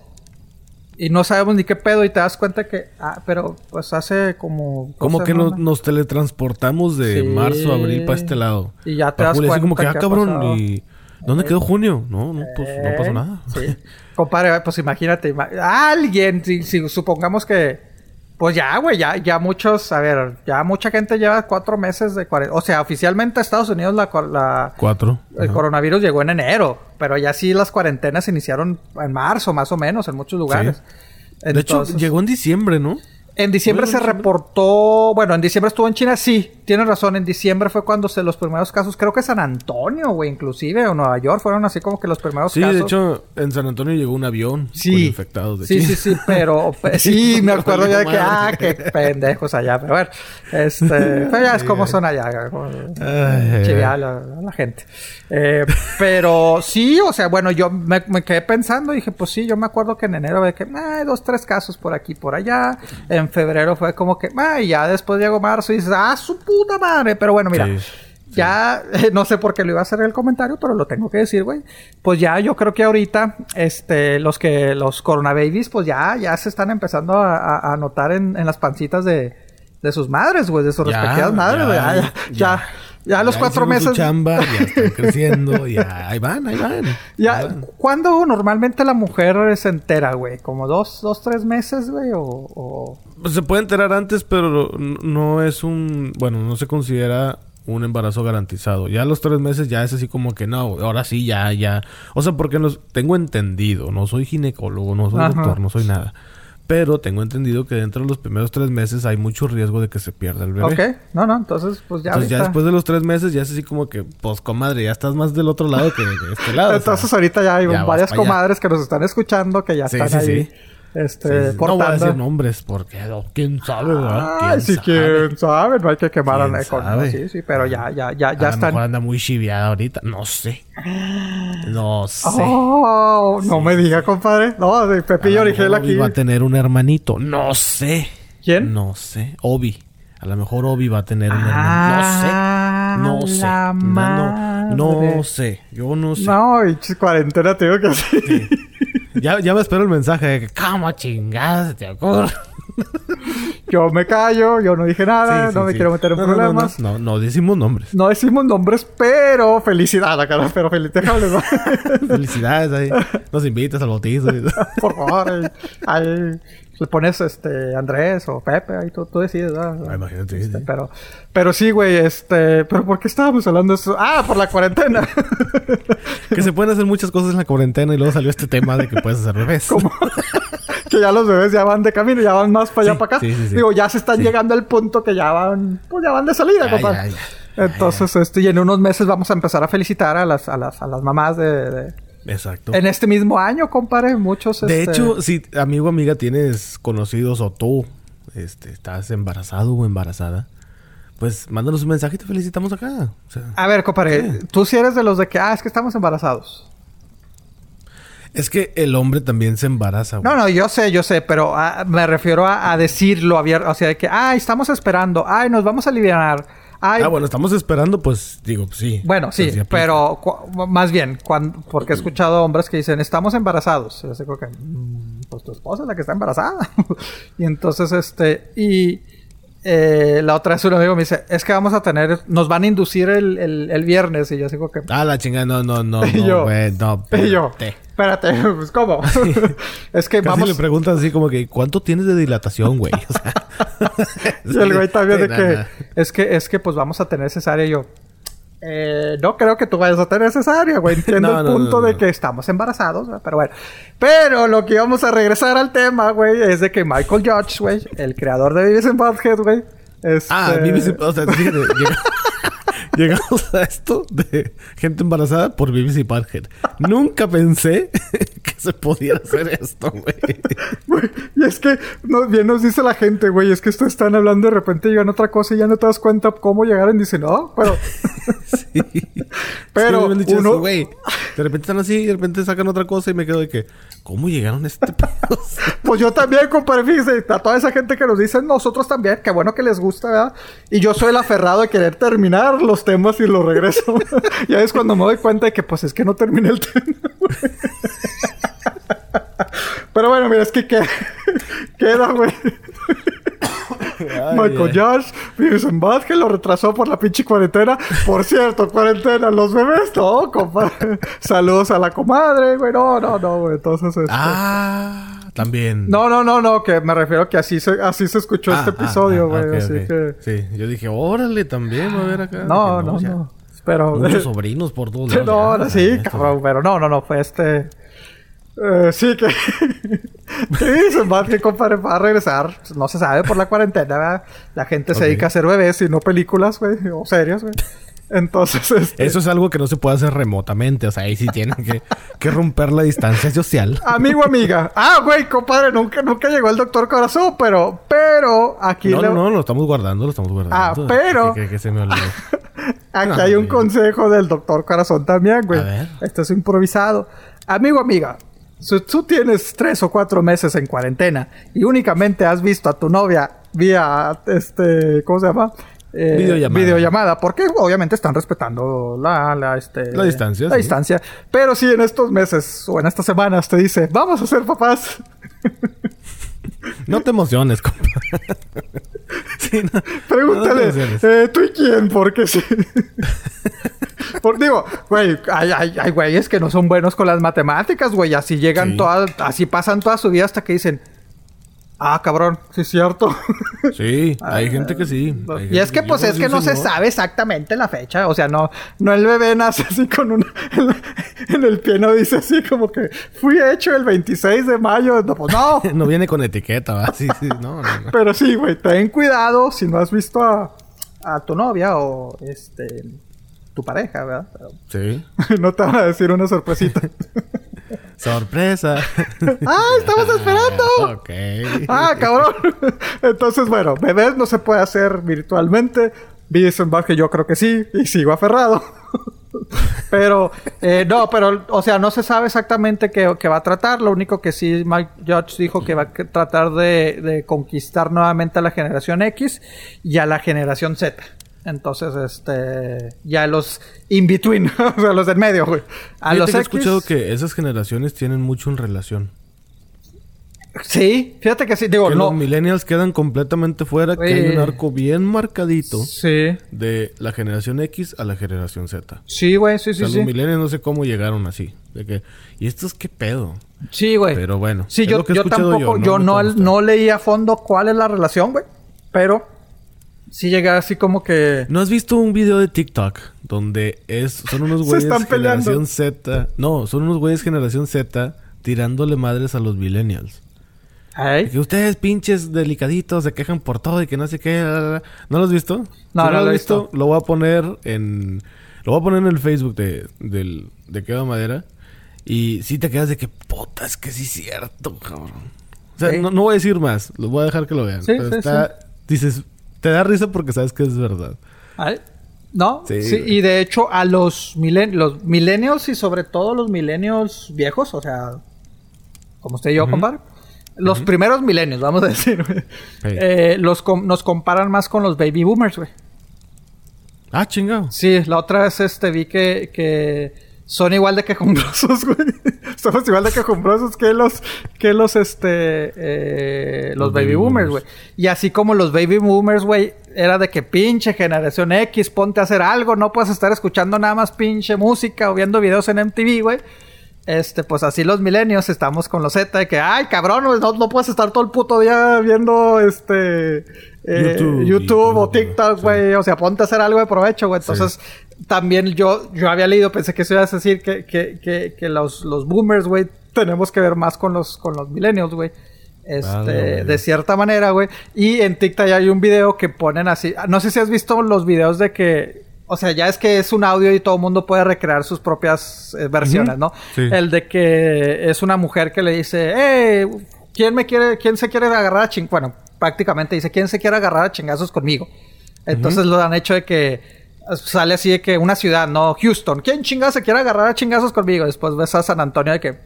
Y no sabemos ni qué pedo y te das cuenta que, ah, pero pues hace como... Como que nos, teletransportamos de Sí. marzo a abril para este lado. Y ya te das Julio, así como que, cuenta ah, cabrón, pasado. ¿y dónde quedó junio? No, no, pues no pasó Eh, nada. Sí. Compadre, pues imagínate, ima- alguien, si, si supongamos que Pues ya, güey, ya, ya muchos, a ver, ya mucha gente lleva cuatro meses de cuarentena. O sea, oficialmente Estados Unidos la, la- Cuatro. el Ajá. coronavirus llegó en enero, pero ya sí las cuarentenas se iniciaron en marzo, más o menos, en muchos lugares. De hecho, llegó en diciembre, ¿no? En diciembre ¿Fue se diciembre? reportó, bueno, en diciembre estuvo en China, sí, tienes razón, en diciembre fue cuando se los primeros casos, creo que San Antonio, güey, inclusive, o Nueva York, fueron así como que los primeros Sí, casos. de hecho, en San Antonio llegó un avión con Sí, infectados de sí, China. sí, sí, pero pe- sí, me acuerdo ya de que, ah, qué pendejos allá, pero bueno, este, pero ya es como son allá, como a la, gente. Eh, pero sí, o sea, bueno, yo me, me quedé pensando, dije, pues sí, yo me acuerdo que en enero de que, ah, dos, tres casos por aquí, por allá, en febrero fue como que, ah, y ya después llegó marzo y dices, ah, su puta madre, pero bueno, mira. Sí, Ya, no sé por qué lo iba a hacer el comentario, pero lo tengo que decir, güey. Pues ya, yo creo que ahorita, este, los que, los coronababies, pues ya, ya se están empezando a, a- notar en, en las pancitas de, de sus madres, güey, de sus Ya, respectivas madres, ya, güey. Ya, ya, ya, ya a los Ya cuatro su meses. chamba, ya están creciendo, ya ahí van, ahí van. Ahí Ya, van. ¿cuándo normalmente la mujer se entera, güey? ¿Como dos, dos, tres meses, güey? O, o- se puede enterar antes, pero no es un... Bueno, no se considera un embarazo garantizado. Ya a los tres meses ya es así como que no, ahora sí, ya, ya. O sea, porque nos, tengo entendido, no soy ginecólogo, no soy Ajá. doctor, no soy nada. Pero tengo entendido que dentro de los primeros tres meses hay mucho riesgo de que se pierda el bebé. Ok, no, no, entonces, pues ya. Entonces ya después de los tres meses ya es así como que, pues comadre, ya estás más del otro lado que de este lado. o sea, Entonces ahorita ya hay ya varias allá. comadres que nos están escuchando que ya Sí, están sí, ahí. sí. Este, Sí, sí. No voy a portando. decir nombres porque oh, quién sabe, ¿verdad? Ay, sí, sabe? quién sabe, no hay que quemar a ¿Quién nadie con- sabe? Sí, sí, pero ya, ya, ya, A ya lo están. mejor anda muy chiviada ahorita. No sé. No sé. Oh, no me diga, compadre. No, de A Pepillo lo Origel aquí. va a tener un hermanito. No sé. ¿Quién? No sé. Obi. A lo mejor Obi va a tener un Ah, hermanito. No sé. la No sé. No, no, no sé. Yo no sé. No, y cuarentena tengo que hacer. Ya, ya me espero el mensaje de que, ¿cómo chingadas te ocurre? Yo me callo, yo no dije nada, Sí, sí, no me sí. quiero meter en No, no, no, problemas. No, no, no decimos nombres. No decimos nombres, pero felicidad, la cara, pero felicidades. Felicidades ahí. Nos invitas al bautizo. Por favor, ahí, ahí le pones este Andrés o Pepe, ahí tú, tú decides, ¿verdad? Ah, imagínate, Este, sí. Pero, pero sí, güey, este, pero ¿por qué estábamos hablando de eso? Ah, por la cuarentena. Que se pueden hacer muchas cosas en la cuarentena y luego salió este tema de que puedes hacer bebés. que ya los bebés ya van de camino, ya van más para allá Sí, para acá. sí. Digo, ya se están llegando al punto que ya van, pues ya van de salida, compadre. Entonces, este, y en unos meses vamos a empezar a felicitar a las, a las, a las mamás de, de- Exacto. en este mismo año, compadre, muchos. De este, hecho, si amigo o amiga tienes conocidos o tú este, estás embarazado o embarazada, pues mándanos un mensaje y te felicitamos acá. O sea, A ver, compadre, tú si eres de los de que, ah, es que estamos embarazados. es que el hombre también se embaraza. güey. No, no, yo sé, yo sé, pero ah, me refiero a, a decirlo abierto, o sea, de que, ay, estamos esperando, ay, nos vamos a aliviar, ay, Ah, bueno, estamos esperando, pues digo, pues, sí. Bueno, sí, Pues, pues, pero más bien, cuando, porque he escuchado hombres que dicen, estamos embarazados. Yo sé que, "Mm, pues tu esposa es la que está embarazada. y entonces, este, y eh, la otra vez un amigo me dice, es que vamos a tener, nos van a inducir el, el, el viernes. Y yo como que, Ah, la chingada, no, no, no, Y yo- no. y yo, espérate. pues ¿cómo? es que Casi vamos... le preguntas así como que, ¿cuánto tienes de dilatación, güey? O sea, Y el güey también de que, es que, es que pues vamos a tener cesárea. Y yo, eh, no creo que tú vayas a tener cesárea, güey. Entiendo No, el no, punto no, de que estamos embarazados, ¿verdad? pero bueno. Pero lo que íbamos a regresar al tema, güey, es de que Michael Judge, güey, el creador de Beavis and Butthead, güey. este- Ah, BBC, o sea, fíjate, llega- llegamos a esto de gente embarazada por BBC Parkhead. Nunca pensé que se pudiera hacer esto, güey. Y es que no, bien nos dice la gente, güey, es que esto están hablando de repente llegan otra cosa y ya no te das cuenta cómo llegaron y dicen, no, pero Sí. Pero Sí, me han dicho uno- eso, güey. De repente están así y de repente sacan otra cosa y me quedo de que, ¿cómo llegaron a este pedo? Pues yo también, compadre, fíjese, a toda esa gente que nos dice, nosotros también, qué bueno que les gusta, ¿verdad? Y yo soy el aferrado de querer terminar los temas y los regreso. ya es cuando me doy cuenta de que, pues, es que no terminé el tema. Güey. Pero bueno, mira, es que queda, queda güey. Michael Josh, and Butthead lo retrasó por la pinche cuarentena. Por cierto, cuarentena, los bebés, no, compadre. Saludos a la comadre, güey. No, no, no, güey. Entonces, este, Ah, también. No, no, no, no, que me refiero que así se, así se escuchó Ah, este ah, episodio, ah, güey. ok, así que. Sí, yo dije, órale, también a ver acá. No, no, ya. no. Pero. Muchos sobrinos por todos lados. no, no, sí, cabrón, pero no, no, no, fue este. Eh, sí, que. ¿Qué dicen, más que compadre va a regresar? No se sabe por la cuarentena, ¿verdad? La gente se dedica a hacer bebés y no películas, güey, o series, güey. Entonces, este. Eso es algo que no se puede hacer remotamente. O sea, ahí sí tienen que, que romper la distancia social. Amigo, amiga. Ah, güey, compadre, nunca, nunca llegó el doctor Corazón, pero, pero, aquí No, le- no, no, lo estamos guardando, lo estamos guardando. Ah, pero- Que, que- que se me olvidó. Aquí hay un consejo del doctor Corazón también, güey. A ver. Esto es improvisado. Amigo, amiga, si tú tienes tres o cuatro meses en cuarentena y únicamente has visto a tu novia vía, este, ¿cómo se llama? Eh, Videollamada. videollamada, porque obviamente están respetando la, la, este, La distancia, La sí. distancia. Pero si en estos meses o en estas semanas te dice, vamos a ser papás. No te emociones, compa. Sí, no- Pregúntale, no eh, ¿tú y quién? Porque sí. Por, digo, güey, hay, hay, hay güeyes que no son buenos con las matemáticas, güey. Así llegan Sí. todas, así pasan toda su vida hasta que dicen, ah, cabrón, sí es cierto. Sí, hay gente que sí. hay y gente es que, pues, es que un no se sabe exactamente la fecha. O sea, no, no el bebé nace así con una. En, el pie no dice así como que fui hecho el 26 de mayo. No, pues no. No viene con etiqueta, ¿va? Sí, sí, no, no, no. Pero sí, güey, ten cuidado si no has visto a, a tu novia o este tu pareja, ¿verdad? Pero Sí. no te van a decir una sorpresita. Sorpresa. ¡Ah, estamos esperando! ok. ¡Ah, cabrón! Entonces, bueno, bebés no se puede hacer virtualmente. Wiesenbach que yo creo que sí, y sigo aferrado. pero, eh, no, pero, o sea, no se sabe exactamente qué, qué va a tratar. Lo único que sí Mike Judge dijo que va a tratar de, de conquistar nuevamente a la generación X y a la generación Z. Entonces, este, ya los in-between, o sea, los del medio, güey. A los he escuchado que esas generaciones tienen mucho en relación. Sí, fíjate que sí, digo, Que no. los millennials quedan completamente fuera, que hay un arco bien marcadito Sí, de la generación X a la generación Z. sí, güey, sí, O sí, sea, sí. los millennials no sé cómo llegaron así. De que, ¿y estos qué pedo? Sí, güey. Pero bueno, Sí, es yo, lo que he yo tampoco, yo, yo, no no, me consta. no leí a fondo cuál es la relación, güey. Pero sí llegué así como que... ¿No has visto un video de TikTok donde es son unos Se güeyes están generación Z? No, son unos güeyes generación Z tirándole madres a los millennials. Ay, Que ustedes pinches delicaditos se quejan por todo y que no sé qué. la, la, la. ¿No lo has visto? No, no lo lo has he visto. visto. Lo voy a poner en lo voy a poner en el Facebook de del de Queda Madera y si te quedas de que puta, es que sí es cierto, cabrón. O sea, Sí. no, no voy a decir más, lo voy a dejar que lo vean. Sí, Pero sí, está dices, te da risa porque sabes que es verdad. ¿No? Sí, y de hecho a los, milen los millennials y sobre todo los millennials viejos, o sea, como usted y yo, compadre. Los primeros milenios, vamos a decir, güey. Hey. Eh, los com- nos comparan más con los baby boomers, güey. Ah, chingado. Sí, la otra vez este vi que, que son igual de quejumbrosos, güey. Somos igual de quejumbrosos que los, que los, este, eh, los, Los baby, baby boomers, güey. Y así como los baby boomers, güey, era de que pinche generación X, ponte a hacer algo, no puedes estar escuchando nada más pinche música o viendo videos en MTV, güey. Este, pues así los milenios estamos con los Z de que, ay, cabrón, no, no puedes estar todo el puto día viendo, este, eh, YouTube YouTube, o TikTok, sí. güey. O sea, ponte a hacer algo de provecho, güey. Entonces, también yo, yo había leído, pensé que eso ibas a decir que, que, que, que los, los boomers, güey, tenemos que ver más con los, con los millennials, güey. Este, Vale, de cierta manera, güey. Y en TikTok ya hay un video que ponen así. No sé si has visto los videos de que. O sea, ya es que es un audio y todo el mundo puede recrear sus propias eh, versiones. ¿no? Sí. El de que es una mujer que le dice, ¡Eh! ¿Quién me quiere, quién se quiere agarrar a ching... Bueno, prácticamente dice, ¿quién se quiere agarrar a chingazos conmigo? Entonces lo han hecho de que sale así de que una ciudad, no, Houston, ¿quién chingados se quiere agarrar a chingazos conmigo? Después ves a San Antonio de que,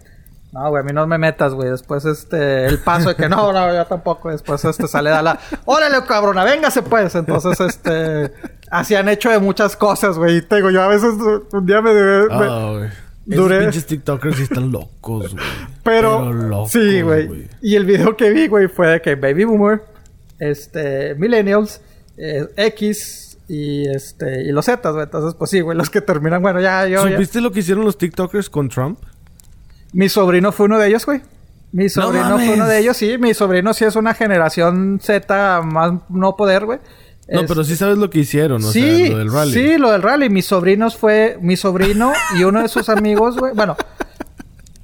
no, güey, a mí no me metas, güey. Después este, el paso de que no, no, yo tampoco. Después este sale a la, órale, cabrona, véngase pues. Entonces, este, así han hecho de muchas cosas, güey. Y te digo, yo a veces un día me, me- Ah, güey. Esos duré- pinches TikTokers están locos, güey. Pero, locos, sí, güey. Y el video que vi, güey, fue de que Baby Boomer, este, Millennials, eh, X y este, y los Z, güey. Entonces, pues sí, güey, los que terminan, bueno, ya, yo, ya. ¿Supiste lo que hicieron los TikTokers con Trump? Mi sobrino fue uno de ellos, güey. Mi sobrino mames. fue uno de ellos, sí. Mi sobrino sí es una generación Z más no poder, güey. No, Es- pero sí sabes lo que hicieron, o sí, sea, lo del rally. sí, lo del rally. Mis sobrinos fue... Mi sobrino y uno de sus amigos, güey. Bueno,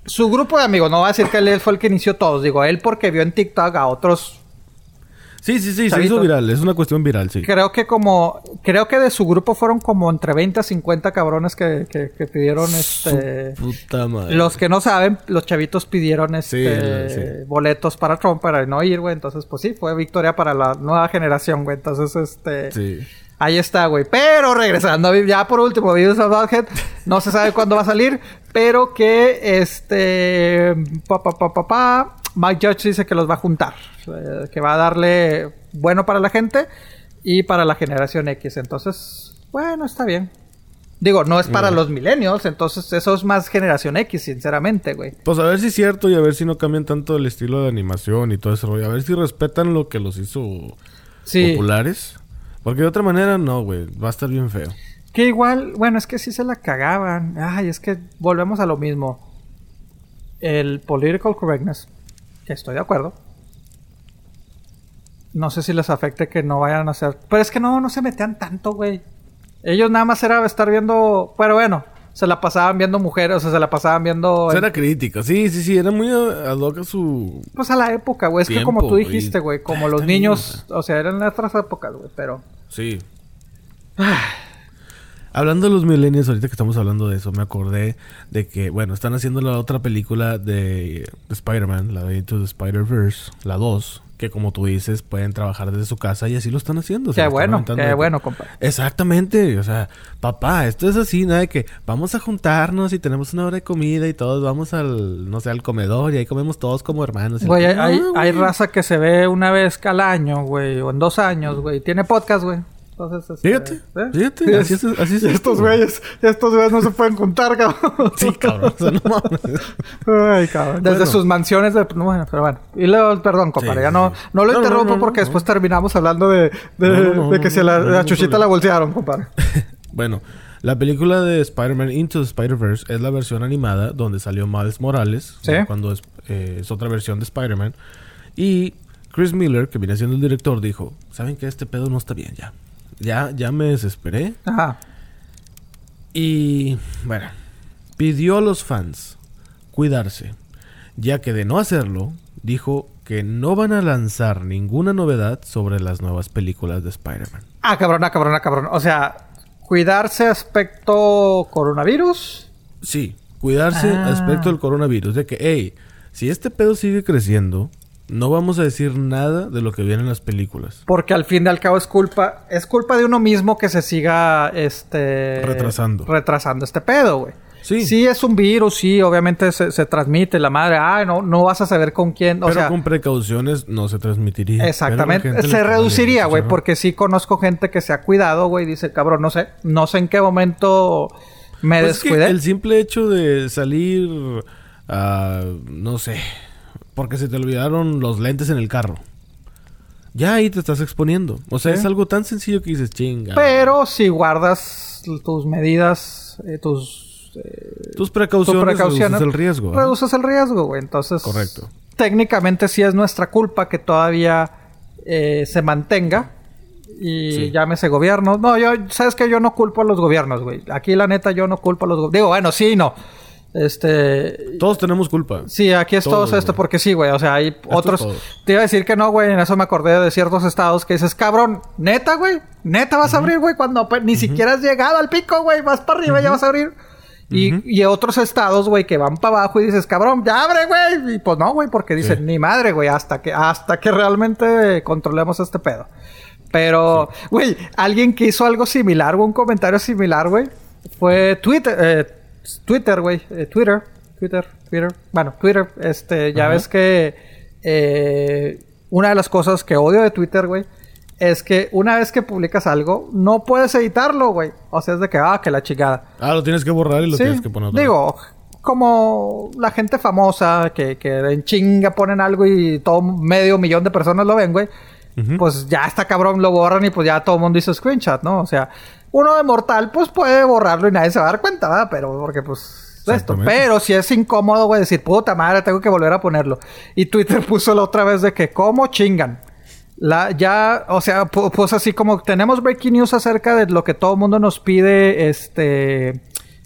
su grupo de amigos. No va a decir que él fue el que inició todos. Digo, él porque vio en TikTok a otros Sí, sí, sí, se hizo viral. Es una cuestión viral, sí. Creo que como... Creo que de su grupo fueron como entre 20 a 50 cabrones que, que, que pidieron este... Puta madre. Los que no saben, los chavitos pidieron este Sí, sí. boletos para Trump para no ir, güey. Entonces, pues sí, fue victoria para la nueva generación, güey. Entonces, este... Sí. Ahí está, güey. Pero regresando, ya por último, Beavis of Butthead. No se sabe cuándo va a salir. Pero que este. Pa, pa, pa, pa, pa, Mike Judge dice que los va a juntar. eh, que va a darle bueno para la gente y para la generación X. Entonces, bueno, está bien. Digo, no es para los millennials, entonces eso es más generación X, sinceramente, güey. Pues a ver si es cierto y a ver si no cambian tanto el estilo de animación y todo ese rollo. A ver si respetan lo que los hizo Sí. populares. Porque de otra manera, no, güey. Va a estar bien feo. Que igual, bueno, es que sí se la cagaban. Ay, es que volvemos a lo mismo. El political correctness, que estoy de acuerdo. No sé si les afecte que no vayan a hacer. Pero es que no, no se metían tanto, güey. Ellos nada más era estar viendo. Pero bueno, se la pasaban viendo mujeres, o sea, se la pasaban viendo. O sea, era crítica. Sí, sí, sí. Era muy ad su... Pues a la época, güey. Es que como tú dijiste, güey, como los Está bien, niños. O sea, eran nuestras épocas, güey, pero. Sí. Hablando de los millennials, ahorita que estamos hablando de eso, me acordé de que, bueno, están haciendo la otra película de, de Spider-Man, la de Into the Spider-Verse, la 2, que como tú dices, pueden trabajar desde su casa y así lo están haciendo. Qué bueno, qué de bueno, compadre. Exactamente, o sea, papá, esto es así, nada de que vamos a juntarnos y tenemos una hora de comida y todos vamos al, no sé, al comedor y ahí comemos todos como hermanos. Güey, hay, hay- raza que se ve una vez al año, güey, o en dos años, güey. Tiene podcast, güey. Entonces, este, Fíjate, ¿eh? fíjate, así es, así es y esto, estos güey. güeyes, estos güeyes no se pueden juntar, cabrón. Sí, cabrón, o sea, no mames. Ay, cabrón. Desde Bueno. sus mansiones de... no, Bueno, pero bueno. Y luego, perdón, compadre. Sí, ya no, no lo No, interrumpo no, porque después terminamos hablando de, que se la, chuchita la bolsearon, compadre. Bueno, la película de Spider-Man Into the Spider-Verse es la versión animada donde salió Miles Morales, Sí. cuando es, eh, es otra versión de Spider-Man. Y Chris Miller, que viene siendo el director, dijo, ¿saben que Este pedo no está bien ya. Ya, ya me desesperé. Ajá. Y bueno, pidió a los fans cuidarse, ya que de no hacerlo, dijo que no van a lanzar ninguna novedad sobre las nuevas películas de Spider-Man. Ah, cabrón, ah, cabrón, ah, cabrón. O sea, cuidarse aspecto coronavirus. Sí, cuidarse Ah. respecto al coronavirus. De que, hey, si este pedo sigue creciendo, no vamos a decir nada de lo que viene en las películas. Porque al fin y al cabo es culpa, es culpa de uno mismo que se siga este Retrasando. retrasando este pedo, güey. Sí. Sí, es un virus, sí, obviamente se, se transmite la madre. Ah, no, no vas a saber con quién. O Pero sea, con precauciones no se transmitiría. exactamente. Se reduciría, güey, porque sí conozco gente que se ha cuidado, güey. Dice, cabrón, no sé, no sé en qué momento me Pues es que descuidé. el simple hecho de salir, a, no sé, porque se te olvidaron los lentes en el carro. Ya ahí te estás exponiendo. O sea, es algo tan sencillo que dices, chinga. Pero si guardas tus medidas, eh, tus eh, tus precauciones, tu reduces el riesgo. Reduces el riesgo, güey. Entonces, Correcto. Técnicamente sí es nuestra culpa que todavía eh, se mantenga. Y Sí. llámese gobierno. No, yo, sabes que yo no culpo a los gobiernos, güey. Aquí la neta yo no culpo a los gobiernos. Digo, bueno, sí, no. Este. Todos tenemos culpa. Sí, aquí es todo esto porque sí, güey. O sea, hay otros. todo. Te iba a decir que no, güey. En eso me acordé de ciertos estados que dices, cabrón, neta, güey. Neta vas a abrir, güey, cuando ni siquiera has llegado al pico, güey. Vas para arriba y ya vas a abrir. Y, y otros estados, güey, que van para abajo y dices, cabrón, ya abre, güey. Y pues no, güey, porque dicen, ni madre, güey, hasta que, hasta que realmente controlemos este pedo. Pero, güey, alguien que hizo algo similar, un comentario similar, güey, fue Twitter, eh, Twitter, güey, eh, Twitter, Twitter, Twitter, bueno, Twitter, este, ya Ajá. ves que eh, una de las cosas que odio de Twitter, güey, es que una vez que publicas algo, no puedes editarlo, güey. O sea, es de que, ah, que la chingada. Ah, lo tienes que borrar y lo Sí, tienes que poner otra vez. digo, como la gente famosa que, que en chinga ponen algo y todo medio millón de personas lo ven, güey. Pues ya está cabrón, lo borran y pues ya todo el mundo hizo screenshot, ¿no? O sea, uno de mortal, pues puede borrarlo y nadie se va a dar cuenta, ¿verdad? Pero porque pues esto. Pero si es incómodo, güey, decir, puta madre, tengo que volver a ponerlo. Y Twitter puso la otra vez de que, ¿cómo chingan? La, ya, o sea, pu- pues así como tenemos breaking news acerca de lo que todo el mundo nos pide, este,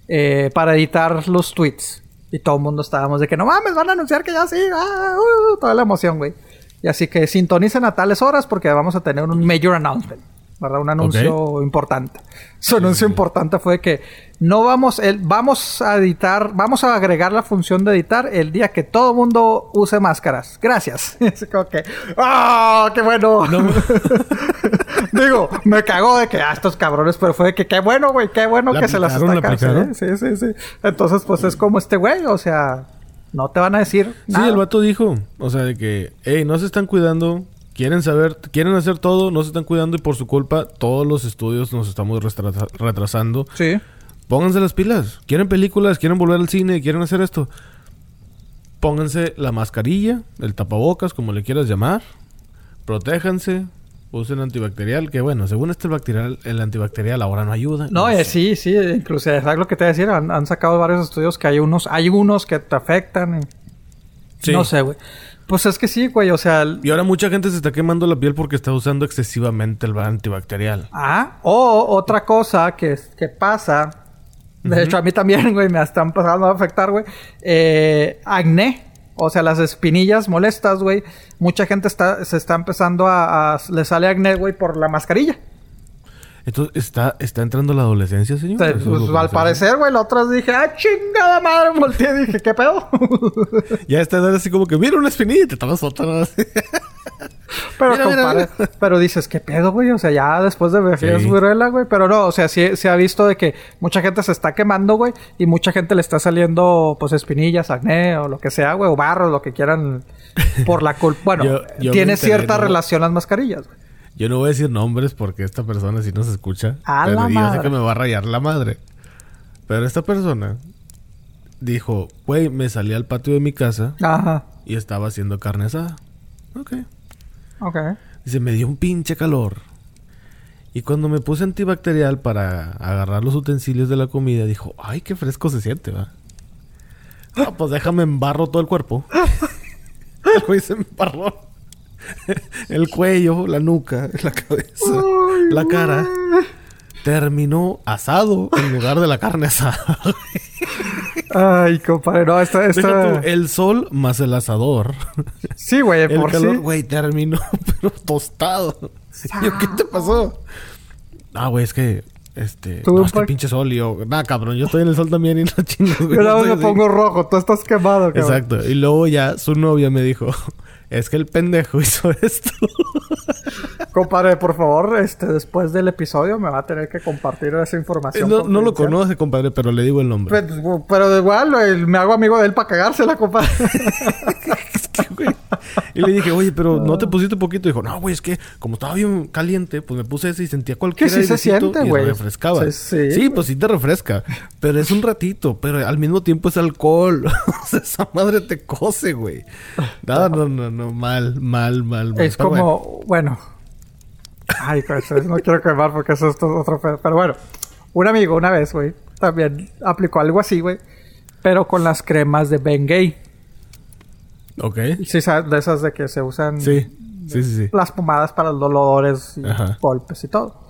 eh, para editar los tweets. Y todo el mundo estábamos de que no mames, van a anunciar que ya sí, ah, uh, toda la emoción, güey. Y así que sintonicen a tales horas porque vamos a tener un major announcement, ¿verdad? Un anuncio importante. Su anuncio importante fue que no vamos, el, vamos a editar, vamos a agregar la función de editar el día que todo el mundo use máscaras. Gracias. Como que, ¡ah, qué bueno! Digo, me cagó de que, ah, estos cabrones, pero fue de que, qué bueno, güey, qué bueno ¿La que se las está ¿eh? Sí, sí, sí. Entonces, pues es como este güey, o sea, no te van a decir. Sí, nada. el vato dijo, o sea, de que, hey, no se están cuidando, quieren saber, quieren hacer todo, no se están cuidando y por su culpa todos los estudios nos estamos retrasa- retrasando. Sí. Pónganse las pilas. Quieren películas, quieren volver al cine, quieren hacer esto. Pónganse la mascarilla, el tapabocas, como le quieras llamar. Protéjanse. Usen antibacterial, que bueno, según este el bacterial, el antibacterial ahora no ayuda. No, eh, sí, sí, incluso es lo que te voy a decir, han, han sacado varios estudios que hay unos, hay unos que te afectan. Sí. No sé, güey. Pues es que sí, güey, o sea, el- Y ahora mucha gente se está quemando la piel porque está usando excesivamente el antibacterial. Ah, o otra cosa que, que pasa, de hecho a mí también, güey, me están empezando a afectar, güey, eh, acné, o sea, las espinillas molestas, güey, mucha gente está, se está empezando a, a- le sale acné, güey, por la mascarilla. Entonces, ¿está, está entrando la adolescencia, señor? Pues, al parecer, güey, la otra dije, ah, chingada madre, volteé y dije, ¿qué pedo? Ya está así como que, mira una espinilla y te tomas otra. Pero, Mira, mira. pero dices, ¿qué pedo, güey? O sea, ya después de vejez, Sí. viruela, güey. Pero no, o sea, sí se ha visto de que mucha gente se está quemando, güey. Y mucha gente le está saliendo, pues, espinillas, acné o lo que sea, güey. O barros, lo que quieran. Por la culpa. Bueno, Yo- yo me tiene enteré, cierta ¿no? relación las mascarillas, güey. Yo no voy a decir nombres porque esta persona sí nos escucha. A pero la yo sé que me va a rayar la madre. Pero esta persona dijo, güey, me salí al patio de mi casa Ajá. y estaba haciendo carne asada. Ok. Ok. Dice, me dio un pinche calor. Y cuando me puse antibacterial para agarrar los utensilios de la comida, dijo, ay, qué fresco se siente, va. No, pues déjame embarro todo el cuerpo. El güey se embarró. El cuello, la nuca, la cabeza, la cara. Terminó asado en lugar de la carne asada. Ay, compadre, no, esta, esta... tú, el sol más el asador. Sí, güey, por calor, sí. güey, terminó, pero tostado. Yo, ¿qué te pasó? Ah, güey, es que, este, Tuve no, es que pinche sol. Y yo, nah, cabrón, yo estoy en el sol también y no chingo, güey. Yo me así". pongo rojo, tú estás quemado, cabrón. Exacto. Y luego ya su novia me dijo, es que el pendejo hizo esto. Compadre, por favor, este, después del episodio me va a tener que compartir esa información. no, no lo conoce, compadre, pero le digo el nombre. Pero, pero de igual, me hago amigo de él para cagársela, compadre. Güey. Y le dije, oye, pero ¿no te pusiste poquito? dijo, no, güey, es que como estaba bien caliente, pues me puse ese y sentía cualquier Que sí se siente, y güey. refrescaba. Sí, sí. pues sí te refresca. Pero es un ratito, pero al mismo tiempo es alcohol. o sea, esa madre te cose, güey. No, no, no, no, mal, mal, mal, mal. es Pero bueno. como, bueno. Ay, pues, no quiero quemar porque eso es todo otro pedo. Pero bueno, un amigo una vez, güey, también aplicó algo así, güey. Pero con las cremas de Bengay. Ok. Sí, de esas de que se usan Sí, sí, sí, sí. las pomadas para los dolores y Ajá. golpes y todo.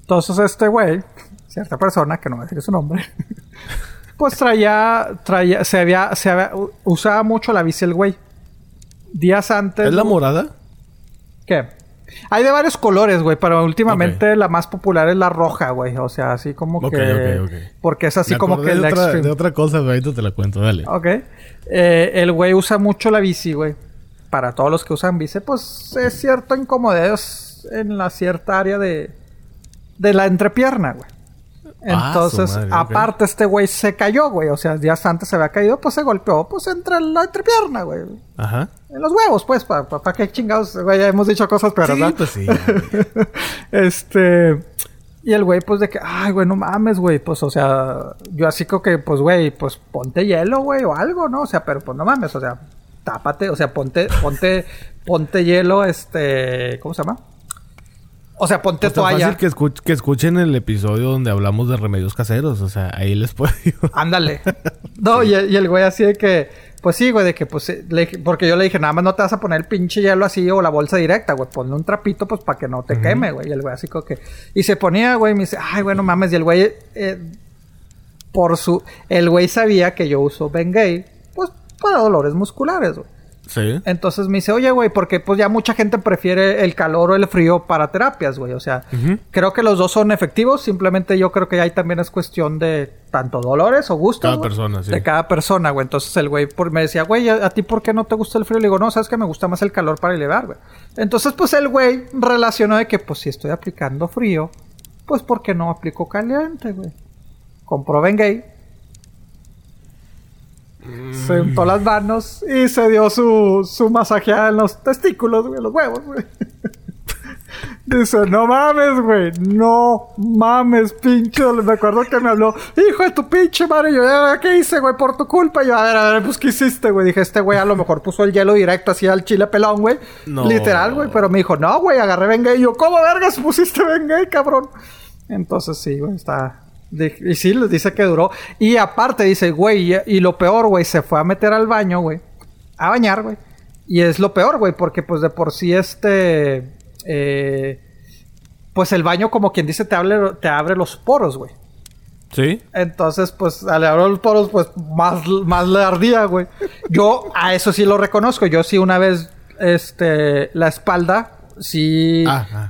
Entonces este güey, cierta persona, que no voy a decir su nombre, pues traía, traía, se había, se había, usaba mucho la bici el güey. Días antes. ¿Es la morada? ¿Qué? Hay de varios colores, güey, pero últimamente la más popular es la roja, güey. O sea, así como Ok, que... ok, ok. Porque es así Me como que de otra, extreme. de otra cosa, ahorita te la cuento, dale. Ok. Eh, el güey usa mucho la bici, güey. Para todos los que usan bici, pues es cierto incomodidad en la cierta área de, de la entrepierna, güey. Ah, Entonces, madre, aparte, este güey se cayó, güey. O sea, días antes se había caído, pues se golpeó, pues entre la entrepierna, güey. Ajá. En los huevos, pues, para pa, pa qué chingados, güey, ya hemos dicho cosas peores, Sí, ¿verdad? pues sí. este. Y el güey, pues de que, ay, güey, no mames, güey. Pues, o sea, yo así como que, pues, güey, pues ponte hielo, güey, o algo, ¿no? O sea, pero pues no mames, o sea, tápate, o sea, ponte, ponte, ponte hielo, este, ¿cómo se llama? O sea, ponte sea, toalla. fácil que, escuch- que escuchen el episodio donde hablamos de remedios caseros. O sea, ahí les puedo... Ándale. No, y, y el güey así de que, pues sí, güey, de que pues, eh, le porque yo le dije, nada más no te vas a poner el pinche hielo así o la bolsa directa, güey, ponle un trapito, pues para que no te queme, güey. Y el güey así como que, y se ponía, güey, y me dice, ay, bueno, mames, y el güey, eh, por su, el güey sabía que yo uso Bengay, pues para dolores musculares, güey. Sí. Entonces me dice, oye, güey, porque pues ya mucha gente prefiere el calor o el frío para terapias, güey. O sea, creo que los dos son efectivos. Simplemente yo creo que ahí también es cuestión de tanto dolores o gustos. Cada persona, sí. De cada persona, güey. Entonces el güey me decía, güey, ¿a, a ti por qué no te gusta el frío? Le digo, no, sabes que me gusta más el calor para elevar, güey. Entonces, pues el güey relacionó de que, pues si estoy aplicando frío, pues ¿por qué no aplico caliente, güey? Compró Bengay. Se untó las manos y se dio su, su masajeada en los testículos, güey, los huevos, güey. Dice, no mames, güey, no mames, pinche. Me acuerdo que me habló, hijo de tu pinche madre. Yo, "Ah, ¿qué hice, güey? Por tu culpa. Y yo, a ver, a ver, pues, ¿qué hiciste, güey? Dije, este güey a lo mejor puso el hielo directo así al chile pelón, güey. No. Literal, güey. Pero me dijo, no, güey, agarré venga. Y yo, ¿cómo vergas pusiste venga, cabrón? Entonces, sí, güey, está. Y sí, les dice que duró. Y aparte, dice, güey, y, y lo peor, güey, se fue a meter al baño, güey. A bañar, güey. Y es lo peor, güey, porque pues de por sí este. eh, pues el baño, como quien dice, te abre, te abre los poros, güey. Sí. Entonces, pues, al abrir los poros, pues, más, más le ardía, güey. Yo, a eso sí lo reconozco. Yo sí una vez, este, la espalda, sí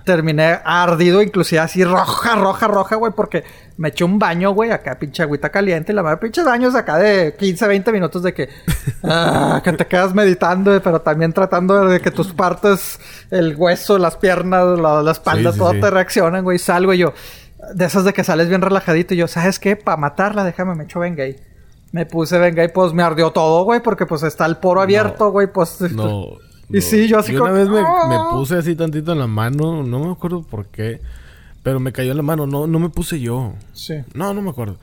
terminé ardido, inclusive así roja, roja, roja, güey, porque me eché un baño, güey, acá pinche agüita caliente, y la madre pinches baños acá de 15, 20 minutos de que, ah, que te quedas meditando, pero también tratando de que tus partes, el hueso, las piernas, la, la espalda, Sí, sí, todo sí. te reaccionan, güey, salgo y yo, de esas de que sales bien relajadito y yo, ¿sabes qué? Para matarla, déjame, me echo Bengay. Me puse Bengay, pues me ardió todo, güey, porque pues está el poro abierto, güey, pues... No. Y sí, yo así una como- vez me, ¡Ah! me puse así tantito en la mano, no me acuerdo por qué, pero me cayó en la mano, no, no me puse yo. Sí. No, no me acuerdo.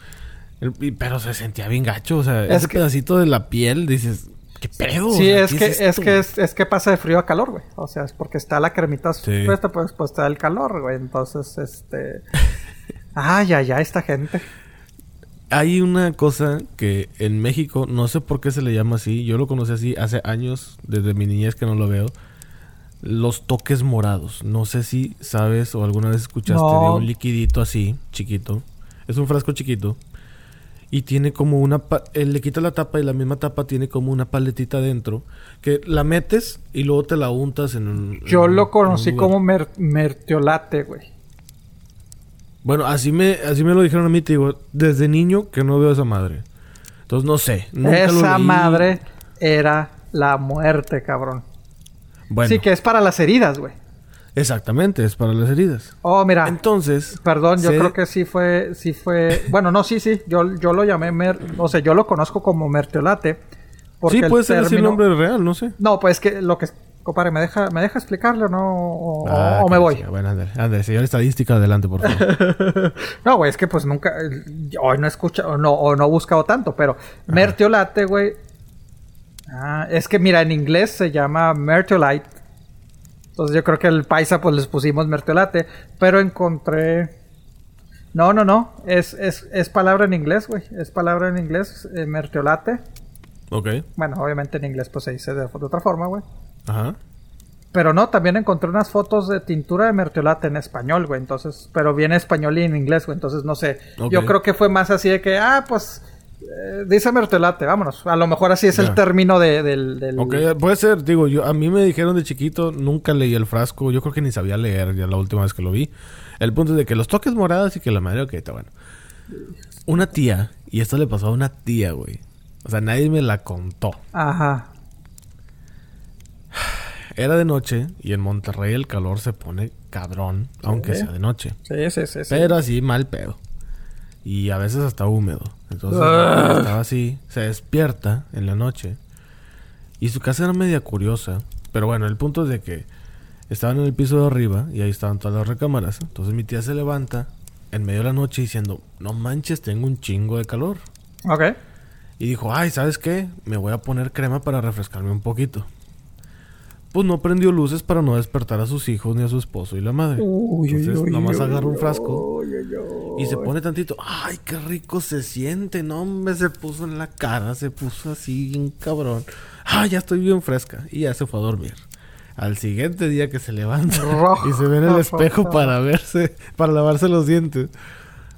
El- pero se sentía bien gacho, o sea, Es ese que- pedacito de la piel, dices, ¿qué pedo? Sí, O sea, es ¿qué que, es, que es, es que pasa de frío a calor, güey. O sea, es porque está la cremita Sí. pues, pues está el calor, güey. Entonces, este... Ay, ay, ay, esta gente. Hay una cosa que en México, no sé por qué se le llama así, yo lo conocí así hace años, desde mi niñez que no lo veo. Los toques morados. No sé si sabes o alguna vez escuchaste No. de un liquidito así, chiquito. Es un frasco chiquito. Y tiene como una... eh, le quitas la tapa y la misma tapa tiene como una paletita dentro. Que la metes y luego te la untas en un... Yo en lo conocí como mer- mertiolate, güey. Bueno, así me, así me lo dijeron a mí, te digo, desde niño que no veo esa madre. Entonces no sé. nunca Esa madre era la muerte, cabrón. Bueno, Sí, que es para las heridas, güey. exactamente, es para las heridas. Oh, mira. Entonces, Perdón, yo creo que sí fue, sí fue, bueno, no, sí, sí, yo, yo lo llamé, mer, o sea, yo lo conozco como mertiolate. porque Sí, el puede ser así el término- nombre real, no sé. No, pues que lo que, compadre, ¿me deja, me deja explicarlo no? o, Ah, o me voy? Bueno, ándale, ándale, señor estadística, adelante, por favor. No, güey, es que pues nunca, eh, hoy no he escuchado, o no, o no he buscado tanto, pero mertiolate, güey. Ah, es que mira, en inglés se llama mertiolite. Entonces yo creo que el paisa pues les pusimos mertiolate, pero encontré... No, no, no, es, es, es palabra en inglés, güey, es palabra en inglés, eh, mertiolate. ok, Bueno, obviamente en inglés pues se dice de, de otra forma, güey. Ajá. Pero no, también encontré unas fotos de tintura de mertiolate en español, güey. Entonces, pero viene español y en inglés, güey. Entonces, no sé. Yo creo que fue más así de que, ah, pues, eh, dice mertiolate, vámonos. A lo mejor así es el término de, del... del- Ok, puede ser, digo, yo a mí me dijeron de chiquito, nunca leí el frasco, yo creo que ni sabía leer ya la última vez que lo vi. El punto es de que los toques morados y que la madre, ok, está bueno. Una tía, y esto le pasó a una tía, güey. O sea, nadie me la contó. Ajá. Era de noche y en Monterrey el calor se pone cabrón, aunque sea de noche. Sí, sí, sí. sí. Pero así mal pedo. Y a veces hasta húmedo. Entonces Ah. estaba así, se despierta en la noche. Y su casa era media curiosa. Pero bueno, el punto es de que estaban en el piso de arriba y ahí estaban todas las recámaras. Entonces mi tía se levanta en medio de la noche diciendo, no manches, tengo un chingo de calor. Ok. Y dijo, ay, ¿sabes qué? Me voy a poner crema para refrescarme un poquito. Pues no prendió luces para no despertar a sus hijos ni a su esposo y la madre. Entonces nomás agarra un frasco y se pone tantito. Ay, qué rico se siente. No, hombre, se puso en la cara, se puso así bien cabrón. Ah, ya estoy bien fresca. Y ya se fue a dormir. Al siguiente día que se levanta y se ve en el espejo para verse, para lavarse los dientes.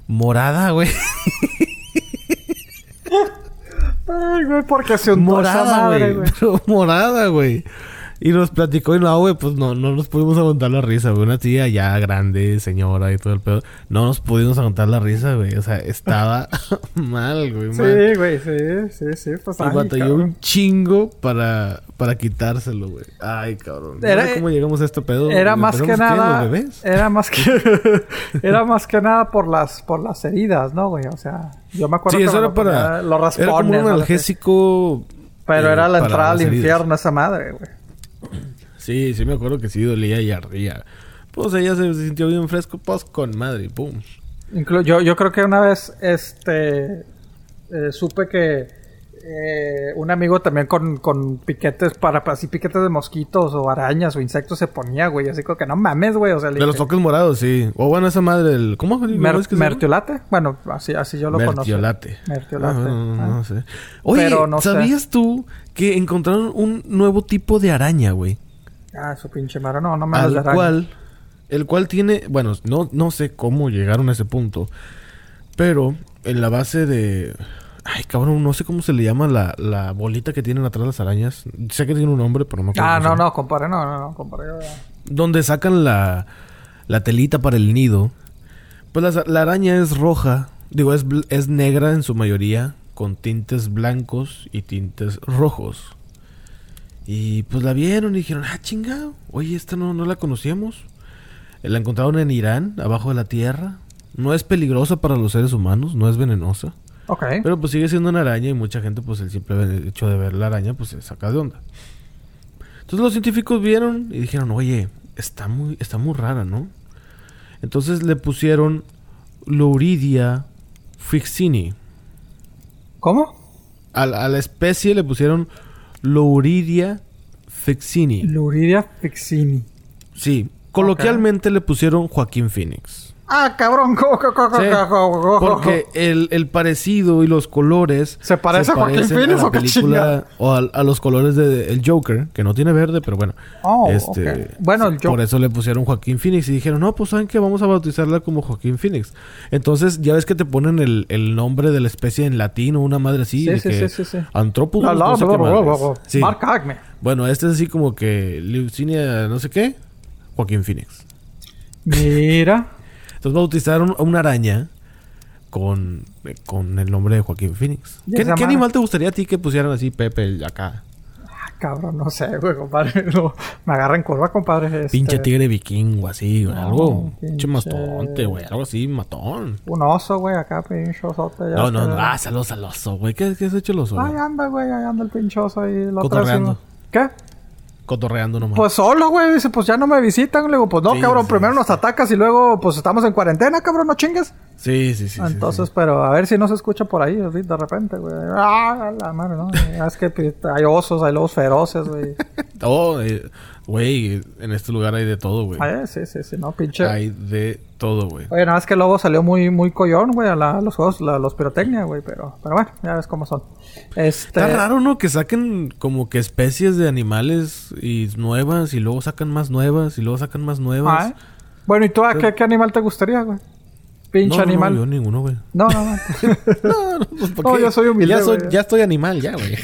Morada, güey. Ay, güey, porque se morada, madre, güey. güey. Pero morada, güey. Y nos platicó y no, güey, pues no, no nos pudimos aguantar la risa, güey. Una tía ya grande, señora y todo el pedo. No nos pudimos aguantar la risa, güey. O sea, estaba mal, güey. mal. Sí, güey, sí, sí, sí. Pues, Y batalló un chingo para, para quitárselo, güey. Ay, cabrón. Era- sé ¿Cómo llegamos a este pedo? Era más que ¿Empezamos qué, nada. bebés? Era más que. era más que nada por las, por las heridas, ¿no, güey? O sea, yo me acuerdo Sí, que eso era para... Los raspones. Era como un ¿no? analgésico... Pero eh, era la entrada al infierno esa madre, güey. Sí, sí me acuerdo que sí dolía y ardía. Pues ella se sintió bien fresco, pues con madre, pum. Yo, yo creo que una vez, este, eh, supe que eh, un amigo también con, con piquetes, para, así piquetes de mosquitos o arañas o insectos se ponía, güey. Así como que no mames, güey. O sea, le De los toques morados, sí. O bueno, esa madre, el... ¿Cómo? ¿Cómo "Mer- es que? ¿Mertiolate? Bueno, así, así yo lo conozco. Mertiolate. Mertiolate. Ah, no, Ah. no sé. Oye, Pero no sé. ¿sabías tú que encontraron un nuevo tipo de araña, güey? Ah, su pinche madre. No, no me Al araña. cual... El cual tiene... Bueno, no, no sé cómo llegaron a ese punto. Pero en la base de... Ay, cabrón, no sé cómo se le llama la, la bolita que tienen atrás las arañas. Sé que tiene un nombre, pero no me acuerdo. Ah, no, no, compadre. No, no, no, compadre. donde sacan la, la telita para el nido. Pues la, la araña es roja, digo, es, es negra en su mayoría, con tintes blancos y tintes rojos. Y pues la vieron y dijeron, ah, chingado, oye, esta no, no la conocíamos. La encontraron en Irán, abajo de la tierra. No es peligrosa para los seres humanos, no es venenosa. Pero pues sigue siendo una araña y mucha gente pues el simple hecho de ver la araña pues se saca de onda. Entonces los científicos vieron y dijeron, oye, está muy, está muy rara, ¿no? Entonces le pusieron Louridia fixini. ¿Cómo? A, la- a la especie le pusieron Louridia fixini. Luridia fixini. Sí, coloquialmente le pusieron Joaquín Phoenix. Ah, cabrón. co- co- co- Sí, porque el, el parecido y los colores ¿Se parece a Joaquín Phoenix o película o a, a los colores de el Joker que no tiene verde pero bueno Oh, este ok. Bueno, el por eso le pusieron Joaquín Phoenix y dijeron no pues saben que vamos a bautizarla como Joaquín Phoenix entonces ya ves que te ponen el, el nombre de la especie en latino una madre así Sí, de sí, que sí, sí. Mark Acme. bueno este es así como que Leucinia no sé qué Joaquín Phoenix Mira. Entonces bautizaron a una araña con, con el nombre de Joaquín Phoenix. ¿Qué, animal te gustaría a ti que pusieran así Pepe acá? Ah, cabrón, no sé, güey, compadre. No, me agarra en curva, compadre. este, Pinche tigre vikingo así, güey. No, algo. Pinche mastonte, güey. Algo así, matón. Un oso, güey, acá, pinche osote. ya No, no, no. Ah, saludos al oso, güey. ¿Qué, ¿Qué has hecho el oso? Ahí anda, güey, ahí anda el pinche oso ahí. Cotorreando. ¿Qué? Cotorreando nomás. Pues solo, güey. Dice, pues ya no me visitan. Le digo, pues no, Sí, cabrón. sí, primero sí. nos atacas y luego, pues estamos en cuarentena, cabrón. No chingues. sí, sí, sí. Entonces, pero a ver si no se escucha por ahí, de repente, güey. Ah, la madre, ¿no? es que pi- hay osos, hay lobos feroces, güey. Oh, eh, güey. En este lugar hay de todo, güey. Ay, sí, sí, sí, no, pinche. Hay de todo, güey. Oye, nada más que el lobo salió muy, muy collón, güey, a, la- los juegos, la- los pirotecnia, güey, pero, pero bueno, ya ves cómo son. Este. Está raro, ¿no? Que saquen como que especies de animales y nuevas y luego sacan más nuevas y luego sacan más nuevas. Ah, ¿eh? Bueno, ¿y tú a qué, qué animal te gustaría, güey? Pinche no, no, animal. No, yo ninguno, güey. No, no, no. No, no, pues, ¿por No, yo soy humilde, Ya, soy, güey. ya estoy animal, ya, güey.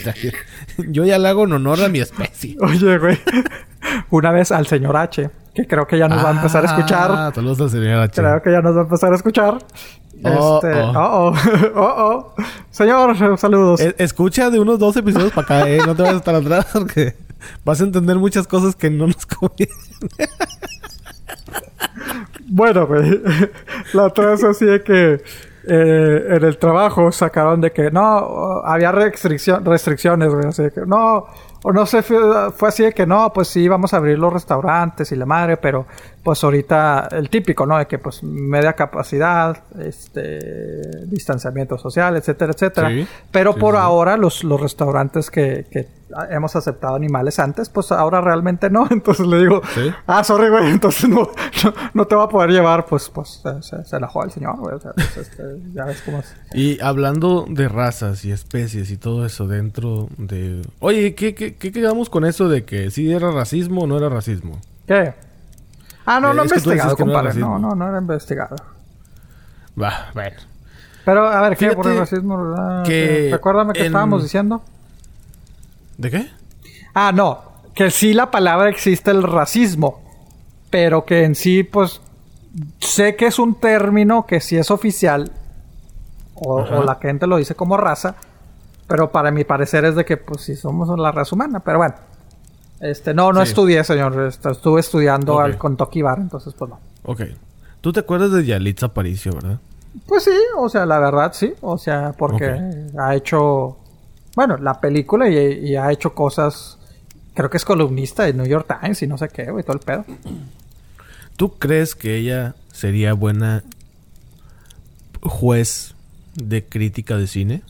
Yo ya le hago en honor a mi especie. Oye, güey. Una vez al señor H, que creo que ya nos va a empezar a escuchar. Ah, saludos al señor H. Creo que ya nos va a empezar a escuchar. Oh, este. oh. Oh, oh. oh, oh. Señor, saludos. Eh, escucha de unos dos episodios para acá, ¿eh? No te vayas a estar atrás porque vas a entender muchas cosas que no nos convienen. Bueno, güey. La otra vez así de que eh, en el trabajo sacaron de que no, había restricción, restricciones, güey. Así de que no, o no sé, fue, fue así de que no, pues sí, vamos a abrir los restaurantes y la madre, pero pues ahorita el típico, ¿no? De que pues media capacidad, este, distanciamiento social, etcétera, etcétera. Sí, Pero sí, por sí. ahora los, los restaurantes que, que hemos aceptado animales antes, pues ahora realmente no. Entonces le digo, ah, sorry, güey, entonces no, no, te va a poder llevar, pues, pues se, la juega el señor, güey. O sea, pues, este, ya ves cómo es. Y hablando de razas y especies y todo eso dentro de... Oye, ¿qué, qué, qué quedamos con eso de que si era racismo o no era racismo? ¿Qué? Ah, no, no he investigado, compadre. No, no, no era investigado. Va, bueno. Pero, a ver, ¿qué por el racismo? Ah, que Recuérdame que estábamos diciendo. ¿De qué? Ah, no. Que sí la palabra existe el racismo. Pero que en sí, pues. Sé que es un término que sí es oficial. O, la gente lo dice como raza. Pero para mi parecer es de que, pues, sí somos la raza humana. Pero bueno. Este, no, no estudié, señor. Estuve estudiando al, con Tokibar, entonces, pues no. Ok. ¿Tú te acuerdas de Yalitza Aparicio, verdad? Pues sí, o sea, la verdad sí. O sea, porque ha hecho, bueno, la película y, ha hecho cosas, creo que es columnista de New York Times y no sé qué, güey, todo el pedo. ¿Tú crees que ella sería buena juez de crítica de cine?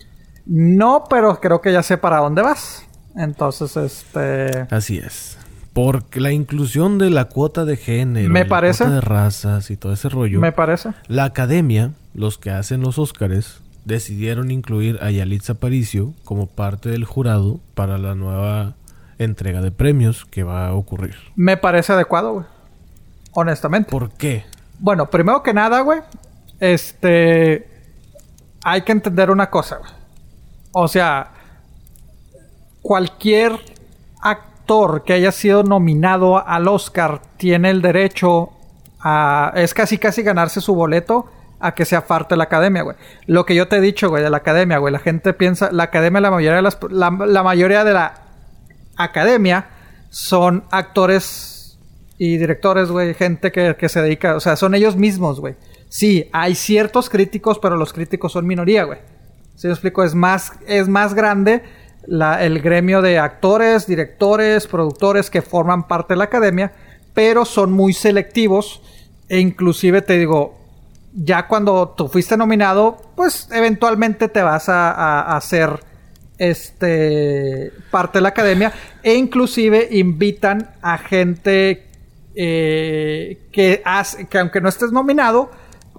No, pero creo que ya sé para dónde vas. Entonces, este... Así es. Porque la inclusión de la cuota de género, me parece, de razas y todo ese rollo. Me parece. La academia, los que hacen los Óscares, decidieron incluir a Yalitza Aparicio como parte del jurado para la nueva entrega de premios que va a ocurrir. Me parece adecuado, güey. Honestamente. ¿Por qué? Bueno, primero que nada, güey, este hay que entender una cosa, güey. O sea, cualquier que haya sido nominado al Oscar tiene el derecho a... Es casi casi ganarse su boleto a que sea parte de la academia, güey. Lo que yo te he dicho, güey, de la academia, güey. La gente piensa... La academia, la mayoría de las... La, mayoría de la academia son actores y directores, güey. Gente que, que se dedica... O sea, son ellos mismos, güey. Sí, hay ciertos críticos, pero los críticos son minoría, güey. Si me explico, es más, es más grande el gremio de actores, directores, productores que forman parte de la academia, pero son muy selectivos e inclusive te digo, ya cuando tú fuiste nominado, pues eventualmente te vas a, hacer este parte de la academia e inclusive invitan a gente eh, que, hace, que aunque no estés nominado,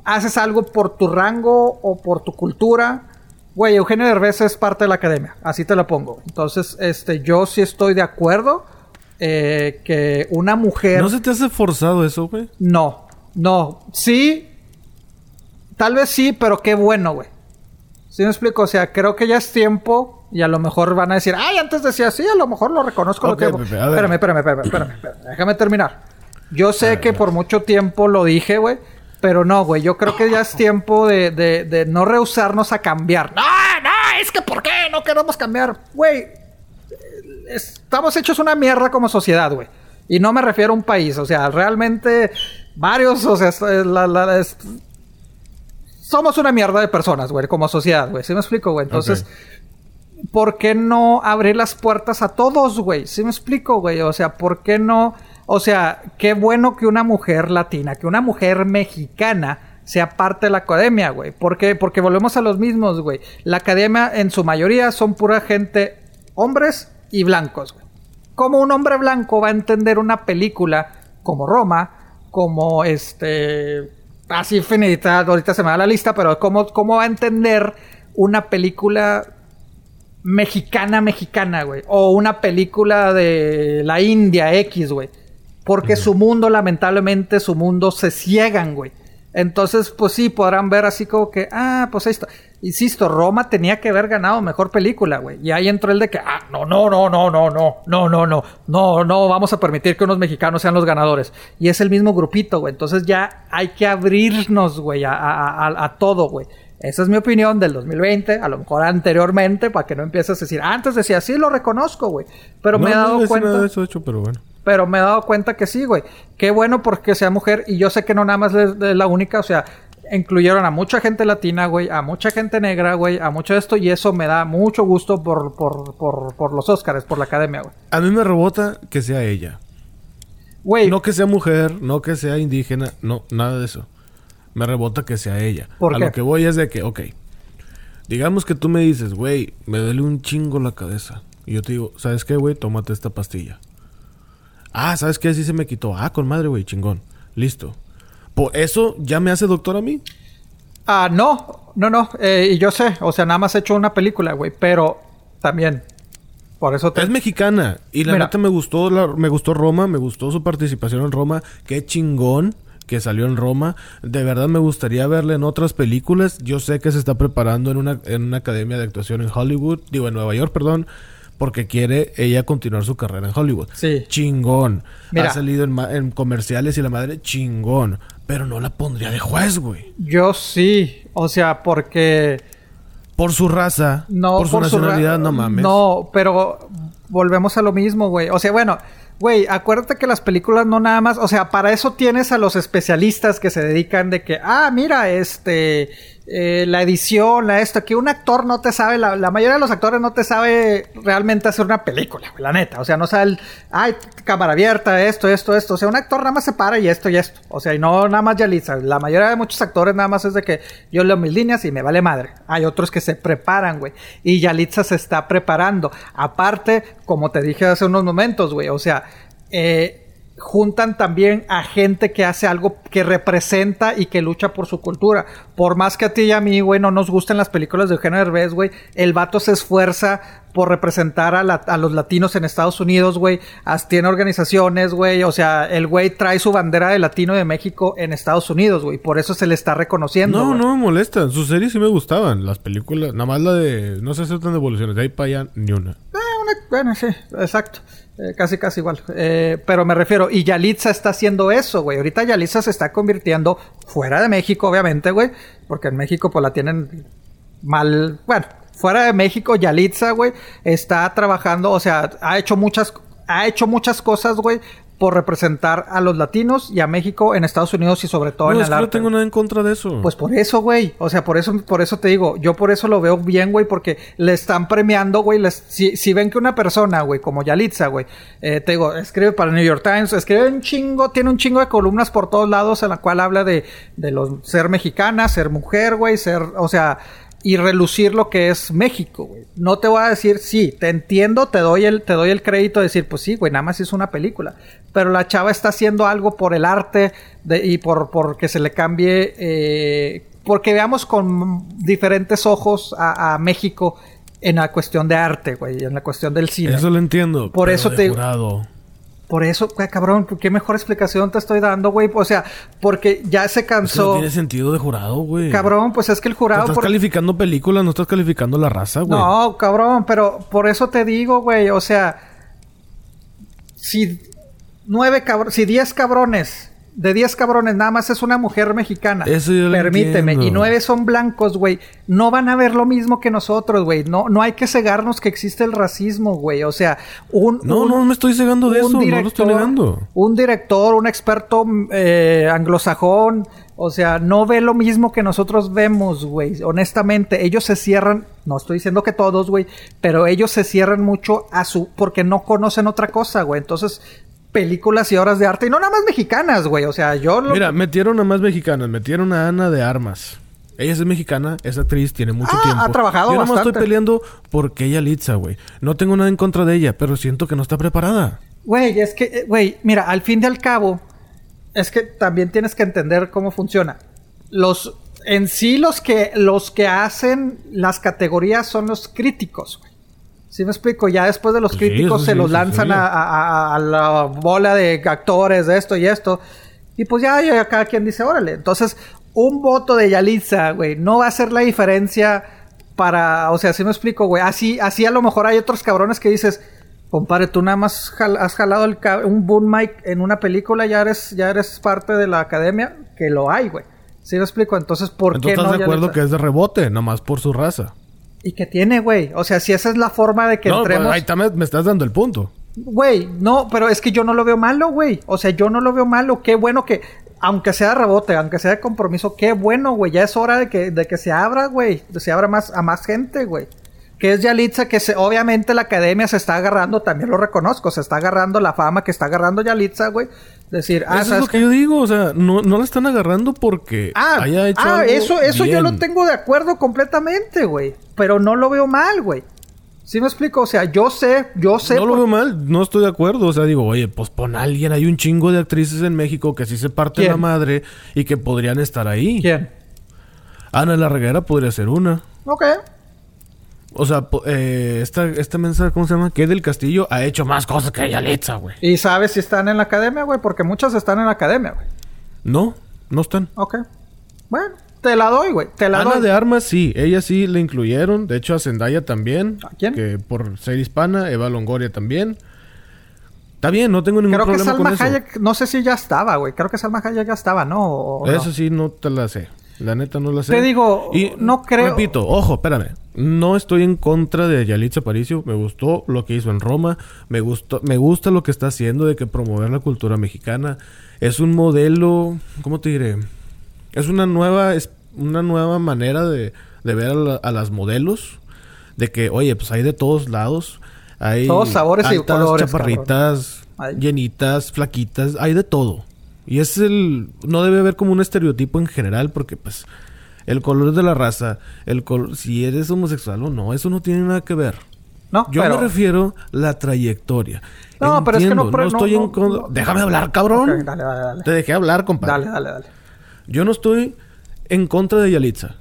haces algo por tu rango o por tu cultura Güey, Eugenio Derbez es parte de la academia, así te lo pongo. Entonces, este, yo sí estoy de acuerdo eh, que una mujer. ¿No se te hace forzado eso, güey? No, no. Sí, tal vez sí, pero qué bueno, güey. ¿Sí me explico? O sea, creo que ya es tiempo y a lo mejor van a decir, ay, antes decía sí, a lo mejor lo reconozco. lo tiempo. Espérame, espérame, espérame, espérame, déjame terminar. Yo sé que por mucho tiempo lo dije, güey, pero no, güey, yo creo que ya es tiempo de, de, no rehusarnos a cambiar. No, no, es que ¿por qué no queremos cambiar? Güey, estamos hechos una mierda como sociedad, güey. Y no me refiero a un país, o sea, realmente varios, o sea, somos una mierda de personas, güey, como sociedad, güey. ¿Sí me explico, güey? Entonces, ¿por qué no abrir las puertas a todos, güey? ¿Sí me explico, güey? O sea, ¿por qué no o sea, qué bueno que una mujer latina, que una mujer mexicana sea parte de la academia, güey. ¿Por qué? Porque volvemos a los mismos, güey. La academia en su mayoría son pura gente, hombres y blancos, güey. ¿Cómo un hombre blanco va a entender una película como Roma, como este... Así infinita, ahorita se me da la lista, pero ¿cómo, cómo va a entender una película mexicana, mexicana, güey? O una película de la India X, güey porque su mundo, lamentablemente, su mundo se ciegan, güey. Entonces, pues sí, podrán ver así como que, ah, pues esto. Insisto, Roma tenía que haber ganado mejor película, güey. Y ahí entró el de que, ah, no, no, no, no, no, no, no, no, no, no, no, vamos a permitir que unos mexicanos sean los ganadores. Y es el mismo grupito, güey. Entonces ya hay que abrirnos, güey, a, a, a, todo, güey. Esa es mi opinión del 2020, a lo mejor anteriormente, para que no empieces a decir, antes decía, sí, lo reconozco, güey. Pero me he dado no cuenta. Nada de eso hecho, pero bueno. Pero me he dado cuenta que sí, güey. Qué bueno porque sea mujer. Y yo sé que no nada más es la única. O sea, incluyeron a mucha gente latina, güey. A mucha gente negra, güey. A mucho de esto. Y eso me da mucho gusto por, por, por, por los Oscars, por la academia, güey. A mí me rebota que sea ella. Güey. No que sea mujer, no que sea indígena. No, nada de eso. Me rebota que sea ella. ¿Por a lo que voy es de que, ok. Digamos que tú me dices, güey, me duele un chingo la cabeza. Y yo te digo, ¿sabes qué, güey? Tómate esta pastilla. Ah, ¿sabes qué? Sí se me quitó. Ah, con madre, güey, chingón. Listo. ¿Por eso ya me hace doctor a mí? Ah, no, no, no. Eh, y yo sé, o sea, nada más he hecho una película, güey, pero también. Por eso te... Es mexicana. Y la Mira. neta me gustó, la- me gustó Roma, me gustó su participación en Roma. Qué chingón que salió en Roma. De verdad me gustaría verla en otras películas. Yo sé que se está preparando en una, en una academia de actuación en Hollywood, digo en Nueva York, perdón, porque quiere ella continuar su carrera en Hollywood. Sí. Chingón. Mira. Ha salido en, comerciales y la madre, chingón. Pero no la pondría de juez, güey. Yo sí, o sea, porque... Por su raza, No, por su ra- nacionalidad, no mames. No, pero volvemos a lo mismo, güey. O sea, bueno, güey, acuérdate que las películas no nada más, o sea, para eso tienes a los especialistas que se dedican de que, ah, mira, este, eh, la edición, la esto, que un actor no te sabe, la, la mayoría de los actores no te sabe realmente hacer una película, la neta. O sea, no sabe el, ay, cámara abierta, esto, esto, esto. O sea, un actor nada más se para y esto y esto. O sea, y no nada más Yalitza. La mayoría de muchos actores nada más es de que yo leo mis líneas y me vale madre. Hay otros que se preparan, güey. Y Yalitza se está preparando. Aparte, como te dije hace unos momentos, güey, o sea, eh, juntan también a gente que hace algo que representa y que lucha por su cultura. Por más que a ti y a mí, güey, no nos gusten las películas de Eugenio Derbez, güey, el vato se esfuerza por representar a, la- a los latinos en Estados Unidos, güey. Tiene organizaciones, güey. O sea, el güey trae su bandera de latino de México en Estados Unidos, güey. Por eso se le está reconociendo. No, no me molestan. Sus series sí me gustaban. Las películas, nada más la de. No se aceptan devoluciones. De ahí para allá, ni una. Eh, una- bueno, sí, exacto. Eh, casi, casi igual. Eh, pero me refiero, y Yalitza está haciendo eso, güey. Ahorita Yalitza se está convirtiendo fuera de México, obviamente, güey. Porque en México, pues la tienen mal. Bueno, fuera de México, Yalitza, güey, está trabajando, o sea, ha hecho muchas, ha hecho muchas cosas, güey, por representar a los latinos y a México en Estados Unidos y sobre todo No, en es el que no arte. tengo nada en contra de eso. Pues por eso, güey. O sea, por eso, por eso te digo, yo por eso lo veo bien, güey, porque le están premiando, güey. Si, si ven que una persona, güey, como Yalitza, güey, eh, te digo, escribe para el New York Times, escribe un chingo, tiene un chingo de columnas por todos lados en la cual habla de, de los ser mexicana, ser mujer, güey, ser, o sea, y relucir lo que es México, güey. No te voy a decir, sí, te entiendo, te doy el, te doy el crédito de decir, pues sí, güey, nada más hizo una película. Pero la chava está haciendo algo por el arte de- y por, por que se le cambie, eh, porque veamos con diferentes ojos a, a México en la cuestión de arte, güey, en la cuestión del cine. Eso lo entiendo. Por eso te- jurado. Por eso, güey, cabrón, qué mejor explicación te estoy dando, güey. O sea, porque ya se Eso no cansó. tiene sentido de jurado, güey. Cabrón, pues es que el No jurado... estás por- calificando películas, no estás calificando la raza, güey. No, cabrón, pero por eso te digo, güey, o sea, si nueve cabrones, si diez cabrones, de diez cabrones nada más es una mujer mexicana, Eso yo lo permíteme, entiendo. y nueve son blancos, güey, no van a ver lo mismo que nosotros, güey, no, no hay que cegarnos que existe el racismo, güey, o sea, un... No, un- no me estoy cegando de eso, un no lo estoy negando. Un director, un experto eh, anglosajón, o sea, no ve lo mismo que nosotros vemos, güey. Honestamente, ellos se cierran, no estoy diciendo que todos, güey, pero ellos se cierran mucho a su, porque no conocen otra cosa, güey. Entonces, películas y obras de arte, y no nada más mexicanas, güey. O sea, yo lo... Mira, metieron a más mexicanas, metieron a Ana de Armas. Ella es mexicana, es actriz, tiene mucho Ah, tiempo. ha trabajado Yo nada más estoy bastante. peleando porque ella Litza, güey. No tengo nada en contra de ella, pero siento que no está preparada. Güey, es que, eh, güey, mira, al fin y al cabo, es que también tienes que entender cómo funciona. Los, en sí, los que, los que hacen las categorías son los críticos, güey. ¿Sí me explico? Ya después de los Pues sí, críticos se sí, los lanzan sí. a, a- a- a la bola de actores de esto y esto. Y pues ya, ya cada quien dice, órale. Entonces, un voto de Yalitza, güey, no va a hacer la diferencia para, o sea, si me explico, güey. Así, así a lo mejor hay otros cabrones que dices, compadre, tú nada más jal- has jalado el un boom mic en una película, ya eres, ya eres parte de la academia, que lo hay, güey. ¿Sí me explico? Entonces, ¿por Entonces qué estás no? de acuerdo Yalitza? que es de rebote, nomás por su raza. ¿Y qué tiene, güey? O sea, si esa es la forma de que no, entremos... pues ahí está, me, me estás dando el punto. Güey, no, pero es que yo no lo veo malo, güey. O sea, yo no lo veo malo. Qué bueno que, aunque sea de rebote, aunque sea de compromiso, qué bueno, güey. Ya es hora de que, de que se abra, güey. De se abra más, a más gente, güey. Que es Yalitza, que se, obviamente la academia se está agarrando, también lo reconozco, se está agarrando la fama que está agarrando Yalitza, güey. Decir, ah, Eso es ¿sabes lo que yo digo, o sea, no, no la están agarrando porque Ah, haya hecho ah, algo eso, eso yo lo tengo de acuerdo completamente, güey. Pero no lo veo mal, güey. ¿Sí me explico? O sea, yo sé, yo sé... No lo veo mal, no estoy de acuerdo. O sea, digo, oye, pues pon a alguien. Hay un chingo de actrices en México que sí se parten ¿Quién? la madre y que podrían estar ahí. ¿Quién? Ana la Reguera podría ser una. Ok. O sea, eh, esta, esta mensaje, ¿cómo se llama? Que del Castillo ha hecho más cosas que Yalitza, güey. ¿Y sabes si están en la academia, güey? Porque muchas están en la academia, güey. No, no están. Ok. Bueno, te la doy, güey. Te la Ana doy. de Armas sí, ella sí la incluyeron. De hecho, a Zendaya también. ¿A quién? Que por ser hispana, Eva Longoria también. Está bien, no tengo ningún Creo que problema Salma con eso. Hayek, no sé si ya estaba, güey. Creo que Salma Hayek ya estaba, ¿no? O- o no. Eso sí, no te la sé. La neta no la sé. Te digo, no creo- Repito, ojo, espérame. No estoy en contra de Yalitza Aparicio. Me gustó lo que hizo en Roma. Me gustó, me gusta lo que está haciendo de que promover la cultura mexicana. Es un modelo, ¿cómo te diré? Es una nueva, es una nueva manera de, de ver a, la- a las modelos. De que, oye, pues hay de todos lados. Hay Todos sabores y altas, colores, chaparritas, llenitas, flaquitas, hay de todo. Y es el... No debe haber como un estereotipo en general porque pues el color de la raza, el color... Si eres homosexual o no, eso no tiene nada que ver. No, Yo pero... me refiero a la trayectoria. No, pero es que no no, estoy no, en contra... no. Déjame hablar, cabrón. Dale, dale, dale. Te dejé hablar, compadre. Dale, dale, dale. Yo no estoy en contra de Yalitza.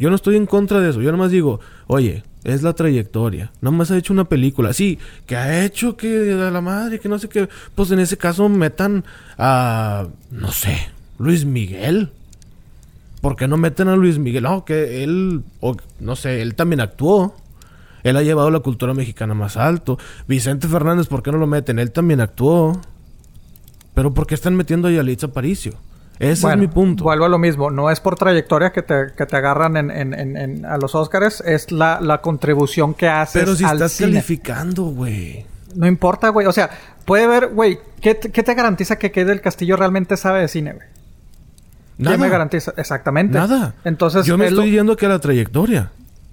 Yo no estoy en contra de eso. Yo nomás digo, oye, es la trayectoria. Nomás ha hecho una película. Sí, que ha hecho que a la madre, que no sé qué. Pues en ese caso metan a, no sé, Luis Miguel. ¿Por qué no meten a Luis Miguel? No, que él, o, no sé, él también actuó. Él ha llevado la cultura mexicana más alto. Vicente Fernández, ¿por qué no lo meten? Él también actuó. Pero ¿por qué están metiendo a Yalitza Aparicio? Ese Bueno, es mi punto. Vuelvo a lo mismo. No es por trayectoria que te, que te agarran en, en- en- en- a los Oscars. Es la, la contribución que haces Pero si al estás cine. calificando, güey. No importa, güey. O sea, puede ver, güey. ¿qué, te- qué te garantiza que Kate del Castillo realmente sabe de cine, güey? Nada. ¿Qué me garantiza? Exactamente. Nada. Entonces, Yo me es lo- estoy yendo que a la trayectoria.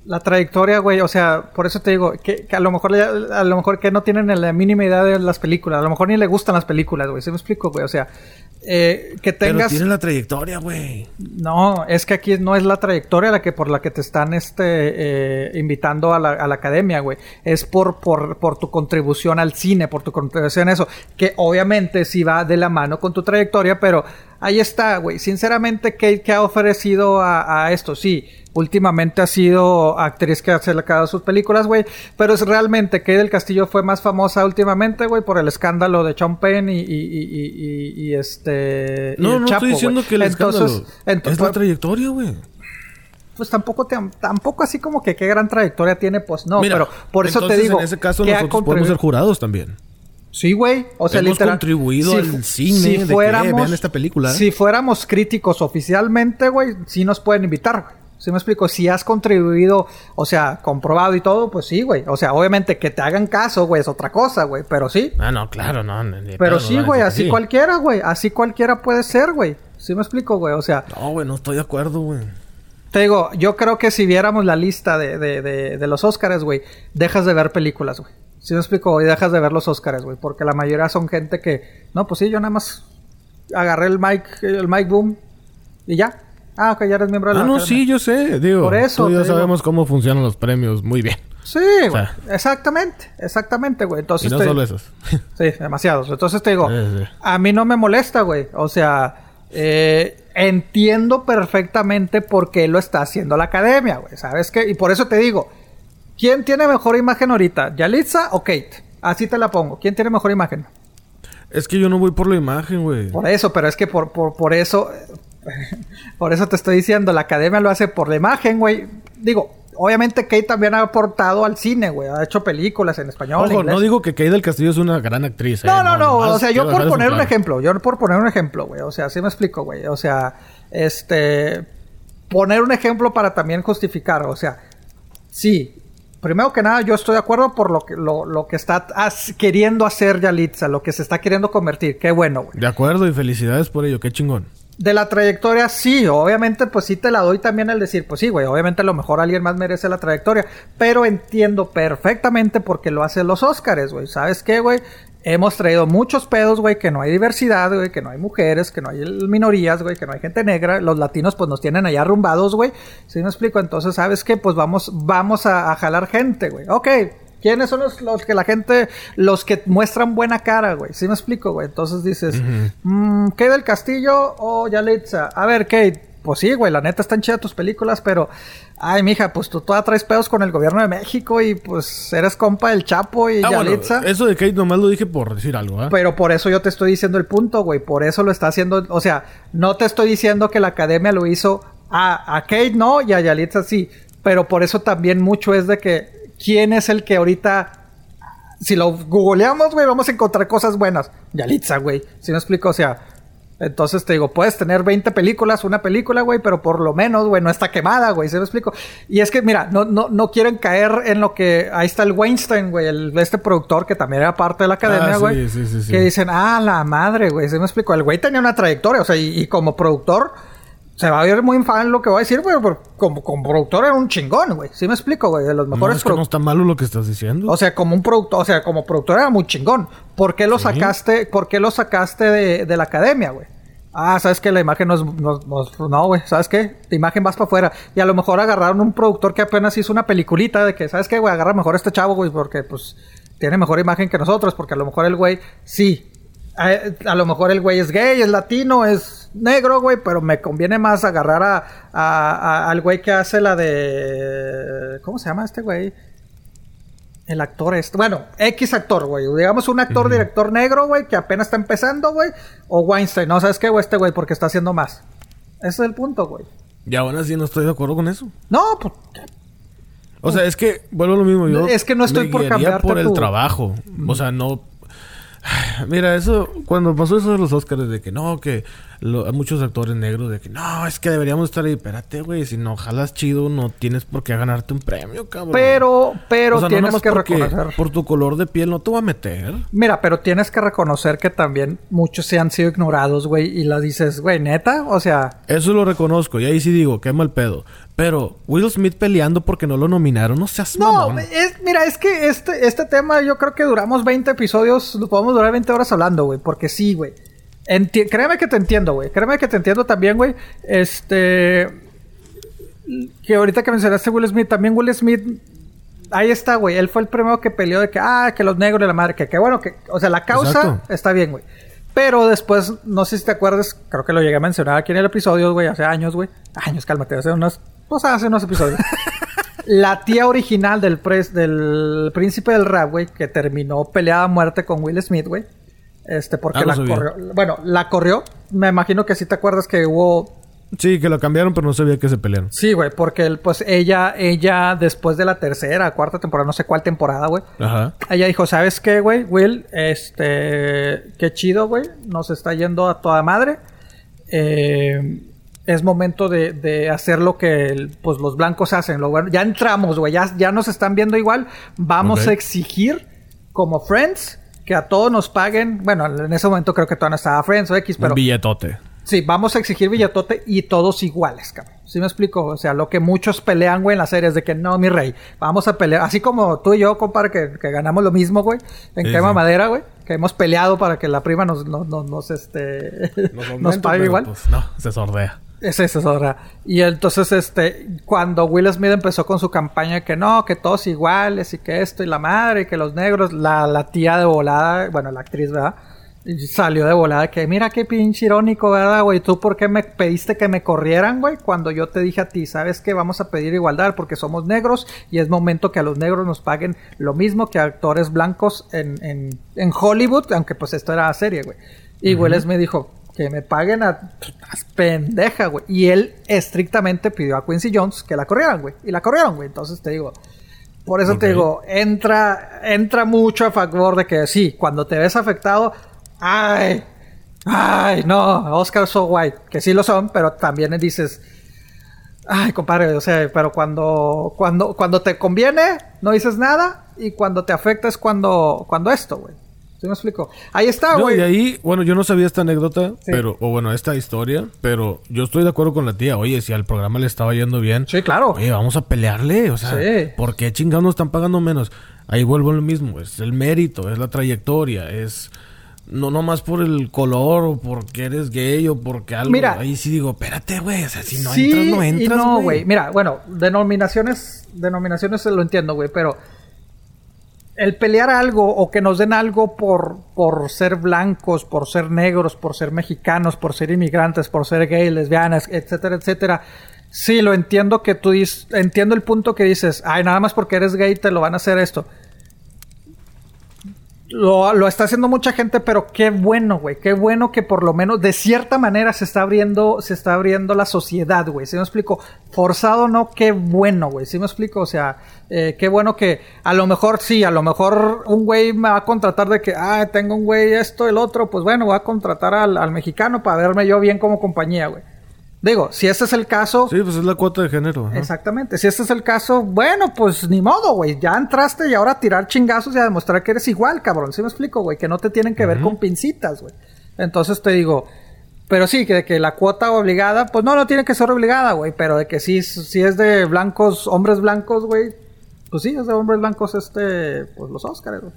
La trayectoria, güey, o sea, por eso te digo, que, que a lo mejor ya- a lo mejor que no tienen la mínima idea de las películas, a lo mejor ni le gustan las películas, güey, ¿sí me explico, güey? O sea, eh, que Pero tengas... tiene la trayectoria, güey. No, es que aquí no es la trayectoria la que por la que te están este eh, invitando a la, a la academia, güey. Es por, por, por tu contribución al cine, por tu contribución a eso. Que obviamente sí va de la mano con tu trayectoria, pero ahí está, güey. Sinceramente, que ha ofrecido a, a esto, sí. Últimamente ha sido actriz que ha sacado sus películas, güey. Pero es realmente Kate del Castillo fue más famosa últimamente, güey, por el escándalo de Sean Penn y, y, y, y, este. No, el no Chapo, estoy diciendo que el escándalo ento- es la trayectoria, güey. pues tampoco te- tampoco así como que qué gran trayectoria tiene, pues no, Mira, pero por eso te entonces, digo en ese caso que nosotros podemos ser jurados también. Sí, güey, o sea, Hemos literal contribuido al fu- cine de que, "Eh, vean esta película". Si fuéramos críticos oficialmente, güey, sí nos pueden invitar, güey. ¿Sí me explico? Si has contribuido, o sea, comprobado y todo, pues sí, güey. O sea, obviamente que te hagan caso, güey, es otra cosa, güey, pero sí. Ah, no, claro, no. Pero sí, güey, así sí. cualquiera, güey. Así cualquiera puede ser, güey. ¿Sí me explico, güey? O sea, No, güey, no estoy de acuerdo, güey. Te digo, yo creo que si viéramos la lista de, de, de, de los Oscars, güey, dejas de ver películas, güey. Si me explico, y dejas de ver los Oscars, güey. Porque la mayoría son gente que, no, pues sí, yo nada más agarré el mic, el mic boom y ya. Ah, ok, ya eres miembro de la Ah, no, academia. sí, yo sé. Digo, Por eso tú y yo te digo. sabemos cómo funcionan los premios muy bien. Sí, O güey. Exactamente, exactamente, güey. Entonces Y no te- solo esos. Sí, demasiados. Entonces te digo, Sí, sí. a mí no me molesta, güey. O sea, eh, entiendo perfectamente por qué lo está haciendo la academia, güey. ¿Sabes qué? Y por eso te digo, ¿quién tiene mejor imagen ahorita? ¿Yalitza o Kate? Así te la pongo. ¿Quién tiene mejor imagen? es que yo no voy por la imagen, güey. Por eso, pero es que por, por, por eso, por eso te estoy diciendo, la academia lo hace por la imagen, güey. Digo, obviamente Kate también ha aportado al cine, güey. Ha hecho películas en español. Ojo, inglés. no digo que Kay del Castillo es una gran actriz. eh, No, no, no. O sea, yo por poner un ejemplo. Yo por poner un ejemplo, güey. O sea, así me explico, güey. O sea, este. Poner un ejemplo para también justificar. O sea, sí. Primero que nada, yo estoy de acuerdo por lo que, lo, lo que está as- queriendo hacer Yalitza, lo que se está queriendo convertir. Qué bueno, güey. De acuerdo y felicidades por ello, qué chingón. De la trayectoria, sí, obviamente, pues sí te la doy también al decir, pues sí, güey, obviamente a lo mejor alguien más merece la trayectoria, pero entiendo perfectamente por qué lo hacen los Óscares, güey. ¿Sabes qué, güey? Hemos traído muchos pedos, güey, que no hay diversidad, güey, que no hay mujeres, que no hay minorías, güey, que no hay gente negra. Los latinos, pues nos tienen allá arrumbados, güey. ¿Sí me explico? Entonces, ¿sabes qué? Pues vamos, vamos a, a jalar gente, güey. Ok, ¿Quiénes son los, los que la gente, los que muestran buena cara, güey? ¿Sí me explico, güey? Entonces dices, mm, ¿Kate del Castillo o Yalitza? A ver, Kate, pues sí, güey, la neta están chidas tus películas, pero, ay, mija, pues tú toda traes pedos con el gobierno de México y pues eres compa del Chapo y Ah, bueno, Yalitza. eso de Kate nomás lo dije por decir algo, ¿ah? Pero por eso yo te estoy diciendo el punto, güey. Por eso lo está haciendo. O sea, no te estoy diciendo que la academia lo hizo a, a Kate, no, y a Yalitza sí. Pero por eso también mucho es de que. ¿Quién es el que ahorita. Si lo googleamos, güey, vamos a encontrar cosas buenas. Yalitza, güey. ¿Sí me explico? O sea. Entonces te digo, puedes tener 20 películas, una película, güey, pero por lo menos, güey, no está quemada, güey, ¿sí me explico? Y es que, mira, no, no, no quieren caer en lo que... Ahí está el Weinstein, güey, el, este productor que también era parte de la academia, Ah, sí, güey. sí, sí, sí. Que dicen, ah, la madre, güey, ¿sí me explico? El güey tenía una trayectoria, o sea, y, y como productor... Se va a ver muy fan lo que voy a decir, güey, pero como, como productor era un chingón, güey. ¿Sí me explico, güey? De los No, mejores es que no está malo lo que estás diciendo. O sea, como un productor, o sea, como productor era muy chingón. ¿Por qué lo Sí. sacaste, por qué lo sacaste de, de la academia, güey? Ah, sabes que la imagen no es, no, no- no, güey, ¿sabes qué? La imagen vas para afuera. Y a lo mejor agarraron un productor que apenas hizo una peliculita de que, ¿sabes qué, güey? Agarra mejor a este chavo, güey, porque pues tiene mejor imagen que nosotros, porque a lo mejor el güey, sí. A, a lo mejor el güey es gay, es latino, es negro, güey, pero me conviene más agarrar a, al güey que hace la de. ¿Cómo se llama este güey? El actor este. Bueno, X actor, güey. Digamos un actor, director negro, güey, que apenas está empezando, güey. O Weinstein. No, ¿sabes qué, güey? Este güey, porque está haciendo más. Ese es el punto, güey. Y aún así no estoy de acuerdo con eso. No, pues. O sea, es que vuelvo a lo mismo. Yo Es que no estoy me por cambiarte por el tu- trabajo. O sea, no. Mira, eso, cuando pasó eso de los Oscars, de que no, que lo- muchos actores negros, de que no, es que deberíamos estar ahí. Espérate, güey, si no jalas chido, no tienes por qué ganarte un premio, cabrón. Pero, pero O sea, no tienes que reconocer. Por tu color de piel no te voy a meter. Mira, pero tienes que reconocer que también muchos se han sido ignorados, güey. Y la dices, güey, neta. O sea, Eso lo reconozco. Y ahí sí digo, qué mal pedo. Pero Will Smith peleando porque no lo nominaron, no seas No, mamón. es, mira, es que este, este tema yo creo que duramos 20 episodios, lo podemos durar 20 horas hablando, güey, porque sí, güey. Enti- créeme que te entiendo, güey. Créeme que te entiendo también, güey. Este... Que ahorita que mencionaste Will Smith, también Will Smith... Ahí está, güey. Él fue el primero que peleó de que, ah, que los negros de la madre, que, que bueno, que... O sea, la causa Exacto. está bien, güey. Pero después, no sé si te acuerdas, creo que lo llegué a mencionar aquí en el episodio, güey, hace años, güey. Años, cálmate, hace unos... Pues hace unos episodios. La tía original del, pres- del príncipe del rap, güey, que terminó peleada a muerte con Will Smith, güey. Este, porque Ah, no la sabía. corrió. Bueno, la corrió. Me imagino que sí te acuerdas que hubo. Sí, que lo cambiaron, pero no sabía que se pelearon. Sí, güey, porque él, pues ella, ella, después de la tercera, cuarta temporada, no sé cuál temporada, güey. Ajá. Ella dijo, ¿sabes qué, güey? Will, este, qué chido, güey. Nos está yendo a toda madre. Eh, es momento de, de hacer lo que el- pues, los blancos hacen. Lo bueno, ya entramos, güey. Ya, ya nos están viendo igual. Vamos a exigir, como Friends, que a todos nos paguen. Bueno, en ese momento creo que todavía no estaba Friends o X, pero... Un billetote. Sí, vamos a exigir billetote y todos iguales, cabrón. ¿Sí me explico? O sea, lo que muchos pelean, güey, en las series de que no, mi rey, vamos a pelear. Así como tú y yo, compadre, que, que ganamos lo mismo, güey, en Sí, quema sí. madera, güey, que hemos peleado para que la prima nos, nos, nos, nos, este, nos, pague pero, igual. pues, no, se sordea. Es eso, es otra. Y entonces, este, cuando Will Smith empezó con su campaña de que no, que todos iguales y que esto y la madre y que los negros, la, la tía de volada, bueno, la actriz, ¿verdad? Y Salió de volada que mira qué pinche irónico, ¿verdad, güey? ¿Tú por qué me pediste que me corrieran, güey? Cuando yo te dije a ti, ¿sabes qué? Vamos a pedir igualdad porque somos negros y es momento que a los negros nos paguen lo mismo que a actores blancos en, en, en Hollywood, aunque pues esto era serie, güey. Y Will Smith dijo, que me paguen a... Pendeja, güey. Y él estrictamente pidió a Quincy Jones que la corrieran, güey. Y la corrieron, güey. Entonces te digo... Por eso te digo, entra, entra mucho a favor de que sí, cuando te ves afectado, ay, ay, no, Oscar so white, que sí lo son, pero también dices, ay, compadre, o sea, pero cuando, cuando, cuando te conviene, no dices nada, y cuando te afecta es cuando, cuando esto, güey. ¿Sí me explico? Ahí está, No, güey. y ahí, bueno, yo no sabía esta anécdota, Sí. pero, o bueno, esta historia, pero yo estoy de acuerdo con la tía. Oye, si al programa le estaba yendo bien, Sí, claro. oye, vamos a pelearle, o sea, Sí. ¿por qué chingados nos están pagando menos? Ahí vuelvo a lo mismo, es el mérito, es la trayectoria, es no nomás por el color o porque eres gay o porque algo. Mira. ahí sí digo, espérate, güey, o sea, si no Sí entras, no y entras, no, güey. güey. Mira, bueno, denominaciones, denominaciones lo entiendo, güey, pero el pelear algo o que nos den algo por, por ser blancos, por ser negros, por ser mexicanos, por ser inmigrantes, por ser gay, lesbianas, etcétera, etcétera. Sí, lo entiendo que tú dices, entiendo el punto que dices, ay, nada más porque eres gay te lo van a hacer esto. Lo, lo, está haciendo mucha gente, pero qué bueno, güey. Qué bueno que por lo menos de cierta manera se está abriendo, se está abriendo la sociedad, güey. ¿Sí me explico? Forzado no, qué bueno, güey. ¿Sí me explico? O sea, eh, qué bueno que a lo mejor sí, a lo mejor un güey me va a contratar de que, ah, tengo un güey esto, el otro, pues bueno, voy a contratar al, al mexicano para verme yo bien como compañía, güey. Digo, si ese es el caso. Sí, pues es la cuota de género. Exactamente. Si ese es el caso, bueno, pues ni modo, güey. Ya entraste y ahora a tirar chingazos y a demostrar que eres igual, cabrón. ¿Sí me explico, güey? Que no te tienen que ver con pincitas, güey. Entonces te digo. Pero sí, que, que la cuota obligada, pues no, no tiene que ser obligada, güey. Pero de que sí, si es de blancos, hombres blancos, güey. Pues sí, es de hombres blancos, este, pues los Oscars, güey.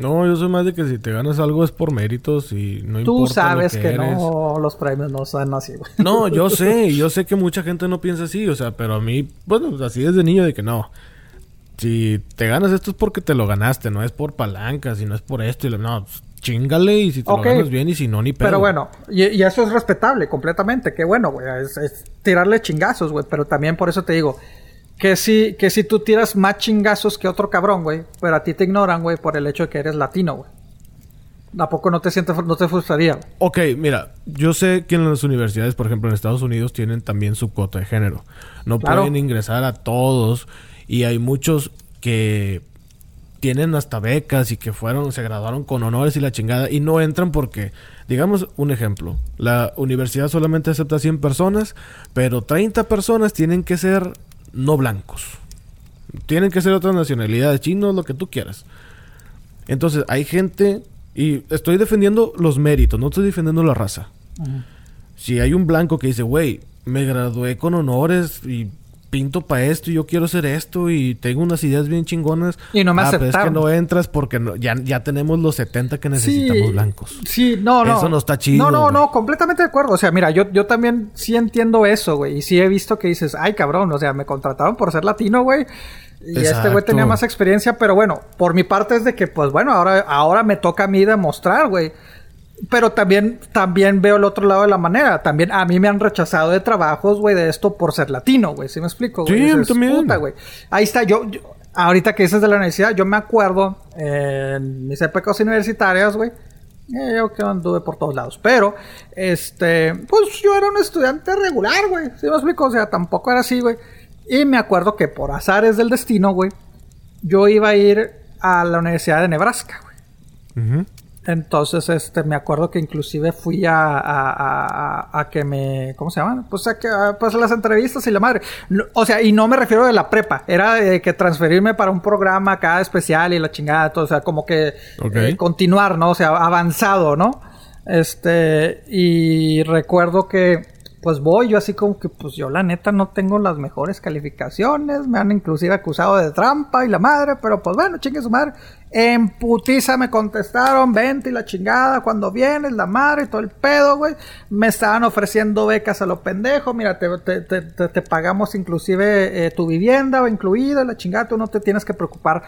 No, yo soy más de que si te ganas algo es por méritos y no Tú importa. Tú sabes lo que, que no, los premios no son así, güey. No, yo sé, yo sé que mucha gente no piensa así, o sea, pero a mí, bueno, así desde niño de que no. Si te ganas esto es porque te lo ganaste, no es por palancas y no es por esto y lo, no, chingale y si te lo ganas bien y si no, ni pedo. Pero bueno, y, y eso es respetable completamente, qué bueno, güey, es, es tirarle chingazos, güey, pero también por eso te digo, que si, que si tú tiras más chingazos que otro cabrón, güey, pero a ti te ignoran, güey, por el hecho de que eres latino, güey. ¿A poco no te sientes, no te frustraría? Güey? Ok, mira, yo sé que en las universidades, por ejemplo, en Estados Unidos, tienen también su cuota de género. No claro. pueden ingresar a todos y hay muchos que tienen hasta becas y que fueron, se graduaron con honores y la chingada y no entran porque, digamos un ejemplo, la universidad solamente acepta 100 personas, pero 30 personas tienen que ser no blancos. Tienen que ser otras nacionalidades, chinos, lo que tú quieras. Entonces, hay gente, y estoy defendiendo los méritos, no estoy defendiendo la raza. Si hay un blanco que dice, güey, me gradué con honores y pinto para esto y yo quiero hacer esto y tengo unas ideas bien chingonas. Y no me ah, aceptaron. Pero es que no entras porque no, ya, ya tenemos los 70 que necesitamos sí, blancos. Sí, no, no. Eso no está chido. No, no, no, completamente de acuerdo. O sea, mira, yo, yo también sí entiendo eso, güey. Y sí he visto que dices, ay, cabrón, o sea, me contrataron por ser latino, güey. Y Exacto. este güey tenía más experiencia, pero bueno, por mi parte es de que, pues bueno, ahora, ahora me toca a mí demostrar, güey. Pero también, también veo el otro lado de la manera. También a mí me han rechazado de trabajos, güey, de esto por ser latino, güey. ¿Sí me explico? Sí, Dices, también. Puta, güey. Ahí está, yo, yo, ahorita que dices de la universidad, yo me acuerdo eh, en mis épocas universitarias, güey. Eh, yo que anduve por todos lados. Pero, este, pues yo era un estudiante regular, güey. ¿Sí me explico? O sea, tampoco era así, güey. Y me acuerdo que por azares del destino, güey, yo iba a ir a la Universidad de Nebraska, güey. Uh -huh. Entonces, este, me acuerdo que inclusive fui a, a, a, a que me, ¿cómo se llama? Pues a que, pues las entrevistas y la madre. No, o sea, y no me refiero de la prepa, era de que transferirme para un programa acá especial y la chingada, todo, o sea, como que okay. eh, continuar, ¿no? O sea, avanzado, ¿no? Este, y recuerdo que, pues voy, yo así como que, pues yo la neta no tengo las mejores calificaciones, me han inclusive acusado de trampa y la madre, pero pues bueno, chingue su madre. En putiza me contestaron, vente y la chingada, cuando vienes, la madre y todo el pedo, güey. Me estaban ofreciendo becas a los pendejos, mira, te, te, te, te pagamos inclusive eh, tu vivienda va incluido, la chingada, tú no te tienes que preocupar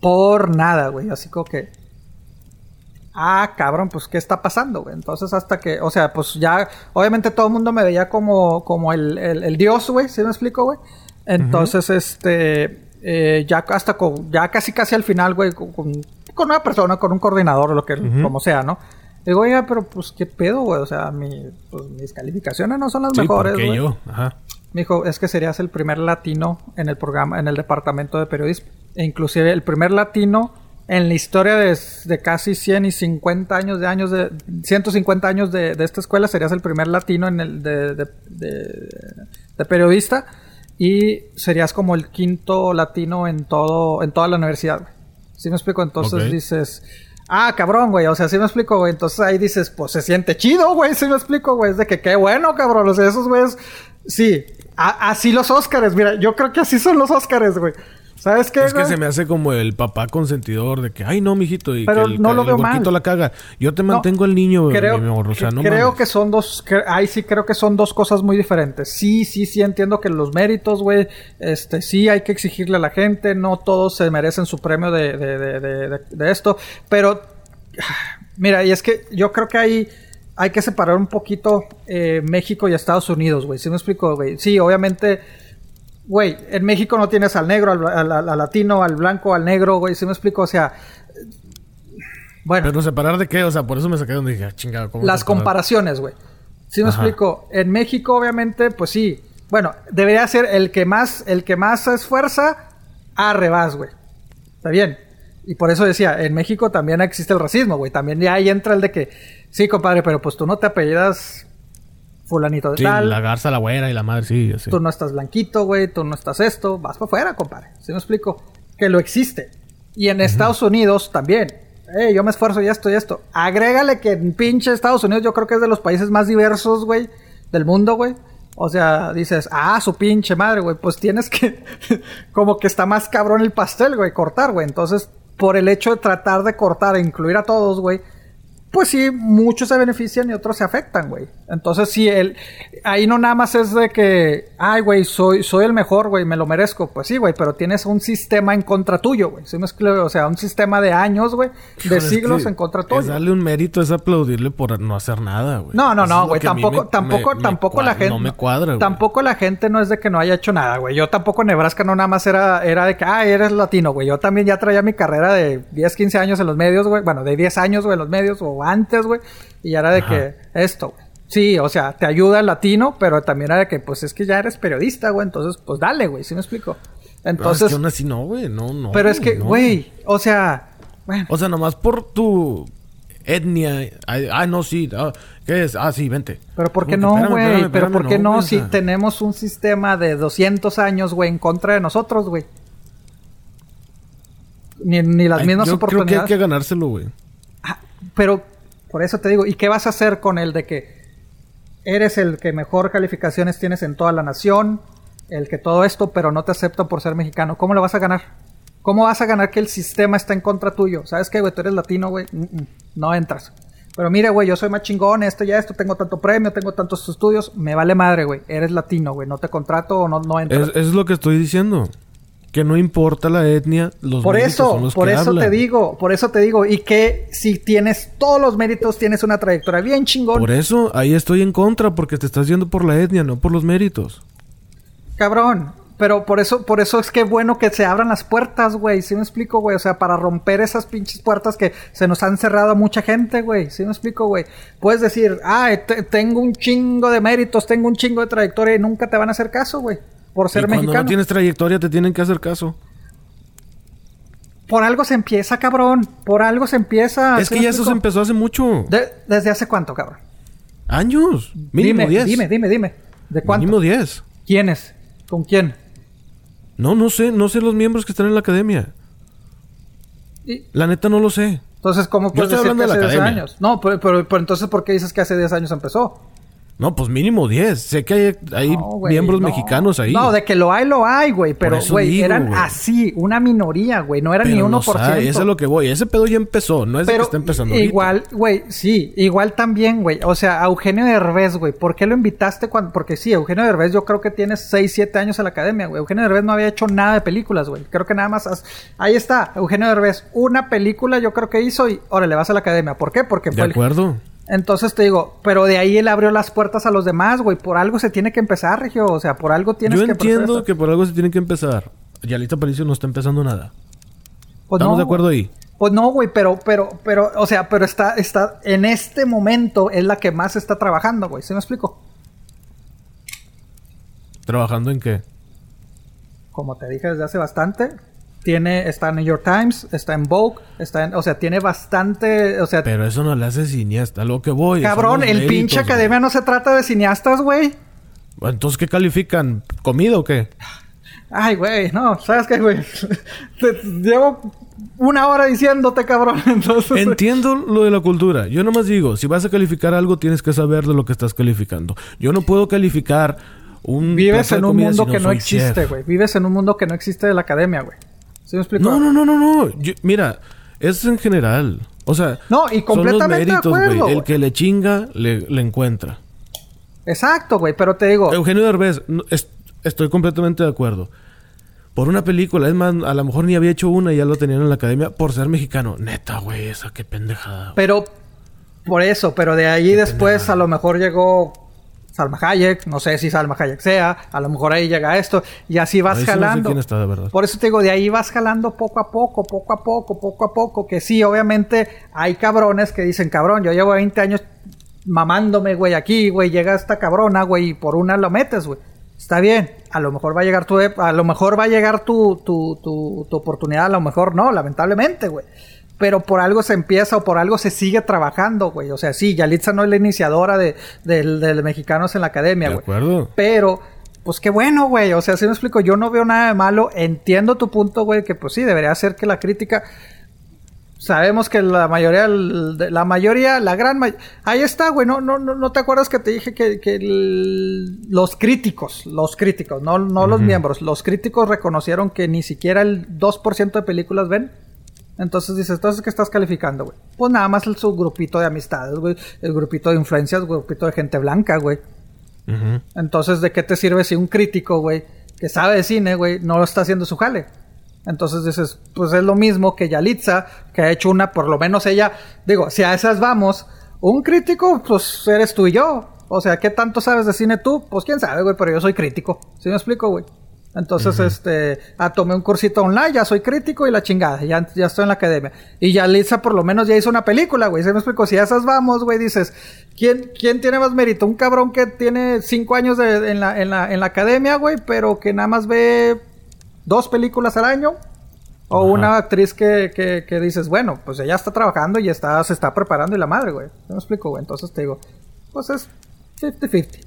por nada, güey. Así como que, ah, cabrón, pues, ¿qué está pasando, güey? Entonces, hasta que, o sea, pues ya, obviamente todo el mundo me veía como, como el, el, el dios, güey, ¿sí me explico, güey? Entonces, uh -huh. este, eh, ya hasta con, ya casi casi al final, güey, con, con, una persona, con un coordinador, lo que, uh -huh. como sea, ¿no? Digo, oiga, pero pues, ¿qué pedo, güey? O sea, mi, pues, mis calificaciones no son las sí, mejores, güey. yo, ajá. Me dijo, es que serías el primer latino en el programa, en el departamento de periodismo. E inclusive el primer latino en la historia de, de, casi 100 y 50 años de años de 150 años de, de esta escuela serías el primer latino en el de, de, periodista y serías como el quinto latino en todo en toda la universidad. ¿Sí me explico? Entonces okay. dices, ah, cabrón, güey, o sea, sí me explico, güey. Entonces ahí dices, pues se siente chido, güey, sí me explico, güey, es de que qué bueno, cabrón, o sea, esos güeyes sí, a, así los Óscares, mira, yo creo que así son los Óscares, güey. ¿Sabes qué? Es que se me hace como el papá consentidor de que, ay, no, mijito, y Pero que el, no lo veo mal. la caga. Yo te mantengo al niño, creo, mi amor, o sea, no creo mames. que son dos, que, ahí sí creo que son dos cosas muy diferentes. Sí, sí, sí entiendo que los méritos, güey, este, sí hay que exigirle a la gente, no todos se merecen su premio de, de, de, de, de- de esto, pero, mira, y es que yo creo que hay, hay que separar un poquito eh, México y Estados Unidos, güey, ¿sí me explico, güey? Sí, obviamente... Güey, en México no tienes al negro, al, al- al latino, al blanco, al negro, güey, ¿sí me explico? O sea, bueno, Pero separar de qué, o sea, por eso me saqué donde dije, ah, chingada, ¿cómo las separar? comparaciones, güey. ¿Sí me Ajá. explico? En México, obviamente, pues sí. Bueno, debería ser el que más, el que más esfuerza, arre vas, güey. Está bien. Y por eso decía, en México también existe el racismo, güey. También ya ahí entra el de que, sí, compadre, pero pues tú no te apellidas fulanito de Sí, tal. la garza, la güera y la madre, sí, así. Tú no estás blanquito, güey, tú no estás esto, vas para afuera, compadre. ¿Sí me explico? Que lo existe. Y en Estados Unidos también. Yo me esfuerzo y esto y esto. Agrégale que en pinche Estados Unidos yo creo que es de los países más diversos, güey, del mundo, güey. O sea, dices, ah, su pinche madre, güey. Pues tienes que, como que está más cabrón el pastel, güey, cortar, güey. Entonces, por el hecho de tratar de cortar e incluir a todos, güey, pues sí, muchos se benefician y otros se afectan, güey. Entonces, sí, el, ahí no nada más es de que, ay, güey, soy, soy el mejor, güey, me lo merezco. Pues sí, güey, pero tienes un sistema en contra tuyo, güey. ¿Sí? O sea, un sistema de años, güey, de es siglos que en contra Es tuyo. darle un mérito, es aplaudirle por no hacer nada, güey. No, no, Eso es no, güey. Tampoco, me- tampoco, me- tampoco la gente. No me cuadra, güey. Tampoco la gente no es de que no haya hecho nada, güey. Yo tampoco en Nebraska no nada más era, era de que, ah, eres latino, güey. Yo también ya traía mi carrera de 10, 15 años en los medios, güey. Bueno, de 10 años, güey, en los medios o antes, güey. Y ya era de Ajá. que esto, güey. Sí, o sea, te ayuda el latino, pero también era de que, pues es que ya eres periodista, güey. Entonces, pues dale, güey. ¿Sí me explico? Pero es Entonces, que aún así no, güey. No, no. pero es que, no. güey, o sea, bueno. O sea, nomás por tu etnia. Ah, no, sí. ah, ¿Qué es? Ah, sí, vente. Pero ¿por qué no, güey? Pero ¿por qué no, güey, o si tenemos un sistema de 200 años, güey, en contra de nosotros, güey? Ni, ni las ay, mismas yo creo que hay oportunidades. que ganárselo, güey. Ah, Pero por eso te digo, ¿y qué vas a hacer con el de que eres el que mejor calificaciones tienes en toda la nación, el que todo esto, pero no te aceptan por ser mexicano? ¿Cómo lo vas a ganar? ¿Cómo vas a ganar que el sistema está en contra tuyo? ¿Sabes qué, güey? Tú eres latino, güey. No entras. Pero mire, güey, yo soy más chingón, esto ya esto, tengo tanto premio, tengo tantos estudios. Me vale madre, güey. Eres latino, güey. No te contrato o no, no entras. Es lo que estoy diciendo. Que no importa la etnia, los Por méritos eso, son los por que eso hablan. te digo, por eso te digo, y que si tienes todos los méritos, tienes una trayectoria bien chingón, Por eso, ahí estoy en contra, porque te estás yendo por la etnia, no por los méritos. cabrón. Pero por eso, por eso es que es bueno que se abran las puertas, güey. ¿Sí me explico, güey? O sea, para romper esas pinches puertas que se nos han cerrado a mucha gente, güey. ¿Sí me explico, güey? Puedes decir, ah, te- tengo un chingo de méritos, tengo un chingo de trayectoria y nunca te van a hacer caso, güey. Por y ser cuando mexicano. no tienes trayectoria, te tienen que hacer caso. Por algo se empieza, cabrón. Por algo se empieza. es ¿sí que ya eso se empezó hace mucho. De- ¿Desde hace cuánto, cabrón? Años. Mínimo dime, 10. dime, dime, dime. ¿De cuánto? Mínimo 10. ¿Quiénes? ¿Con quién? No, no sé. No sé los miembros que están en la academia. Y- La neta no lo sé. Entonces, ¿cómo puedes decir que hace de la 10 academia. años? No, pero, pero, pero entonces, ¿por qué dices que hace 10 años empezó? No, pues mínimo 10. Sé que hay, hay No, miembros no. mexicanos ahí. No, de que lo hay, lo hay, güey. Pero, güey, eran así, una minoría, güey. No eran Pero ni no 1%. sabe, eso es lo que voy. Ese pedo ya empezó. No es de que está empezando igual, güey, sí, igual también, güey. O sea, a Eugenio Derbez, güey, ¿por qué lo invitaste cuando? Porque sí, Eugenio Derbez yo creo que tiene 6, 7 años en la academia, güey. Eugenio Derbez no había hecho nada de películas, güey. Creo que nada más... has- Ahí está, Eugenio Derbez. Una película yo creo que hizo y, órale, vas a la academia. ¿Por qué? Porque De fue el- acuerdo. Entonces te digo, pero de ahí él abrió las puertas a los demás, güey. Por algo se tiene que empezar, Regio. O sea, por algo tienes Yo que... entiendo proceder que por algo se tiene que empezar. Yalita Palicio no está empezando nada. Pues ¿Estamos no, de acuerdo ahí? Pues no, güey, pero, pero, pero, o sea, pero está, está, en este momento es la que más está trabajando, güey. ¿Sí me explico? ¿Trabajando en qué? Como te dije desde hace bastante, tiene, está en New York Times, está en Vogue, está en, o sea, tiene bastante, o sea, Pero eso no le hace cineasta. A lo que voy. cabrón, el méritos, pinche güey. academia no se trata de cineastas, güey. Entonces, ¿qué califican? ¿Comida o qué? Ay, güey, no, ¿sabes qué, güey? Te- llevo una hora diciéndote, cabrón, entonces... Entiendo lo de la cultura. Yo nomás digo, si vas a calificar algo, tienes que saber de lo que estás calificando. Yo no puedo calificar un Vives en un mundo que no existe, güey. Vives en un mundo que no existe de la academia, güey. No, no, no, no, no. Yo- mira, es en general. O sea, No, y completamente de son los méritos, acuerdo, güey. El que le chinga, le, le encuentra. Exacto, güey, pero te digo, Eugenio Derbez, no, es- estoy completamente de acuerdo. Por una película, es más, a lo mejor ni había hecho una y ya lo tenían en la academia por ser mexicano. Neta, güey, esa qué pendejada. pero por eso, pero de ahí después a lo mejor llegó Salma Hayek, no sé si Salma Hayek sea, a lo mejor ahí llega esto y así vas Ahí sí no sé jalando. está de. Por eso te digo, de ahí vas jalando poco a poco, poco a poco, poco a poco, que sí, obviamente hay cabrones que dicen, cabrón, yo llevo 20 años mamándome, güey, aquí, güey, llega esta cabrona, güey, y por una lo metes, güey. Está bien, a lo mejor va a llegar tu, a lo mejor va a llegar tu, tu, tu, tu oportunidad, a lo mejor no, lamentablemente, güey. Pero por algo se empieza o por algo se sigue trabajando, güey. O sea, sí, Yalitza no es la iniciadora de, del- de mexicanos en la academia, De güey. acuerdo. Pero, pues qué bueno, güey. O sea, si me explico, yo no veo nada de malo. Entiendo tu punto, güey, que pues sí, debería ser que la crítica. Sabemos que la mayoría, la mayoría, la gran mayoría. Ahí está, güey. No, no, no, no te acuerdas que te dije que, que el- los críticos, los críticos, no, no los miembros, los críticos reconocieron que ni siquiera el 2% de películas ven. Entonces dices, entonces ¿qué estás calificando, güey? Pues nada más el subgrupito de amistades, güey. El grupito de influencias, el grupito de gente blanca, güey. Entonces, ¿de qué te sirve si un crítico, güey, que sabe de cine, güey, no lo está haciendo su jale? Entonces dices, pues es lo mismo que Yalitza, que ha hecho una, por lo menos ella, digo, si a esas vamos, un crítico, pues eres tú y yo. O sea, ¿qué tanto sabes de cine tú? Pues quién sabe, güey, pero yo soy crítico. ¿Sí me explico, güey? Entonces, este, ah, tomé un cursito online, ya soy crítico y la chingada, ya, ya estoy en la academia. Y Yalitza por lo menos ya hizo una película, güey. ¿Sí me explico? Si a esas vamos, güey, dices, ¿quién, ¿quién tiene más mérito? Un cabrón que tiene cinco años de- en, la, en, la, en la academia, güey, pero que nada más ve dos películas al año. O una actriz que, que, que dices, bueno, pues ella está trabajando y está, se está preparando y la madre, güey. ¿Sí me explico, güey? Entonces te digo, pues es 50-50.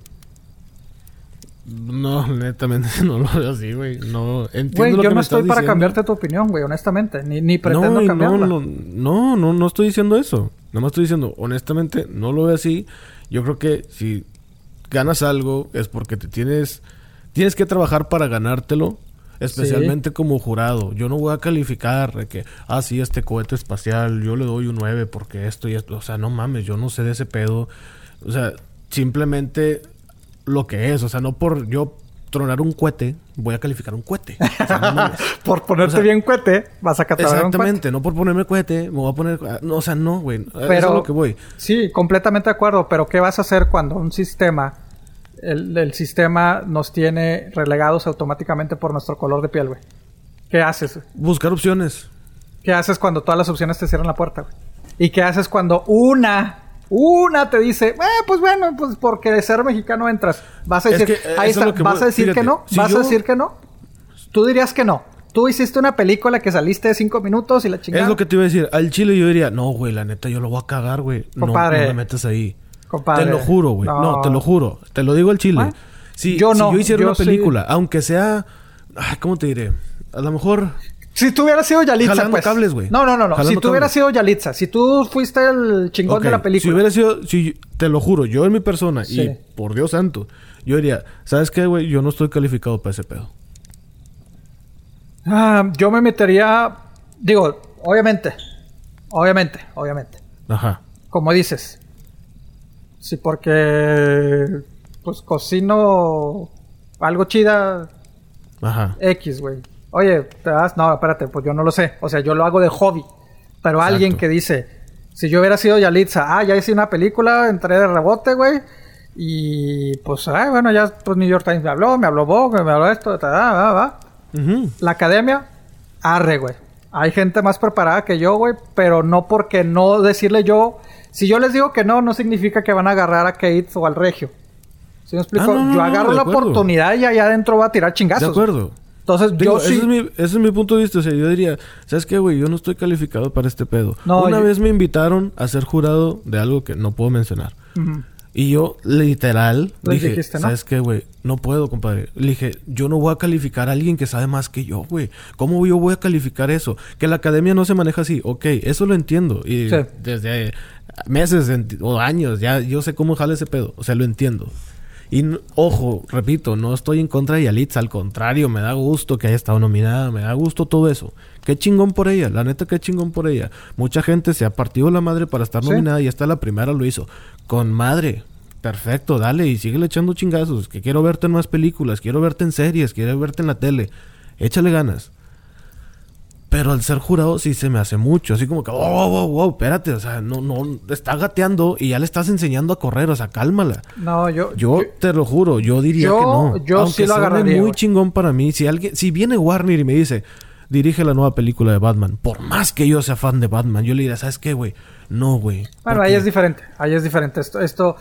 No, netamente no lo veo así, güey. No, entiendo Güey, yo que no me estoy para diciendo. cambiarte tu opinión, güey, honestamente. Ni, ni pretendo no, cambiarla. No, no, no, no, no estoy diciendo eso. Nada más estoy diciendo, honestamente, no lo veo así. Yo creo que si ganas algo es porque te tienes, tienes que trabajar para ganártelo. Especialmente como jurado. Yo no voy a calificar de que, ah, sí, este cohete espacial, yo le doy un 9 porque esto y esto. O sea, no mames, yo no sé de ese pedo. O sea, simplemente lo que es. O sea, no por yo tronar un cohete, voy a calificar un cohete. O sea, no mames. Por ponerte O sea, bien cuete, vas a catalogar un. Exactamente, no por ponerme cohete, me voy a poner. ah, No, o sea, no, güey. Eso es lo que voy. Sí, completamente de acuerdo. Pero ¿qué vas a hacer cuando un sistema, el, el sistema nos tiene relegados automáticamente por nuestro color de piel, güey? ¿Qué haces? Buscar opciones. ¿Qué haces cuando todas las opciones te cierran la puerta, güey? ¿Y qué haces cuando una, una te dice, eh, pues bueno, pues porque de ser mexicano entras? Vas a Es decir, que, eh, ahí es está, vas a decir fíjate, que no, si vas yo- a decir que no. Tú dirías que no. Tú hiciste una película que saliste de cinco minutos y la chingada. Es lo que te iba a decir. Al chile yo diría, no, güey, la neta, yo lo voy a cagar, güey. No, no me metas ahí. Compadre. Te lo juro, güey. No. No. te lo juro. Te lo digo al chile. Si yo si no, yo hiciera yo una sí. película, aunque sea. Ay, ¿Cómo te diré? A lo mejor. Si tú hubieras sido Yalitza, Jalando pues. cables, güey. No, no, no, no. Jalando Si tú hubieras sido Yalitza, si tú fuiste el chingón de la película. Si hubiera sido. Si, te lo juro, yo en mi persona, Sí. y por Dios santo, yo diría, ¿sabes qué, güey? Yo no estoy calificado para ese pedo. Ah, yo me metería. Digo, obviamente. Obviamente, obviamente. Ajá. Como dices. Sí, porque. Pues cocino. Algo chida. Ajá. X, güey. Oye, te das. No, espérate, pues yo no lo sé. O sea, yo lo hago de hobby. Pero Exacto. alguien que dice. Si yo hubiera sido Yalitza, ah, ya hice una película, entré de rebote, güey. Y pues, ay, bueno, ya pues New York Times me habló, me habló Vogue, me habló esto, ta, va, va. Ujú. La academia, arre, güey. Hay gente más preparada que yo, güey, pero no porque no decirle yo. Si yo les digo que no, no significa que van a agarrar a Kate o al Regio. ¿Sí me explico? Ah, no, no, yo agarro la acuerdo. oportunidad y allá adentro voy a tirar chingazos. De acuerdo. Entonces, Digo, yo sí. ese, es mi, ese es mi punto de vista. O sea, yo diría, ¿sabes qué, güey? Yo no estoy calificado para este pedo. No, Una yo- vez me invitaron a ser jurado de algo que no puedo mencionar. Y yo, literal, Les dije, dijiste, ¿no? ¿sabes qué, güey? No puedo, compadre. Le dije, yo no voy a calificar a alguien que sabe más que yo, güey. ¿Cómo yo voy a calificar eso? Que la academia no se maneja así. Ok, eso lo entiendo. Y Sí. desde meses o años, ya yo sé cómo jala ese pedo. O sea, lo entiendo. Y ojo, repito, no estoy en contra de Yalitza, al contrario, me da gusto que haya estado nominada, me da gusto todo eso. Qué chingón por ella, la neta, qué chingón por ella. Mucha gente se ha partido la madre para estar Sí. nominada y hasta la primera lo hizo. Con madre, perfecto, dale y sigue echando chingazos. Que quiero verte en más películas, quiero verte en series, quiero verte en la tele. Échale ganas. Pero al ser jurado sí se me hace mucho. Así como que, oh, wow, wow, wow, espérate. O sea, no, no, está gateando y ya le estás enseñando a correr. O sea, cálmala. No, yo. Yo te lo juro, yo diría Yo- que no. yo Aunque sí lo agarraría, muy chingón para mí. Si alguien, si viene Warner y me dice, dirige la nueva película de Batman, por más que yo sea fan de Batman, yo le diría, ¿sabes qué, güey? No, güey. Bueno, ahí es diferente. Ahí es diferente. Esto, esto.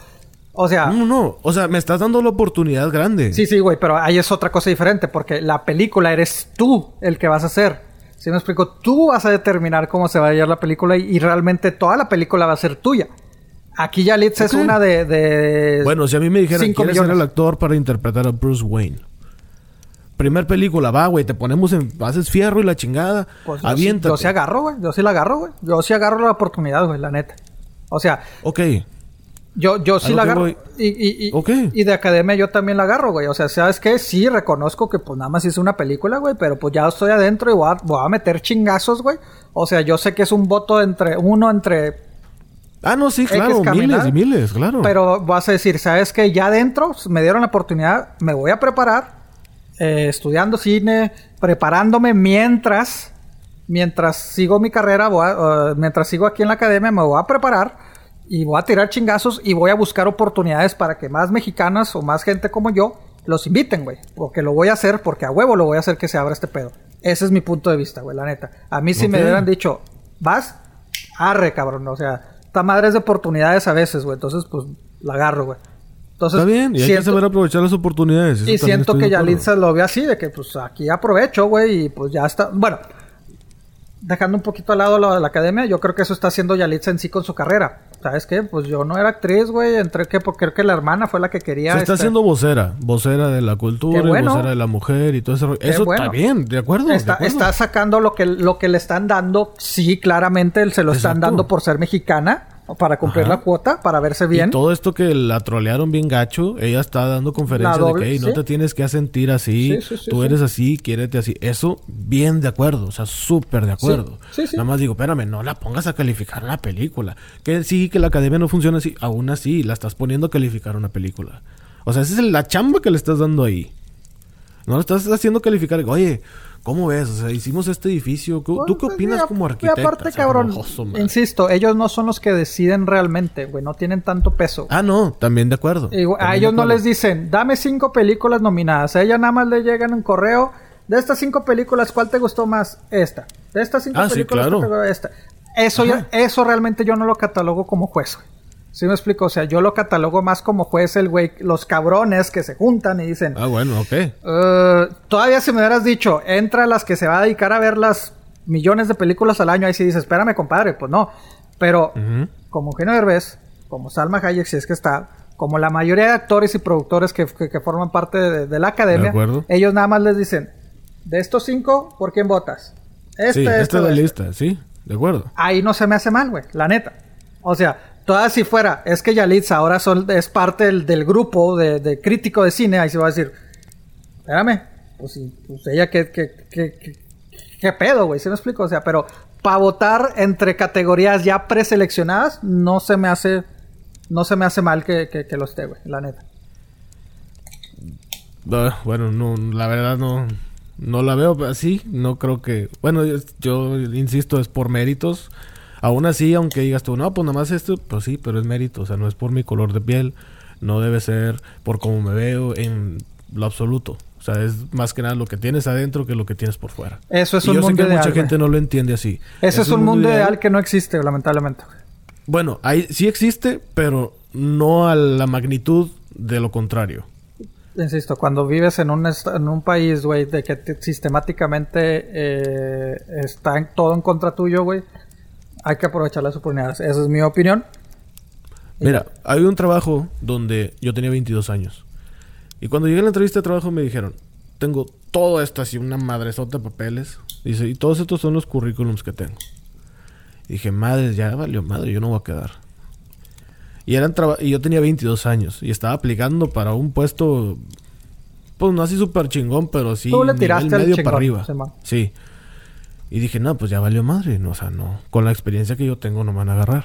O sea. No, no. O sea, me estás dando la oportunidad grande. Sí, sí, güey, pero ahí es otra cosa diferente, porque la película eres tú el que vas a hacer. Si me explico, tú vas a determinar cómo se va a llevar la película y, y realmente toda la película va a ser tuya. Aquí Yalitza es Ok. una de, de Bueno, si a mí me dijeran, ¿quieres ser el actor para interpretar a Bruce Wayne? Primer película, va, güey, te ponemos en... Haces fierro y la chingada. Pues yo, sí, aviéntate. yo sí agarro, güey. Yo sí la agarro, güey. Yo sí agarro la oportunidad, güey, la neta. O sea, Ok. Yo, yo sí la agarro. voy- Y, y, y, y de academia yo también la agarro, güey. O sea, ¿sabes qué? Sí, reconozco que pues nada más hice una película, güey. Pero pues ya estoy adentro y voy a, voy a meter chingazos, güey. O sea, yo sé que es un voto entre uno entre Ah, no, sí, claro. X caminada. Miles y miles, claro. Pero vas a decir, ¿sabes qué? Ya adentro me dieron la oportunidad, me voy a preparar, eh, estudiando cine, preparándome mientras, mientras sigo mi carrera, voy a- eh, mientras sigo aquí en la academia, me voy a preparar y voy a tirar chingazos y voy a buscar oportunidades para que más mexicanas o más gente como yo los inviten, güey. Porque lo voy a hacer, porque a huevo lo voy a hacer que se abra este pedo. Ese es mi punto de vista, güey, la neta. A mí si me hubieran dicho, vas, arre, cabrón. O sea, esta madre es de oportunidades a veces, güey. Entonces, pues, la agarro, güey. Entonces, Está bien, y hay que siento- saber aprovechar las oportunidades. eso y siento que. Yalitza lo ve así, de que pues aquí aprovecho, güey, y pues ya está. Bueno, dejando un poquito al lado lo de la academia, yo creo que eso está haciendo Yalitza en sí con su carrera. ¿Sabes qué? Pues yo no era actriz, güey, entré que porque creo que la hermana fue la que quería. Se está este, haciendo vocera, vocera de la cultura, bueno. vocera de la mujer y todo Eso bueno. está bien, de acuerdo. de Está, acuerdo. está sacando lo que, lo que le están dando, sí, claramente se lo están dando por ser mexicana, para cumplir Ajá. la cuota, para verse bien. Y todo esto que la trolearon bien gacho, ella está dando conferencias La doble, de que "Ey, no sí. te tienes que sentir así, Sí, sí, sí, tú eres así, quiérete así. Eso, bien de acuerdo, o sea, súper de acuerdo. Nada más digo, espérame, no la pongas a calificar una película. Que sí, que la academia no funciona así, aún así, la estás poniendo a calificar una película. O sea, esa es la chamba que le estás dando ahí. No lo estás haciendo calificar. Oye, ¿cómo ves? O sea, hicimos este edificio. ¿Tú, tú qué Pues, opinas como a- y arquitecta? aparte, O sea, cabrón, insisto, ellos no son los que deciden realmente, güey, no tienen tanto peso. Ah, no, también de acuerdo. Y, a ellos no les dicen, dame cinco películas nominadas. A ella nada más le llegan un correo. De estas cinco películas, ¿cuál te gustó más? Esta. De estas cinco Ah, sí, películas, claro. ¿cuál te gustó esta? Eso, ya- eso realmente yo no lo catalogo como juez, güey. ¿Sí me explico? O sea, yo lo catalogo más como juez el güey, los cabrones que se juntan y dicen, Ah, bueno, ok. "Eh, todavía si me hubieras dicho, entra a las que se va a dedicar a ver las millones de películas al año, ahí sí dices, espérame, compadre, pues no. Pero como Eugenio Derbez, como Salma Hayek, si es que está, como la mayoría de actores y productores que, que- que forman parte de, de la academia, De ellos nada más les dicen, de estos cinco, ¿por quién votas? Este, sí, este, esta es la este". lista, sí, de acuerdo. Ahí no se me hace mal, güey, la neta. O sea, toda si fuera, es que Yalitza ahora son, es parte del, del grupo de, de crítico de cine, ahí se va a decir, espérame, pues, pues ella qué, qué, qué, pedo, güey, ¿sí me explico? O sea, pero para votar entre categorías ya preseleccionadas, no se me hace, no se me hace mal que, que, que lo esté, güey, la neta. Bueno, no, la verdad no, no la veo así. No creo que. Bueno, yo insisto, es por méritos. Aún así, aunque digas tú, no, pues nada más esto, pues sí, pero es mérito. O sea, no es por mi color de piel. No debe ser por cómo me veo en lo absoluto. O sea, es más que nada lo que tienes adentro que lo que tienes por fuera. Eso es Y un yo sé que ideal, mucha güey. gente no lo entiende así. Ese es, un mundo ideal que no existe, lamentablemente. Bueno, ahí sí existe, pero no a la magnitud de lo contrario. Insisto, cuando vives en un, en un país, güey, de que te- sistemáticamente eh, está en- todo en contra tuyo, güey, hay que aprovechar las oportunidades. Esa es mi opinión. Mira, hay un trabajo donde yo tenía 22 años. Y cuando llegué a la entrevista de trabajo me dijeron, tengo todo esto así, una madresota de papeles. Dice, y todos estos son los currículums que tengo. Y dije, madre, ya valió madre, yo no voy a quedar. Y, eran y yo tenía 22 años y estaba aplicando para un puesto, pues no así súper chingón, pero sí Tú le nivel tiraste medio chingón, para arriba. Sí. Y dije, no, pues ya valió madre. No, o sea, no. Con la experiencia que yo tengo no me van a agarrar.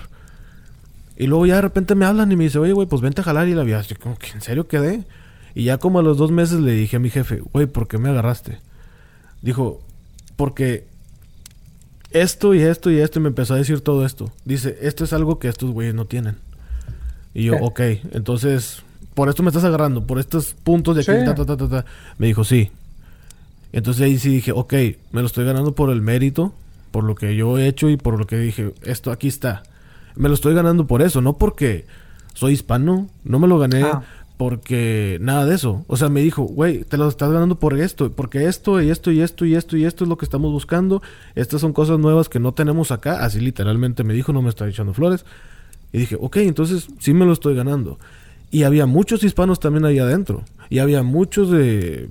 Y luego ya de repente me hablan y me dice, oye, güey, pues vente a jalar y la vida. Yo como que, ¿en serio quedé? Y ya como a los dos meses le dije a mi jefe, güey, ¿por qué me agarraste? Dijo, porque esto y esto y esto y me empezó a decir todo esto. Dice, esto es algo que estos güeyes no tienen. Y yo, ok, entonces, por esto me estás agarrando, por estos puntos de aquí, Sí. ta, ta, ta, ta, ta. Me dijo, sí. Entonces ahí sí dije, ok, me lo estoy ganando por el mérito, por lo que yo he hecho y por lo que dije, esto aquí está. Me lo estoy ganando por eso, no porque soy hispano, no me lo gané Ah. porque nada de eso. O sea, me dijo, güey, te lo estás ganando por esto, porque esto y esto y esto y esto y esto es lo que estamos buscando. Estas son cosas nuevas que no tenemos acá. Así literalmente me dijo, no me está echando flores. Y dije, ok, entonces sí me lo estoy ganando. Y había muchos hispanos también ahí adentro. Y había muchos de...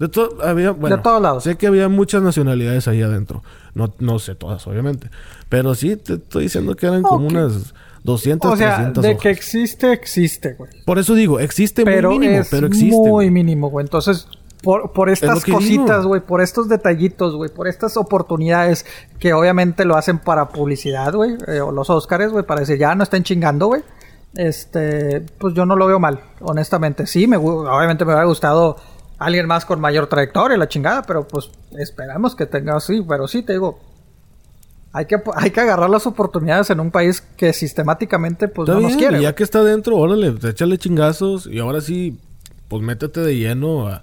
De, to- había, bueno, todos lados. Sé que había muchas nacionalidades ahí adentro. No, no sé todas, obviamente. Pero sí te estoy diciendo que eran como unas 200, O sea, 300 de hojas. que existe, existe, güey. Por eso digo, existe Pero muy mínimo, es pero existe. muy güey. mínimo, güey. Entonces, por, por estas cositas, güey, por estos detallitos, güey, por estas oportunidades que obviamente lo hacen para publicidad, güey, eh, o los Óscares, güey, para decir, ya no estén chingando, güey. Este, pues yo no lo veo mal, honestamente. Sí, me, obviamente me hubiera gustado alguien más con mayor trayectoria, la chingada, pero pues esperamos que tenga así, pero sí, te digo, hay que, hay que agarrar las oportunidades en un país que sistemáticamente pues Está no nos bien, quiere. y ya que está dentro, órale, pues, échale chingazos y ahora sí, pues métete de lleno a,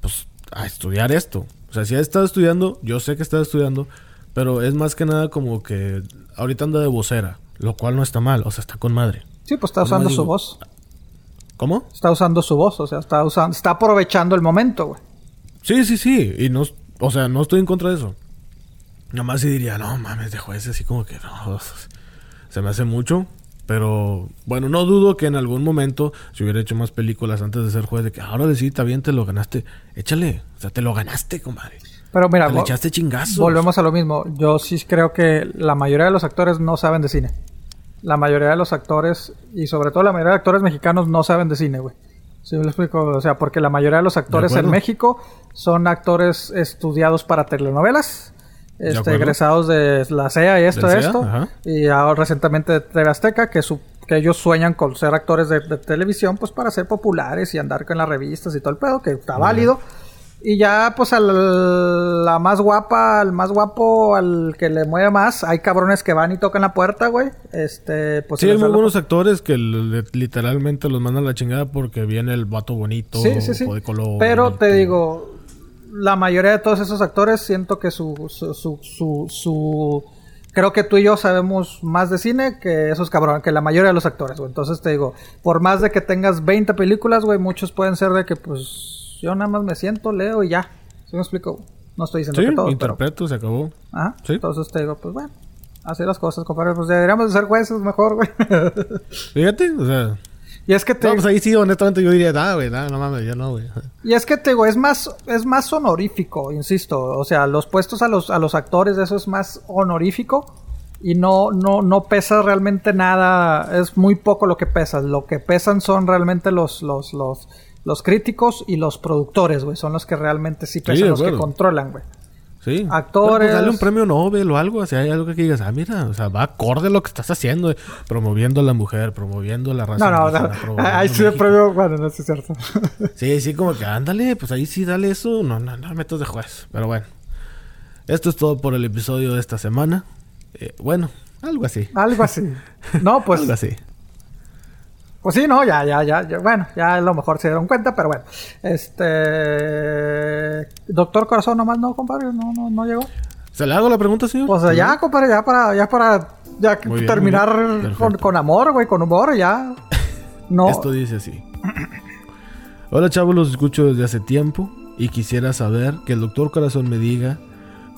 pues, a estudiar esto. O sea, si has estado estudiando, yo sé que estás estudiando, pero es más que nada como que ahorita anda de vocera, lo cual no está mal, o sea, está con madre. Sí, pues está usando su voz. ¿Cómo? Está usando su voz, o sea, está usando, está aprovechando el momento, güey. Sí, sí, sí, y no, o sea, no estoy en contra de eso. Nada más sí diría, no mames, de jueces, así como que no, se me hace mucho. Pero bueno, no dudo que en algún momento, si hubiera hecho más películas antes de ser juez, de que ahora sí, está bien, te lo ganaste. Échale, o sea, te lo ganaste, comadre. Pero mira, Te le echaste chingazos. volvemos a lo mismo. Yo sí creo que la mayoría de los actores no saben de cine. La mayoría de los actores, y sobre todo la mayoría de actores mexicanos, no saben de cine, güey. ¿Sí me lo explico? O sea, porque la mayoría de los actores en. México son actores estudiados para telenovelas. Este, egresados de la CEA y esto, CEA, esto. ajá. Y ahora recientemente de TV Azteca, que, su, que ellos sueñan con ser actores de, de televisión, pues para ser populares y andar con las revistas y todo el pedo, que está válido. Y ya, pues, al la más guapa, al más guapo, al que le mueve más, hay cabrones que van y tocan la puerta, güey. Este, pues Sí, hay muy buenos actores que le- literalmente los mandan a la chingada porque viene el vato bonito, Sí, sí, sí. o de color. Pero te digo, la mayoría de todos esos actores siento que su, su, su, su, su- Creo que tú y yo sabemos más de cine que esos cabrones, que la mayoría de los actores, güey. Entonces te digo, por más de que tengas 20 películas, güey, muchos pueden ser de que, pues, yo nada más me siento, leo y ya. ¿Sí me explico? No estoy diciendo Sí, que pero... interpreto, se acabó. Ajá. Sí. Entonces te digo, pues bueno, así las cosas, compadre. Pues deberíamos de ser jueces mejor, güey. Fíjate, o sea. y es que te... No, pues ahí sí, honestamente yo diría, nada, güey, nada, no mames, yo no, güey. Y es que te digo, es más, es más honorífico, insisto. O sea, los puestos a los, a los actores, eso es más honorífico. Y no, no, no pesa realmente nada. Es muy poco lo que pesa. Lo que pesan son realmente los, los, los, los críticos y los productores, güey. Son los que realmente sí pesan, de los que controlan, güey. Sí. Actores. Bueno, pues dale un premio Nobel o algo, así hay algo que digas, ah, mira, o sea, va acorde a lo que estás haciendo, eh, promoviendo a la mujer, promoviendo la raza. No, no, no. Ahí sí México. premio, bueno, no sí es cierto. Sí, sí, como que ándale, pues ahí sí dale eso, no, no, no metas de juez, pero bueno. Esto es todo por el episodio de esta semana. Eh, bueno, algo así. Algo así. No, pues. algo así. Pues sí, no, ya, ya, ya, ya, bueno, ya a lo mejor se dieron cuenta, pero bueno. Este. Doctor Corazón nomás no, compadre, no, no, no llegó. ¿Se le hago la pregunta, señor? O sea, ya, compadre, ya para, ya para, ya bien, terminar con, con amor, güey, con humor, ya. No. Esto dice así. Hola chavos, los escucho desde hace tiempo y quisiera saber que el doctor Corazón me diga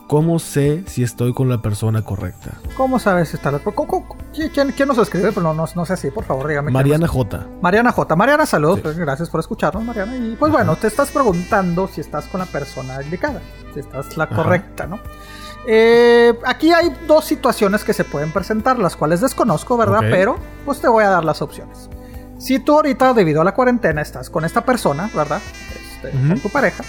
cómo sé si estoy con la persona correcta. ¿Cómo sabes si está la- ¿Cómo- cómo- ¿Quién, quién nos escribe? Pero no, no, no sé así, por favor, dígame. Mariana nos- J. Mariana J. Mariana, saludos. Sí. Gracias por escucharnos, Mariana. Y pues bueno, te estás preguntando si estás con la persona indicada, si estás la Ajá. correcta, ¿no? Eh, aquí hay dos situaciones que se pueden presentar, las cuales desconozco, ¿verdad? Pero pues te voy a dar las opciones. Si tú ahorita, debido a la cuarentena, estás con esta persona, ¿verdad? Este. Con tu pareja.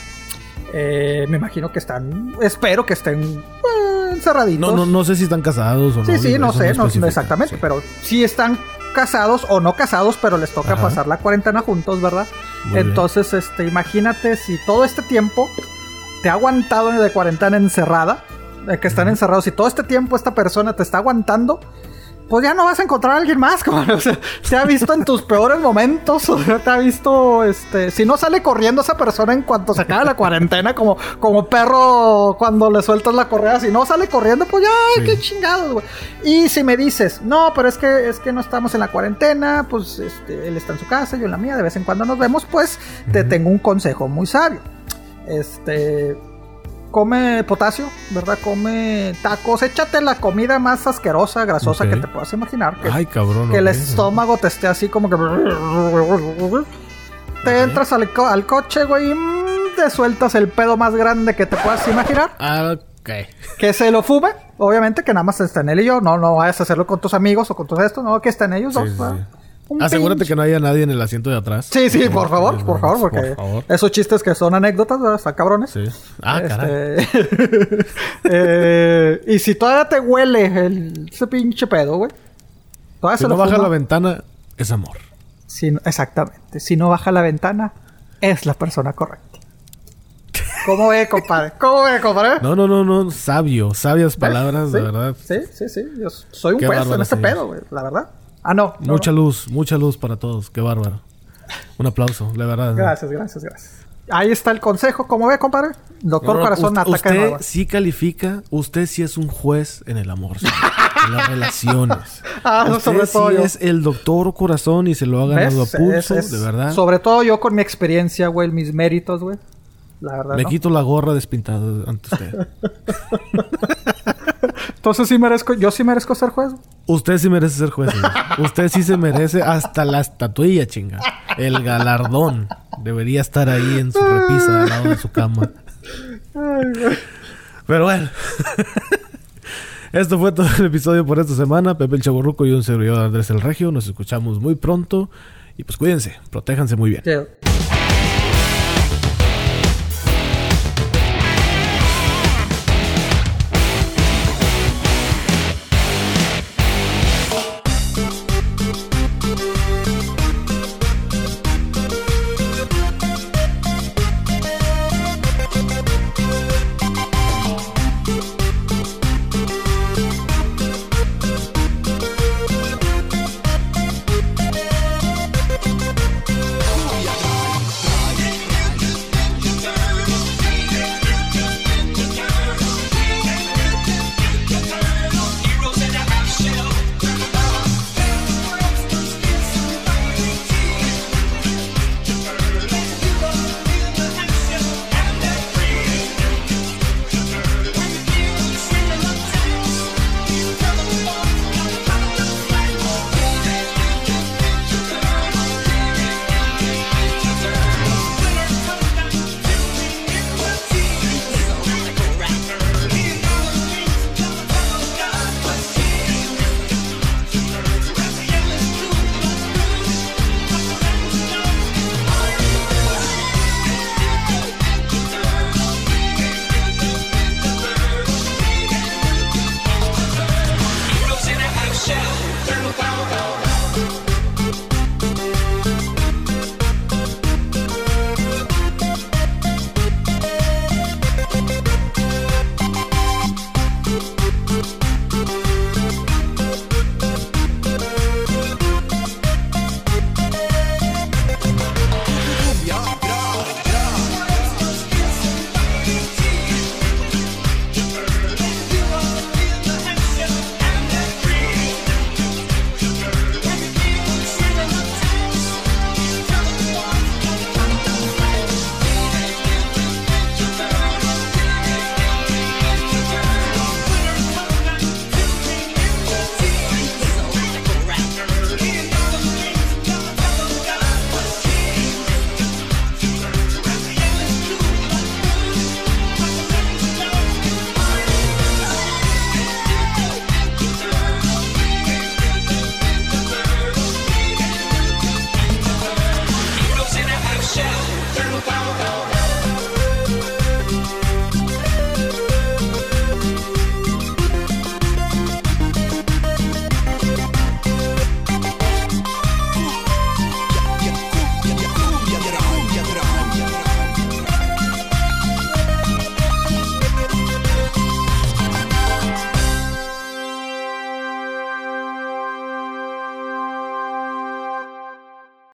Eh, me imagino que están, espero que estén eh, encerraditos. No, no, no sé si están casados o no. Sí, sí, no sé, no, exactamente, sí. pero si están casados o no casados, pero les toca Ajá. pasar la cuarentena juntos, ¿verdad? Muy bien. Entonces, este, imagínate si todo este tiempo te ha aguantado de cuarentena encerrada, que están encerrados, si todo este tiempo esta persona te está aguantando, pues ya no vas a encontrar a alguien más, como, o sea, te ha visto en tus peores momentos, o sea, te ha visto, este, si no sale corriendo esa persona en cuanto se acaba la cuarentena, como, como perro cuando le sueltas la correa, si no sale corriendo, pues ya, Sí. qué chingados, güey. Y si me dices, no, pero es que, es que no estamos en la cuarentena, pues, este, él está en su casa, yo en la mía, de vez en cuando nos vemos, pues, te tengo un consejo muy sabio. Este, come potasio, ¿verdad? Come tacos, échate la comida más asquerosa, grasosa que te puedas imaginar. Que, Ay, cabrón. que el estómago te esté así como que... Te entras al, co- al coche, güey, y te sueltas el pedo más grande que te puedas imaginar. Ok. Que se lo fume, obviamente, que nada más estén él y yo. No, no vayas a hacerlo con tus amigos o con tus esto, no, que estén ellos Sí, dos. sí. Un Asegúrate pinche- que no haya nadie en el asiento de atrás. Sí, sí, por favor, por favor, Por porque favor. esos chistes que son anécdotas, ¿verdad? Están cabrones. Sí. Ah, caray. Este, eh, y si todavía te huele el, ese pinche pedo, güey. Todavía Si se no lo baja fuma. la ventana, es amor. Si no- exactamente. Si no baja la ventana, es la persona correcta. ¿Cómo ve, compadre? ¿Cómo ve, compadre? No, no, no, no. Sabio. Sabias palabras, de Sí, verdad. Sí, sí, sí. Yo soy un Qué en este pedo, güey. La verdad. Ah, no. no, Mucha no. luz, mucha luz para todos. Qué bárbaro. Un aplauso, la verdad. Gracias, gracias, gracias. Ahí está el consejo. ¿Cómo ve, compadre? Doctor No, no, Corazón us- ataca Usted sí califica, usted sí es un juez en el amor, en las relaciones. Ah, eso usted sobre sí todo yo. es el doctor corazón y se lo ha ganado ¿Ves? a pulso, Es- es- de verdad. Sobre todo yo con mi experiencia, güey, mis méritos, güey. La verdad. Me ¿no? quito la gorra despintada ante usted. Entonces sí merezco, yo sí merezco ser juez. Usted sí merece ser juez. Usted sí se merece hasta la estatuilla, chinga. El galardón. Debería estar ahí en su repisa al lado de su cama. Pero bueno. Esto fue todo el episodio por esta semana. Pepe el Chaburruco y un servidor Andrés el Regio. Nos escuchamos muy pronto. Y pues cuídense. Protéjanse muy bien. Chido.